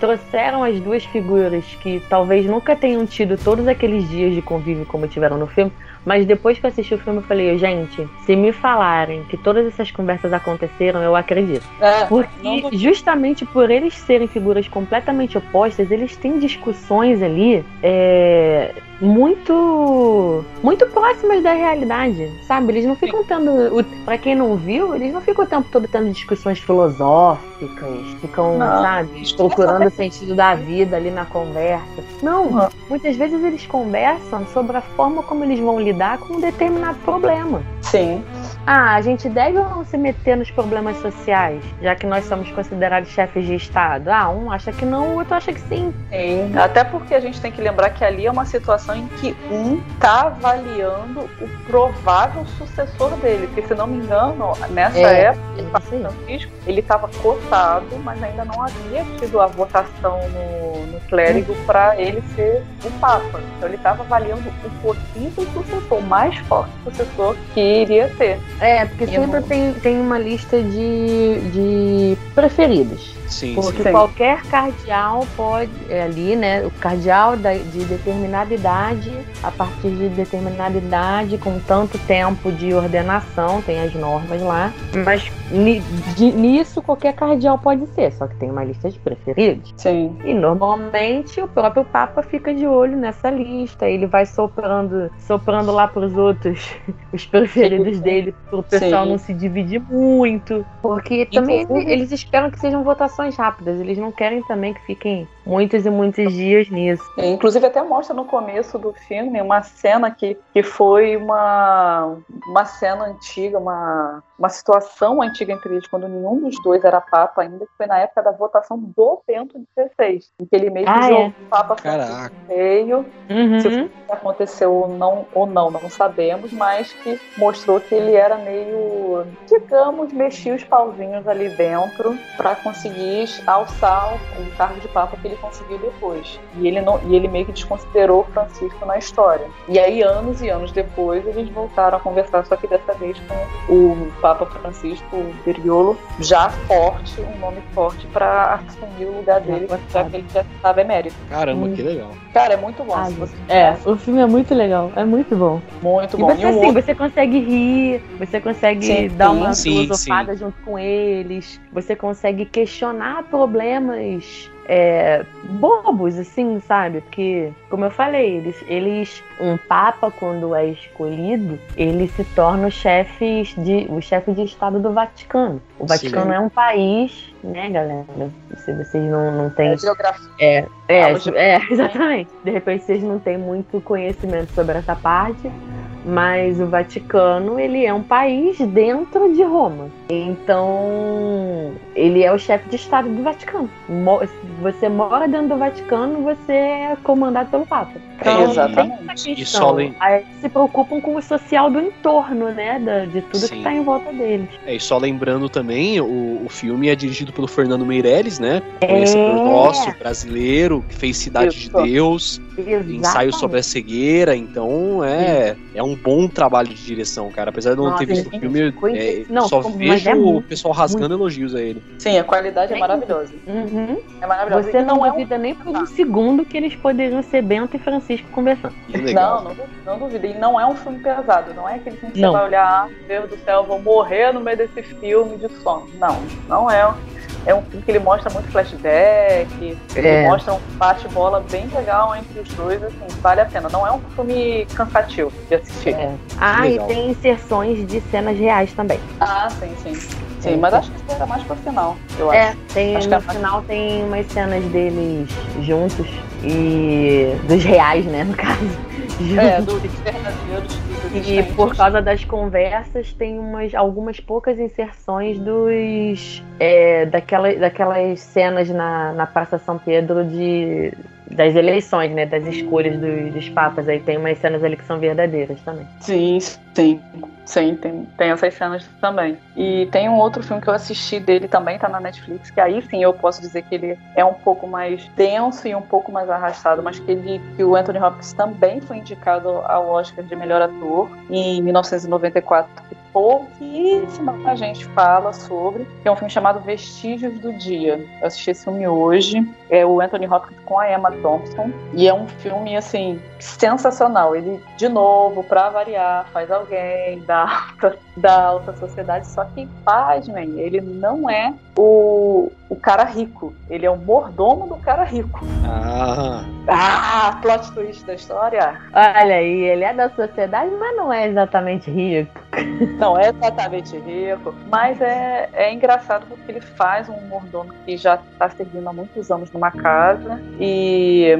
[SPEAKER 2] trouxeram as duas figuras que talvez nunca tenham tido todos aqueles dias de convívio como tiveram no filme mas depois que eu assisti o filme, eu falei, gente, se me falarem que todas essas conversas aconteceram, eu acredito. É, Porque justamente por eles serem figuras completamente opostas, eles têm discussões ali é, muito muito próximas da realidade, sabe? Eles não ficam tendo, para quem não viu, eles não ficam o tempo todo tendo discussões filosóficas, ficam, não. sabe, procurando o sentido da vida ali na conversa. Não, muitas vezes eles conversam sobre a forma como eles vão lidar com um determinado problema.
[SPEAKER 3] Sim.
[SPEAKER 2] Ah, a gente deve ou não se meter nos problemas sociais, já que nós somos considerados chefes de Estado? Ah, um acha que não, o outro acha que sim.
[SPEAKER 3] Sim, até porque a gente tem que lembrar que ali é uma situação em que um está avaliando o provável sucessor dele, porque se não me engano, nessa é, época, o Francisco, ele estava cotado, mas ainda não havia tido a votação no, no clérigo hum. para ele ser o Papa. Então ele estava avaliando o possível sucessor, o mais forte sucessor que iria ter.
[SPEAKER 2] É, porque sempre tem, tem uma lista de, de preferidos.
[SPEAKER 1] Sim,
[SPEAKER 2] Porque
[SPEAKER 1] sim.
[SPEAKER 2] qualquer cardeal pode, é, ali, né? O cardeal da- de determinada idade, a partir de determinada idade, com tanto tempo de ordenação, tem as normas lá. Mas ni- de- nisso qualquer cardeal pode ser, só que tem uma lista de preferidos.
[SPEAKER 3] Sim.
[SPEAKER 2] E normalmente o próprio Papa fica de olho nessa lista. Ele vai soprando, soprando lá pros outros os preferidos
[SPEAKER 3] Sim.
[SPEAKER 2] dele, pro pessoal
[SPEAKER 3] Sim.
[SPEAKER 2] não se dividir muito. Porque também
[SPEAKER 3] Inclusive-
[SPEAKER 2] eles esperam que sejam votações rápidas. Eles não querem também que fiquem muitos e muitos dias nisso.
[SPEAKER 3] É, Inclusive até mostra no começo do filme uma cena que, que foi uma, uma cena antiga, uma, uma situação antiga entre eles, quando nenhum dos dois era Papa ainda, que foi na época da votação do Bento XVI, em que ele meio que
[SPEAKER 2] Ah,
[SPEAKER 3] jogou
[SPEAKER 2] é.
[SPEAKER 3] o Papa
[SPEAKER 1] Caraca.
[SPEAKER 3] feio,
[SPEAKER 2] Uhum.
[SPEAKER 3] Se aconteceu ou não, ou não, não sabemos, mas que mostrou que ele era meio, digamos, mexia os pauzinhos ali dentro para conseguir alçar o cargo de papa que ele conseguiu depois. E ele não, e ele meio que desconsiderou Francisco na história. E aí anos e anos depois eles voltaram a conversar, só que dessa vez com o Papa Francisco o Berriolo já forte, um nome forte para assumir o lugar dele, já que ele já estava emérito.
[SPEAKER 1] Caramba,
[SPEAKER 2] Hum.
[SPEAKER 1] que legal.
[SPEAKER 3] Cara, é muito bom.
[SPEAKER 2] Ah,
[SPEAKER 3] você
[SPEAKER 2] É, o filme é muito legal, é muito bom.
[SPEAKER 3] Muito
[SPEAKER 2] E
[SPEAKER 3] bom.
[SPEAKER 2] você,
[SPEAKER 3] E um
[SPEAKER 2] assim,
[SPEAKER 3] outro-
[SPEAKER 2] você consegue rir, você consegue
[SPEAKER 3] Sim,
[SPEAKER 2] dar uma
[SPEAKER 1] sim,
[SPEAKER 2] filosofada junto com eles, você consegue questionar problemas é, bobos, assim, sabe? Porque, como eu falei, eles, eles, um papa, quando é escolhido, ele se torna o chefe de, o chefe de Estado do Vaticano. O Vaticano
[SPEAKER 1] Sim.
[SPEAKER 2] é um país, né, galera? Se vocês não, não têm
[SPEAKER 3] É, geografia.
[SPEAKER 2] é, é, é, exatamente. De repente vocês não têm muito conhecimento sobre essa parte, mas o Vaticano ele é um país dentro de Roma. Então ele é o chefe de Estado do Vaticano. Você mora dentro do Vaticano, você é comandado pelo Papa. Então,
[SPEAKER 3] Exatamente.
[SPEAKER 2] tem essa
[SPEAKER 1] E
[SPEAKER 2] questão.
[SPEAKER 1] só
[SPEAKER 2] Aí se preocupam com o social do entorno, né? da- de tudo
[SPEAKER 1] Sim.
[SPEAKER 2] que está em volta deles.
[SPEAKER 1] É, e só lembrando também, o, o filme é dirigido pelo Fernando Meirelles, né?
[SPEAKER 2] É.
[SPEAKER 1] Conhecedor nosso, brasileiro, que fez Cidade
[SPEAKER 3] Isso.
[SPEAKER 1] de Deus, ensaio
[SPEAKER 2] Exatamente.
[SPEAKER 1] sobre a cegueira, então é, é um bom trabalho de direção, cara. Apesar de eu não
[SPEAKER 2] Nossa,
[SPEAKER 1] ter visto o filme, é,
[SPEAKER 2] não,
[SPEAKER 1] só
[SPEAKER 2] mas
[SPEAKER 1] vejo
[SPEAKER 2] é
[SPEAKER 1] o
[SPEAKER 2] muito,
[SPEAKER 1] pessoal rasgando elogios a ele.
[SPEAKER 3] Sim, a qualidade é maravilhosa.
[SPEAKER 2] Uhum.
[SPEAKER 3] É maravilhosa.
[SPEAKER 2] Você
[SPEAKER 3] E
[SPEAKER 2] não,
[SPEAKER 3] é um-
[SPEAKER 2] duvida nem por um segundo que eles poderiam ser Bento e Francisco conversando.
[SPEAKER 3] Não, não, não duvida. E não é um filme pesado. Não é aquele filme que
[SPEAKER 2] Não.
[SPEAKER 3] você vai olhar, ah, meu Deus do céu, eu vou morrer no meio desse filme de sono. Não, não é. É um filme que ele mostra muito flashback, ele
[SPEAKER 2] É.
[SPEAKER 3] mostra um bate-bola bem legal entre os dois, assim, vale a pena. Não é um filme cansativo de assistir.
[SPEAKER 2] É. Ah,
[SPEAKER 1] Legal.
[SPEAKER 2] e tem inserções de cenas reais também.
[SPEAKER 3] Ah, sim, sim. Sim,
[SPEAKER 2] É.
[SPEAKER 3] mas acho que isso era mais pro final, eu acho.
[SPEAKER 2] É, tem,
[SPEAKER 3] Acho que
[SPEAKER 2] no
[SPEAKER 3] é mais-
[SPEAKER 2] final tem umas cenas deles juntos e dos reais, né, no caso.
[SPEAKER 3] É,
[SPEAKER 2] Juntos.
[SPEAKER 3] dos verdadeiros.
[SPEAKER 2] E por causa das conversas tem umas, algumas poucas inserções dos é, daquela, daquelas cenas na, na Praça São Pedro de das eleições, né, das escolhas dos, dos papas. Aí tem umas cenas ali que são verdadeiras também.
[SPEAKER 3] Sim, sim. Sim, tem, tem essas cenas também. E tem um outro filme que eu assisti dele também, tá na Netflix, que aí sim eu posso dizer que ele é um pouco mais denso e um pouco mais arrastado, mas que, ele, que o Anthony Hopkins também foi indicado ao Oscar de melhor ator em 1994, que pouquíssima gente fala sobre, que é um filme chamado Vestígios do Dia. Eu assisti esse filme hoje, é o Anthony Hopkins com a Emma Thompson, e é um filme, assim, sensacional. Ele, de novo, pra variar, faz alguém da alta, da alta sociedade, só que, pasmem, ele não é o, o cara rico, ele é o mordomo do cara rico.
[SPEAKER 1] Ah,
[SPEAKER 3] Ah, plot twist da história?
[SPEAKER 2] Olha aí, ele é da sociedade, mas não é exatamente rico.
[SPEAKER 3] Não é exatamente rico, mas é, é engraçado porque ele faz um mordomo que já está servindo há muitos anos numa casa e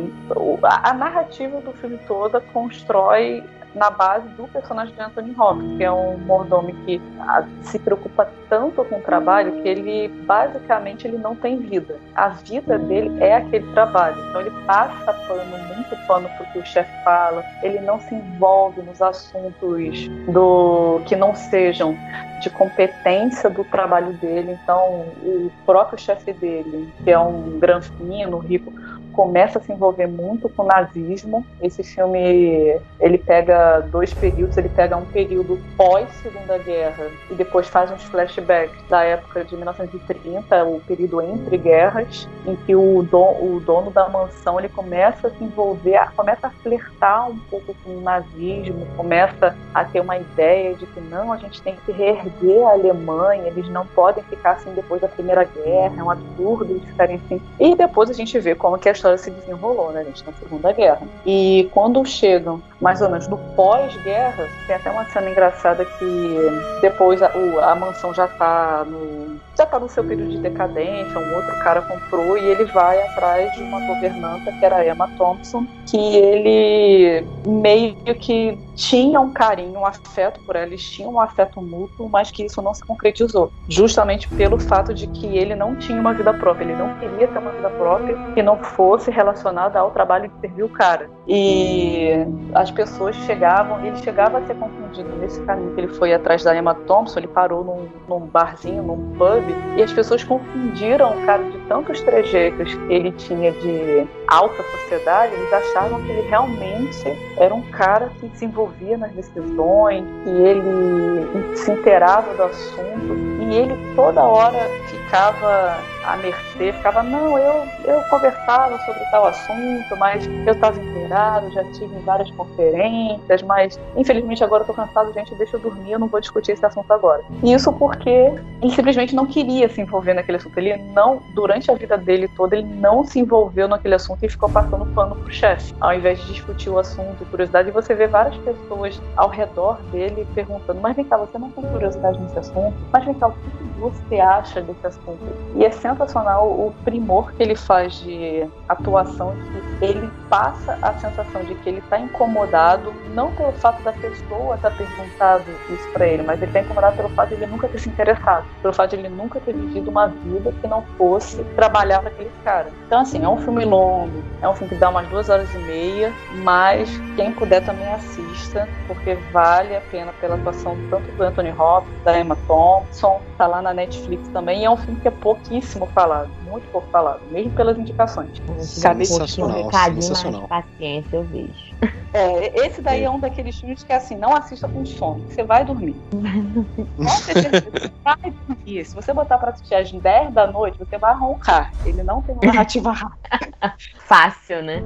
[SPEAKER 3] a, a narrativa do filme toda constrói na base do personagem de Anthony Hopkins, que é um mordomo que ah, se preocupa tanto com o trabalho que ele basicamente ele não tem vida. A vida dele é aquele trabalho. Então ele passa pano, muito pano pro que o chefe fala. Ele não se envolve nos assuntos do que não sejam de competência do trabalho dele. Então o próprio chefe dele, que é um granfino, rico, começa a se envolver muito com o nazismo. Esse filme ele pega dois períodos, ele pega um período pós Segunda Guerra e depois faz uns flashbacks da época de 1930, o período entre guerras, em que o, o dono da mansão ele começa a se envolver, começa a flertar um pouco com o nazismo, começa a ter uma ideia de que não, a gente tem que reerguer a Alemanha, eles não podem ficar assim depois da Primeira Guerra, é um absurdo eles ficarem assim. E depois a gente vê como que a história se desenrolou, né, gente, na Segunda Guerra. E quando chegam mais ou menos no pós-guerra, tem até uma cena engraçada que depois a, a mansão já tá no já tá no seu período de decadência, um outro cara comprou e ele vai atrás de uma governanta que era a Emma Thompson, que ele meio que tinha um carinho, um afeto por ela, eles tinham um afeto mútuo, mas que isso não se concretizou, justamente pelo fato de que ele não tinha uma vida própria, ele não queria ter uma vida própria que não fosse relacionada ao trabalho de servir o cara. E as pessoas chegavam, ele chegava a ser confundido nesse caminho que ele foi atrás da Emma Thompson, ele parou num, num barzinho, num pub, e as pessoas confundiram o cara de tantos trejeitos que ele tinha de alta sociedade, eles achavam que ele realmente era um cara que se envolvia nas decisões, que ele se inteirava do assunto, e ele toda hora ficava à mercê, ficava, não, eu, eu conversava sobre tal assunto, mas eu estava inteirado, já tive várias conferências, mas infelizmente agora eu tô cansado, gente, deixa eu dormir, eu não vou discutir esse assunto agora. E isso porque ele simplesmente não queria se envolver naquele assunto. Ele não, durante a vida dele toda, ele não se envolveu naquele assunto e ficou passando pano pro chefe. Ao invés de discutir o assunto, curiosidade, e você vê várias pessoas ao redor dele perguntando, mas vem cá, você não tem curiosidade nesse assunto? Mas vem cá, o que você acha desse assunto? E é sensacional o primor que ele faz de atuação, que ele passa a sensação de que ele está incomodado, não pelo fato da pessoa estar tá perguntado isso para ele, mas ele está incomodado pelo fato de ele nunca ter se interessado, pelo fato de ele nunca ter vivido uma vida que não fosse trabalhar para aquele cara. Então, assim, é um filme longo, é um filme que dá umas duas horas e meia, mas quem puder também assista, porque vale a pena pela atuação tanto do Anthony Hopkins, da Emma Thompson, tá lá na Netflix também, e é um filme que é pouquíssimo falado, muito pouco falado, mesmo pelas indicações.
[SPEAKER 2] Sabe sensacional, um sensacional. mais paciência, eu vejo.
[SPEAKER 3] É, esse daí é um daqueles filmes que assim, não assista com sono, você vai dormir. vai dormir. Se você botar pra assistir às 10 da noite, você vai roncar. Ele não tem uma narrativa rápida.
[SPEAKER 2] Fácil, né?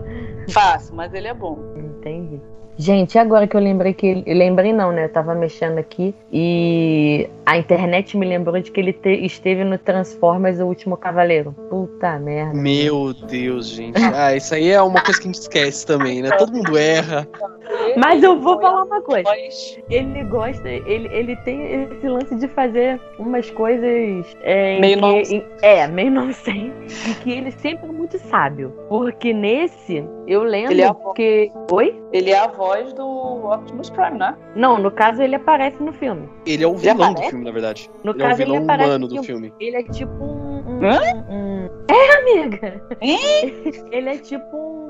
[SPEAKER 3] Fácil, mas ele é bom.
[SPEAKER 2] Entendi. Gente, agora que eu lembrei que. Eu lembrei não, né? Eu tava mexendo aqui e a internet me lembrou de que ele te, esteve no Transformers O Último Cavaleiro. Puta merda.
[SPEAKER 1] Meu Deus, gente. Ah, isso aí é uma coisa que a gente esquece também, né? Todo mundo erra.
[SPEAKER 2] Mas eu vou falar uma coisa. Ele gosta, ele, ele tem esse lance de fazer umas coisas. É,
[SPEAKER 3] meio nonsense.
[SPEAKER 2] É, meio nonsense. E que ele sempre é muito sábio. Porque nesse, eu lembro
[SPEAKER 3] ele é
[SPEAKER 2] que. Oi?
[SPEAKER 3] Ele é a voz do Optimus Prime, né?
[SPEAKER 2] Não, no caso ele aparece no filme.
[SPEAKER 1] Ele é o vilão do filme, na verdade.
[SPEAKER 2] No
[SPEAKER 1] ele
[SPEAKER 2] caso,
[SPEAKER 1] é o vilão
[SPEAKER 2] ele aparece
[SPEAKER 1] humano do filme.
[SPEAKER 2] Ele é tipo um. um, um, um... É, amiga! ele é tipo um,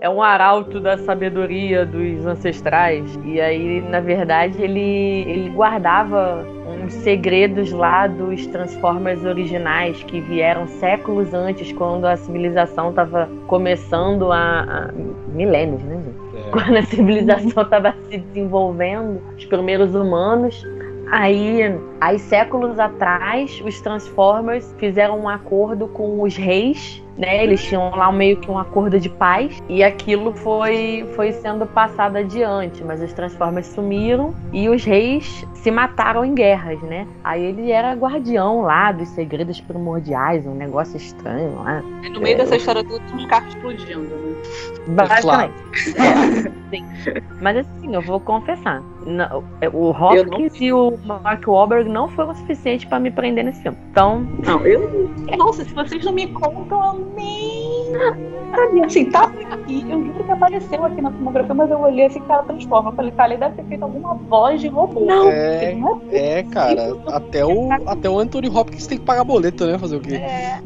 [SPEAKER 2] É um arauto da sabedoria dos ancestrais. E aí, na verdade, ele, ele guardava uns segredos lá dos Transformers originais que vieram séculos antes, quando a civilização estava começando a, a. milênios, né, gente? É. Quando a civilização estava se desenvolvendo, os primeiros humanos. Aí, aí, séculos atrás, os Transformers fizeram um acordo com os reis né? Eles tinham lá meio que um acordo de paz e aquilo foi, foi sendo passado adiante, mas os Transformers sumiram e os reis se mataram em guerras, né? Aí ele era guardião lá dos segredos primordiais, um negócio estranho lá.
[SPEAKER 3] E no meio é, dessa história toda tem uns carros explodindo, né?
[SPEAKER 2] Basicamente. É, Mas assim, eu vou confessar. O Hopkins e o Mark Wahlberg não foram o suficiente para me prender nesse filme. Então.
[SPEAKER 3] Não, eu. Nossa, se vocês não me contam, nem. Sabe, assim, tava aqui, eu juro que apareceu aqui na filmografia, mas eu olhei assim, cara, transforma. Eu falei, cara, ele deve ter feito alguma voz de robô.
[SPEAKER 2] Não.
[SPEAKER 1] É,
[SPEAKER 3] Não
[SPEAKER 1] é, cara, até o, até o Anthony Hopkins tem que pagar boleto, né? Fazer o quê?
[SPEAKER 3] É.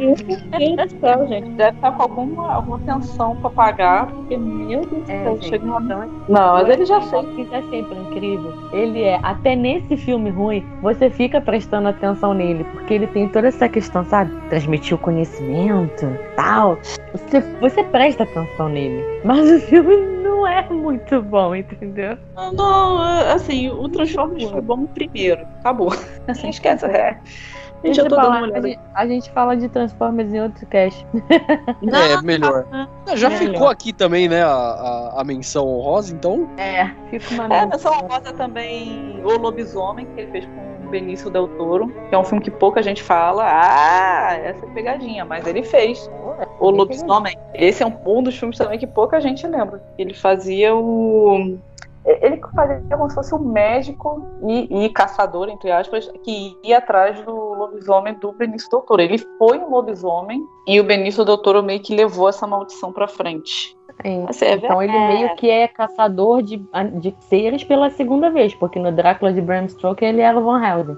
[SPEAKER 3] Do céu, gente. Deve estar com alguma, alguma tensão pra pagar, porque, meu Deus do
[SPEAKER 2] É,
[SPEAKER 3] céu,
[SPEAKER 2] gente,
[SPEAKER 3] chega uma.
[SPEAKER 2] então,
[SPEAKER 3] Não, mas ele já fez.
[SPEAKER 2] Hopkins é sempre incrível. Ele é, até nesse filme ruim, você fica prestando atenção nele, porque ele tem toda essa questão, sabe? Transmitir o conhecimento, tal. Você, você presta atenção nele. Mas o filme não é muito bom, entendeu?
[SPEAKER 3] Não, não, assim, o Transformers foi bom primeiro. Acabou. Assim, esquece. É.
[SPEAKER 2] Deixa
[SPEAKER 3] eu
[SPEAKER 2] falar, a, gente, a gente fala de Transformers em outro cast.
[SPEAKER 1] É, melhor. Já
[SPEAKER 2] Melhor.
[SPEAKER 1] ficou aqui também, né, a, a, a menção honrosa, então.
[SPEAKER 2] É, fica uma
[SPEAKER 3] É,
[SPEAKER 2] merda.
[SPEAKER 3] menção rosa também O Lobisomem, que ele fez com Benício Del Toro, que é um filme que pouca gente fala. Ah, essa é pegadinha, mas ele fez. O Lobisomem. Esse é um, um dos filmes também que pouca gente lembra. Ele fazia o. Ele fazia como se fosse um médico e, e caçador, entre aspas, que ia atrás do lobisomem do Benício Del Toro. Ele foi um lobisomem e o Benício Del Toro meio que levou essa maldição pra frente. Assim, é
[SPEAKER 2] Então ele meio que é caçador de, de seres pela segunda vez, porque no Drácula de Bram Stoker ele era o Van Helsing.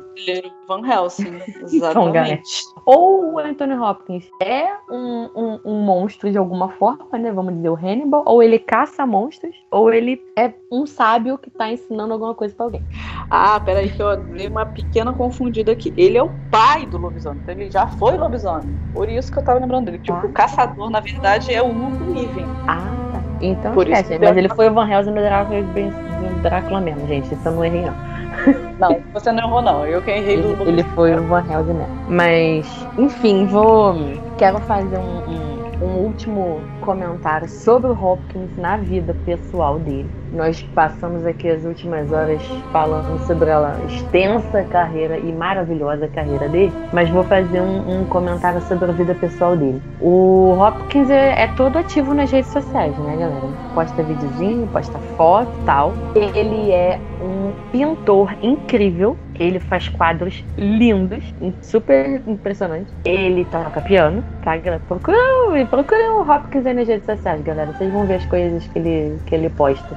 [SPEAKER 3] Van Helsing,
[SPEAKER 2] Então, galera.
[SPEAKER 3] exatamente.
[SPEAKER 2] Ou o Anthony Hopkins é um, um, um monstro de alguma forma, né? Vamos dizer, o Hannibal. Ou ele caça monstros, ou ele é um sábio que tá ensinando alguma coisa pra alguém.
[SPEAKER 3] Ah, peraí que eu dei uma pequena confundida aqui. Ele é o pai do lobisomem, então ele já foi lobisomem. Por isso que eu tava lembrando dele. Tipo,
[SPEAKER 2] Ah.
[SPEAKER 3] o caçador, na verdade, é o Hugo Niven.
[SPEAKER 2] Ah. Então
[SPEAKER 3] Por isso
[SPEAKER 2] esquece.
[SPEAKER 3] que
[SPEAKER 2] Mas
[SPEAKER 3] eu-
[SPEAKER 2] ele foi o Van Helsing no Drácula, no Drácula mesmo, gente. Isso eu não errei, não.
[SPEAKER 3] Não, você não errou, não. Eu que errei do
[SPEAKER 2] Ele,
[SPEAKER 3] lobisomem.
[SPEAKER 2] ele foi o Van Helsing mesmo. Mas, enfim, vou. Quero fazer um, um, um último comentário sobre o Hopkins na vida pessoal dele. Nós passamos aqui as últimas horas falando sobre a extensa carreira e maravilhosa carreira dele, mas vou fazer um, um comentário sobre a vida pessoal dele. O Hopkins é, é todo ativo nas redes sociais, né, galera? Posta videozinho, posta foto tal. Ele é um pintor incrível. Ele faz quadros lindos, super impressionantes. Ele toca piano, tá? galera? Procura, procura o Hopkins aí nas redes sociais, galera. Vocês vão ver as coisas que ele, que ele posta.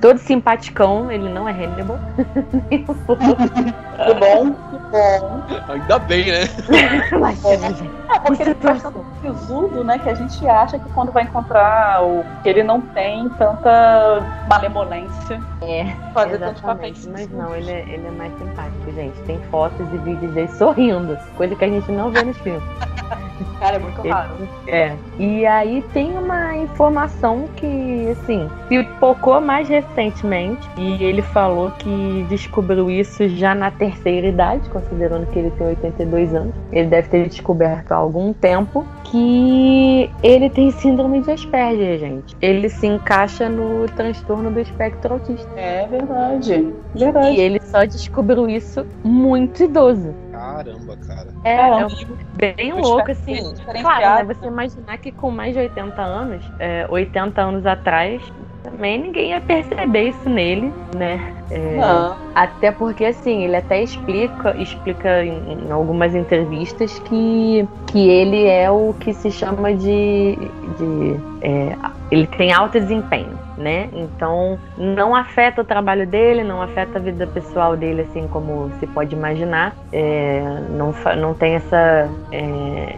[SPEAKER 2] Todo simpaticão, ele não é Hannibal.
[SPEAKER 3] Tudo bom? Bom.
[SPEAKER 1] Ainda bem, né?
[SPEAKER 2] Mas, gente,
[SPEAKER 3] É, porque ele
[SPEAKER 2] Situação.
[SPEAKER 3] tanto sisudo, né? Que a gente acha que quando vai encontrar o. que ele não tem tanta malemolência.
[SPEAKER 2] É,
[SPEAKER 3] Fazer tantos papéis.
[SPEAKER 2] Mas não, ele é, ele é mais simpático, gente. Tem fotos e vídeos dele sorrindo, coisa que a gente não vê nos filmes.
[SPEAKER 3] Cara, é muito raro.
[SPEAKER 2] É. E aí tem uma informação que, assim, pipocou mais recentemente. E ele falou que descobriu isso já na terceira idade, considerando que ele tem 82 anos. Ele deve ter descoberto há algum tempo que ele tem síndrome de Asperger, gente. Ele se encaixa no transtorno do espectro autista.
[SPEAKER 3] É verdade.
[SPEAKER 2] E
[SPEAKER 3] Verdade.
[SPEAKER 2] ele só descobriu isso muito idoso.
[SPEAKER 1] Caramba, cara.
[SPEAKER 2] É,
[SPEAKER 3] Caramba.
[SPEAKER 2] é um- bem
[SPEAKER 3] O
[SPEAKER 2] louco, assim. Claro, né? Você imaginar que com mais de 80 anos, é, 80 anos atrás, também ninguém ia perceber isso nele, né? É,
[SPEAKER 3] Não.
[SPEAKER 2] até porque, assim, ele até explica, explica em, em algumas entrevistas que, que ele é o que se chama de. de é, ele tem alto desempenho, né? Então, não afeta o trabalho dele, não afeta a vida pessoal dele, assim como se pode imaginar. É, não, não tem essa. é,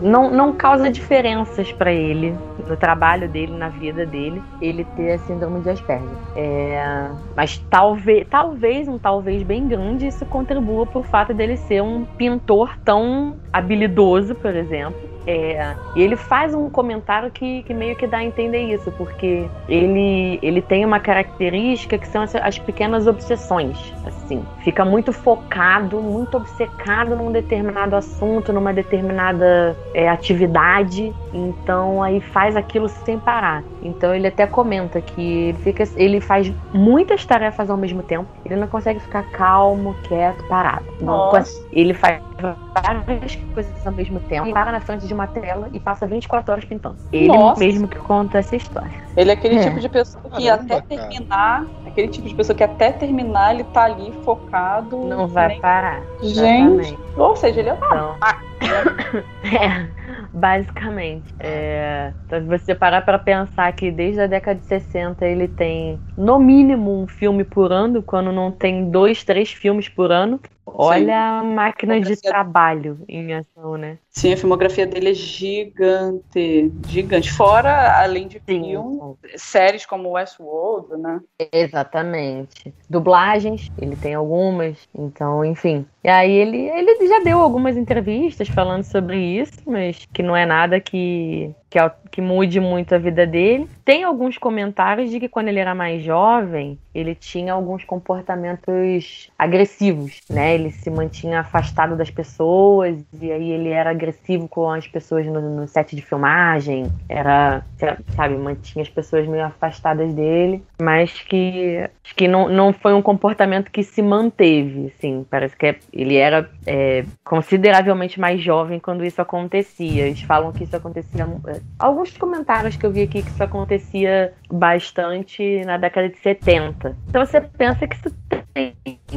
[SPEAKER 2] não, não causa diferenças para ele no trabalho dele, na vida dele, ele ter a síndrome de Asperger. É, mas talvez, talvez, um talvez bem grande, isso contribua pro fato dele ser um pintor tão habilidoso, por exemplo. É, e ele faz um comentário que, que meio que dá a entender isso, porque ele, ele tem uma característica que são as, as pequenas obsessões. Assim, fica muito focado, muito obcecado num determinado assunto, numa determinada é, atividade. Então aí faz aquilo sem parar. Então ele até comenta que ele, fica, ele faz muitas tarefas ao mesmo tempo. Ele não consegue ficar calmo, quieto, parado. Não ele faz várias coisas ao mesmo tempo. Ele para na frente de uma tela e passa 24 horas pintando. Ele
[SPEAKER 3] Nossa.
[SPEAKER 2] mesmo que conta essa história.
[SPEAKER 3] Ele é aquele
[SPEAKER 2] É.
[SPEAKER 3] tipo de pessoa que
[SPEAKER 1] Caramba,
[SPEAKER 3] até
[SPEAKER 1] cara.
[SPEAKER 3] terminar, aquele tipo de pessoa que até terminar ele tá ali focado.
[SPEAKER 2] Não vai
[SPEAKER 3] nem-
[SPEAKER 2] parar.
[SPEAKER 3] Gente.
[SPEAKER 2] Exatamente.
[SPEAKER 3] Ou seja, ele é
[SPEAKER 2] Então, é. Basicamente. É, então, se você parar para pensar que desde a década de 60 ele tem no mínimo um filme por ano, quando não tem dois, três filmes por ano, Olha a máquina de trabalho em ação, né?
[SPEAKER 3] Sim, a filmografia dele é gigante, gigante. Fora, além de filme, séries como Westworld, né?
[SPEAKER 2] Exatamente. Dublagens, ele tem algumas, então, enfim. E aí ele, ele já deu algumas entrevistas falando sobre isso, mas que não é nada que, que, que mude muito a vida dele. Tem alguns comentários de que quando ele era mais jovem, ele tinha alguns comportamentos agressivos, né? Ele se mantinha afastado das pessoas e aí ele era agressivo com as pessoas no, no set de filmagem, era, sabe, mantinha as pessoas meio afastadas dele, mas que que não, não foi um comportamento que se manteve, assim, parece que é ele era é, consideravelmente mais jovem quando isso acontecia. Eles falam que isso acontecia. Alguns comentários que eu vi aqui que isso acontecia bastante na década de 70. Então você pensa que isso tem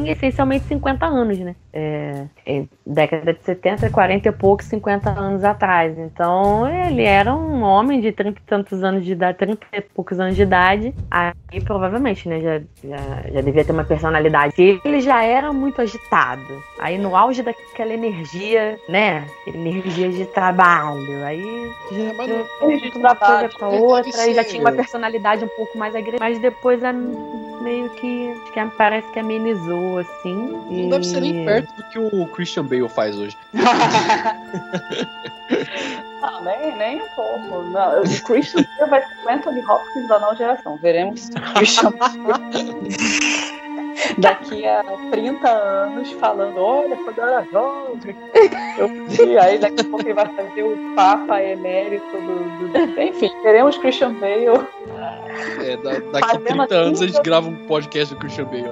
[SPEAKER 2] essencialmente 50 anos, né? É, é, década de 70, 40 e poucos, 50 anos atrás. Então ele era um homem de 30 e tantos anos de idade, 30 e poucos anos de idade. Aí provavelmente, né? Já, já, já devia ter uma personalidade. Ele já era muito agitado. Aí no auge daquela energia, né? Energia de trabalho. Aí
[SPEAKER 3] é, não, uma coisa
[SPEAKER 2] com a outra. E já tinha uma personalidade um pouco mais agressiva. Mas depois a meio que, que parece que amenizou, assim.
[SPEAKER 1] Não e... deve ser nem perto do que o Christian Bale faz hoje.
[SPEAKER 3] Não, nem, nem um pouco. Não, o Christian Bale vai ser o Anthony Hopkins da nova geração. Veremos Christian daqui a 30 anos falando, olha, quando eu era jovem, eu fui, aí daqui a pouco ele vai fazer o Papa Emérito do, do... Enfim, teremos Christian Bale.
[SPEAKER 1] É, da, daqui a 30 anos a gente grava um podcast do Christian Bale.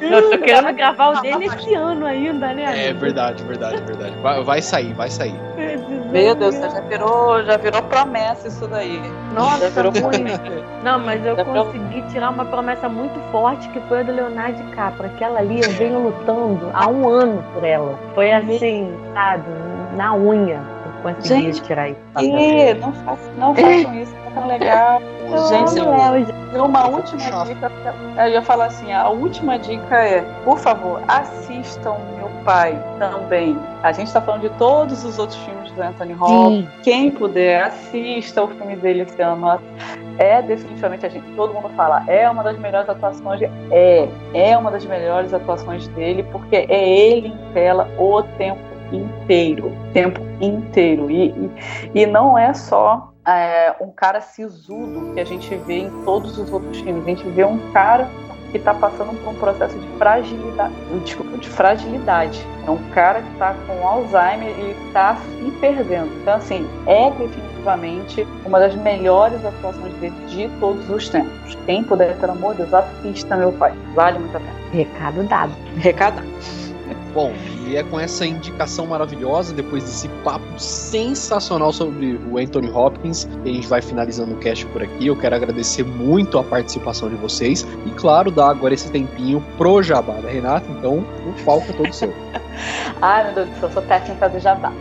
[SPEAKER 2] eu tô querendo gravar o dele esse ano ainda,
[SPEAKER 1] né? É verdade, verdade, verdade. Vai, vai sair, vai sair.
[SPEAKER 3] Meu Deus, já virou, já virou promessa isso daí.
[SPEAKER 2] Nossa, já virou muito. Não, mas eu já consegui virou... tirar uma promessa muito forte que foi a do Leonardo DiCaprio. Aquela ali eu venho lutando há um ano por ela. Foi assim, sabe, na unha. Eu consegui Gente, tirar isso.
[SPEAKER 3] Que? Não, façam, não façam isso, não é tão legal. Gente, é, uma última dica. Eu ia falar assim: a última dica é, por favor, assistam Meu Pai também. A gente está falando de todos os outros filmes do Anthony Hopkins. Quem puder, assista o filme dele esse ano. É definitivamente a gente, todo mundo fala, é uma das melhores atuações. De, é, é uma das melhores atuações dele, porque é ele em tela o tempo inteiro, tempo inteiro. E, e, e não é só é, um cara sisudo que a gente vê em todos os outros filmes. A gente vê um cara que está passando por um processo de fragilidade, desculpa, de fragilidade. É um cara que está com Alzheimer e está se perdendo. Então, assim, é definitivamente uma das melhores atuações dele de todos os tempos. Quem puder, pelo amor de Deus, assista meu pai. Vale muito a pena.
[SPEAKER 2] Recado dado.
[SPEAKER 3] Recado dado.
[SPEAKER 1] Bom, e é com essa indicação maravilhosa, depois desse papo sensacional sobre o Anthony Hopkins, que a gente vai finalizando o cast por aqui. Eu quero agradecer muito a participação de vocês e, claro, dar agora esse tempinho pro Jabá da Renata. Então, o palco é todo seu.
[SPEAKER 3] Ai, meu Deus do céu, eu sou técnica do Jabá.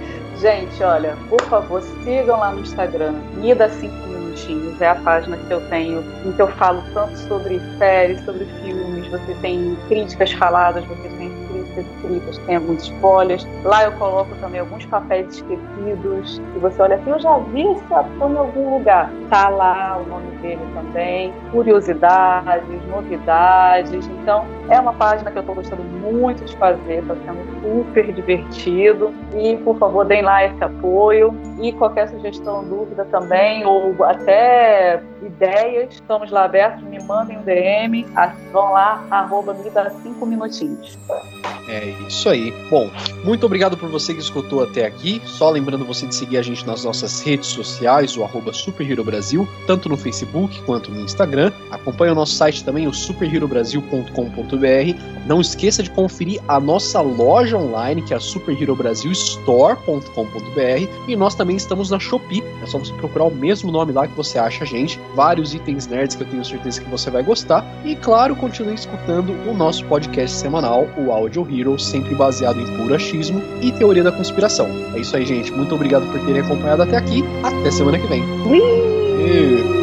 [SPEAKER 3] Gente, olha, por favor, sigam lá no Instagram, Mida 5 minutinhos, é a página que eu tenho, em que eu falo tanto sobre séries, sobre filmes, você tem críticas faladas, você tem escritas, tem alguns spoilers. Lá eu coloco também alguns papéis esquecidos. E você olha assim, eu já vi esse ator em algum lugar. Tá lá o nome dele também. Curiosidades, novidades. Então, é uma página que eu estou gostando muito de fazer, está sendo super divertido. E, por favor, deem lá esse apoio. E qualquer sugestão, dúvida também, ou até ideias, estamos lá abertos, me mandem um DM, vão lá, arroba me dá cinco minutinhos.
[SPEAKER 1] É isso aí. Bom, muito obrigado por você que escutou até aqui. Só lembrando você de seguir a gente nas nossas redes sociais, o arroba Super Hero Brasil, tanto no Facebook quanto no Instagram. Acompanhe o nosso site também, o superherobrasil.com.br Não esqueça de conferir a nossa loja online, que é a Super Hero Brasil Store.com.br. E nós também estamos na Shopee. É só você procurar o mesmo nome lá que você acha a gente. Vários itens nerds que eu tenho certeza que você vai gostar. E claro, continue escutando o nosso podcast semanal, o Audio Hero, sempre baseado em puro achismo e teoria da conspiração. É isso aí, gente. Muito obrigado por terem acompanhado até aqui. Até semana que vem.
[SPEAKER 2] Ui!
[SPEAKER 4] E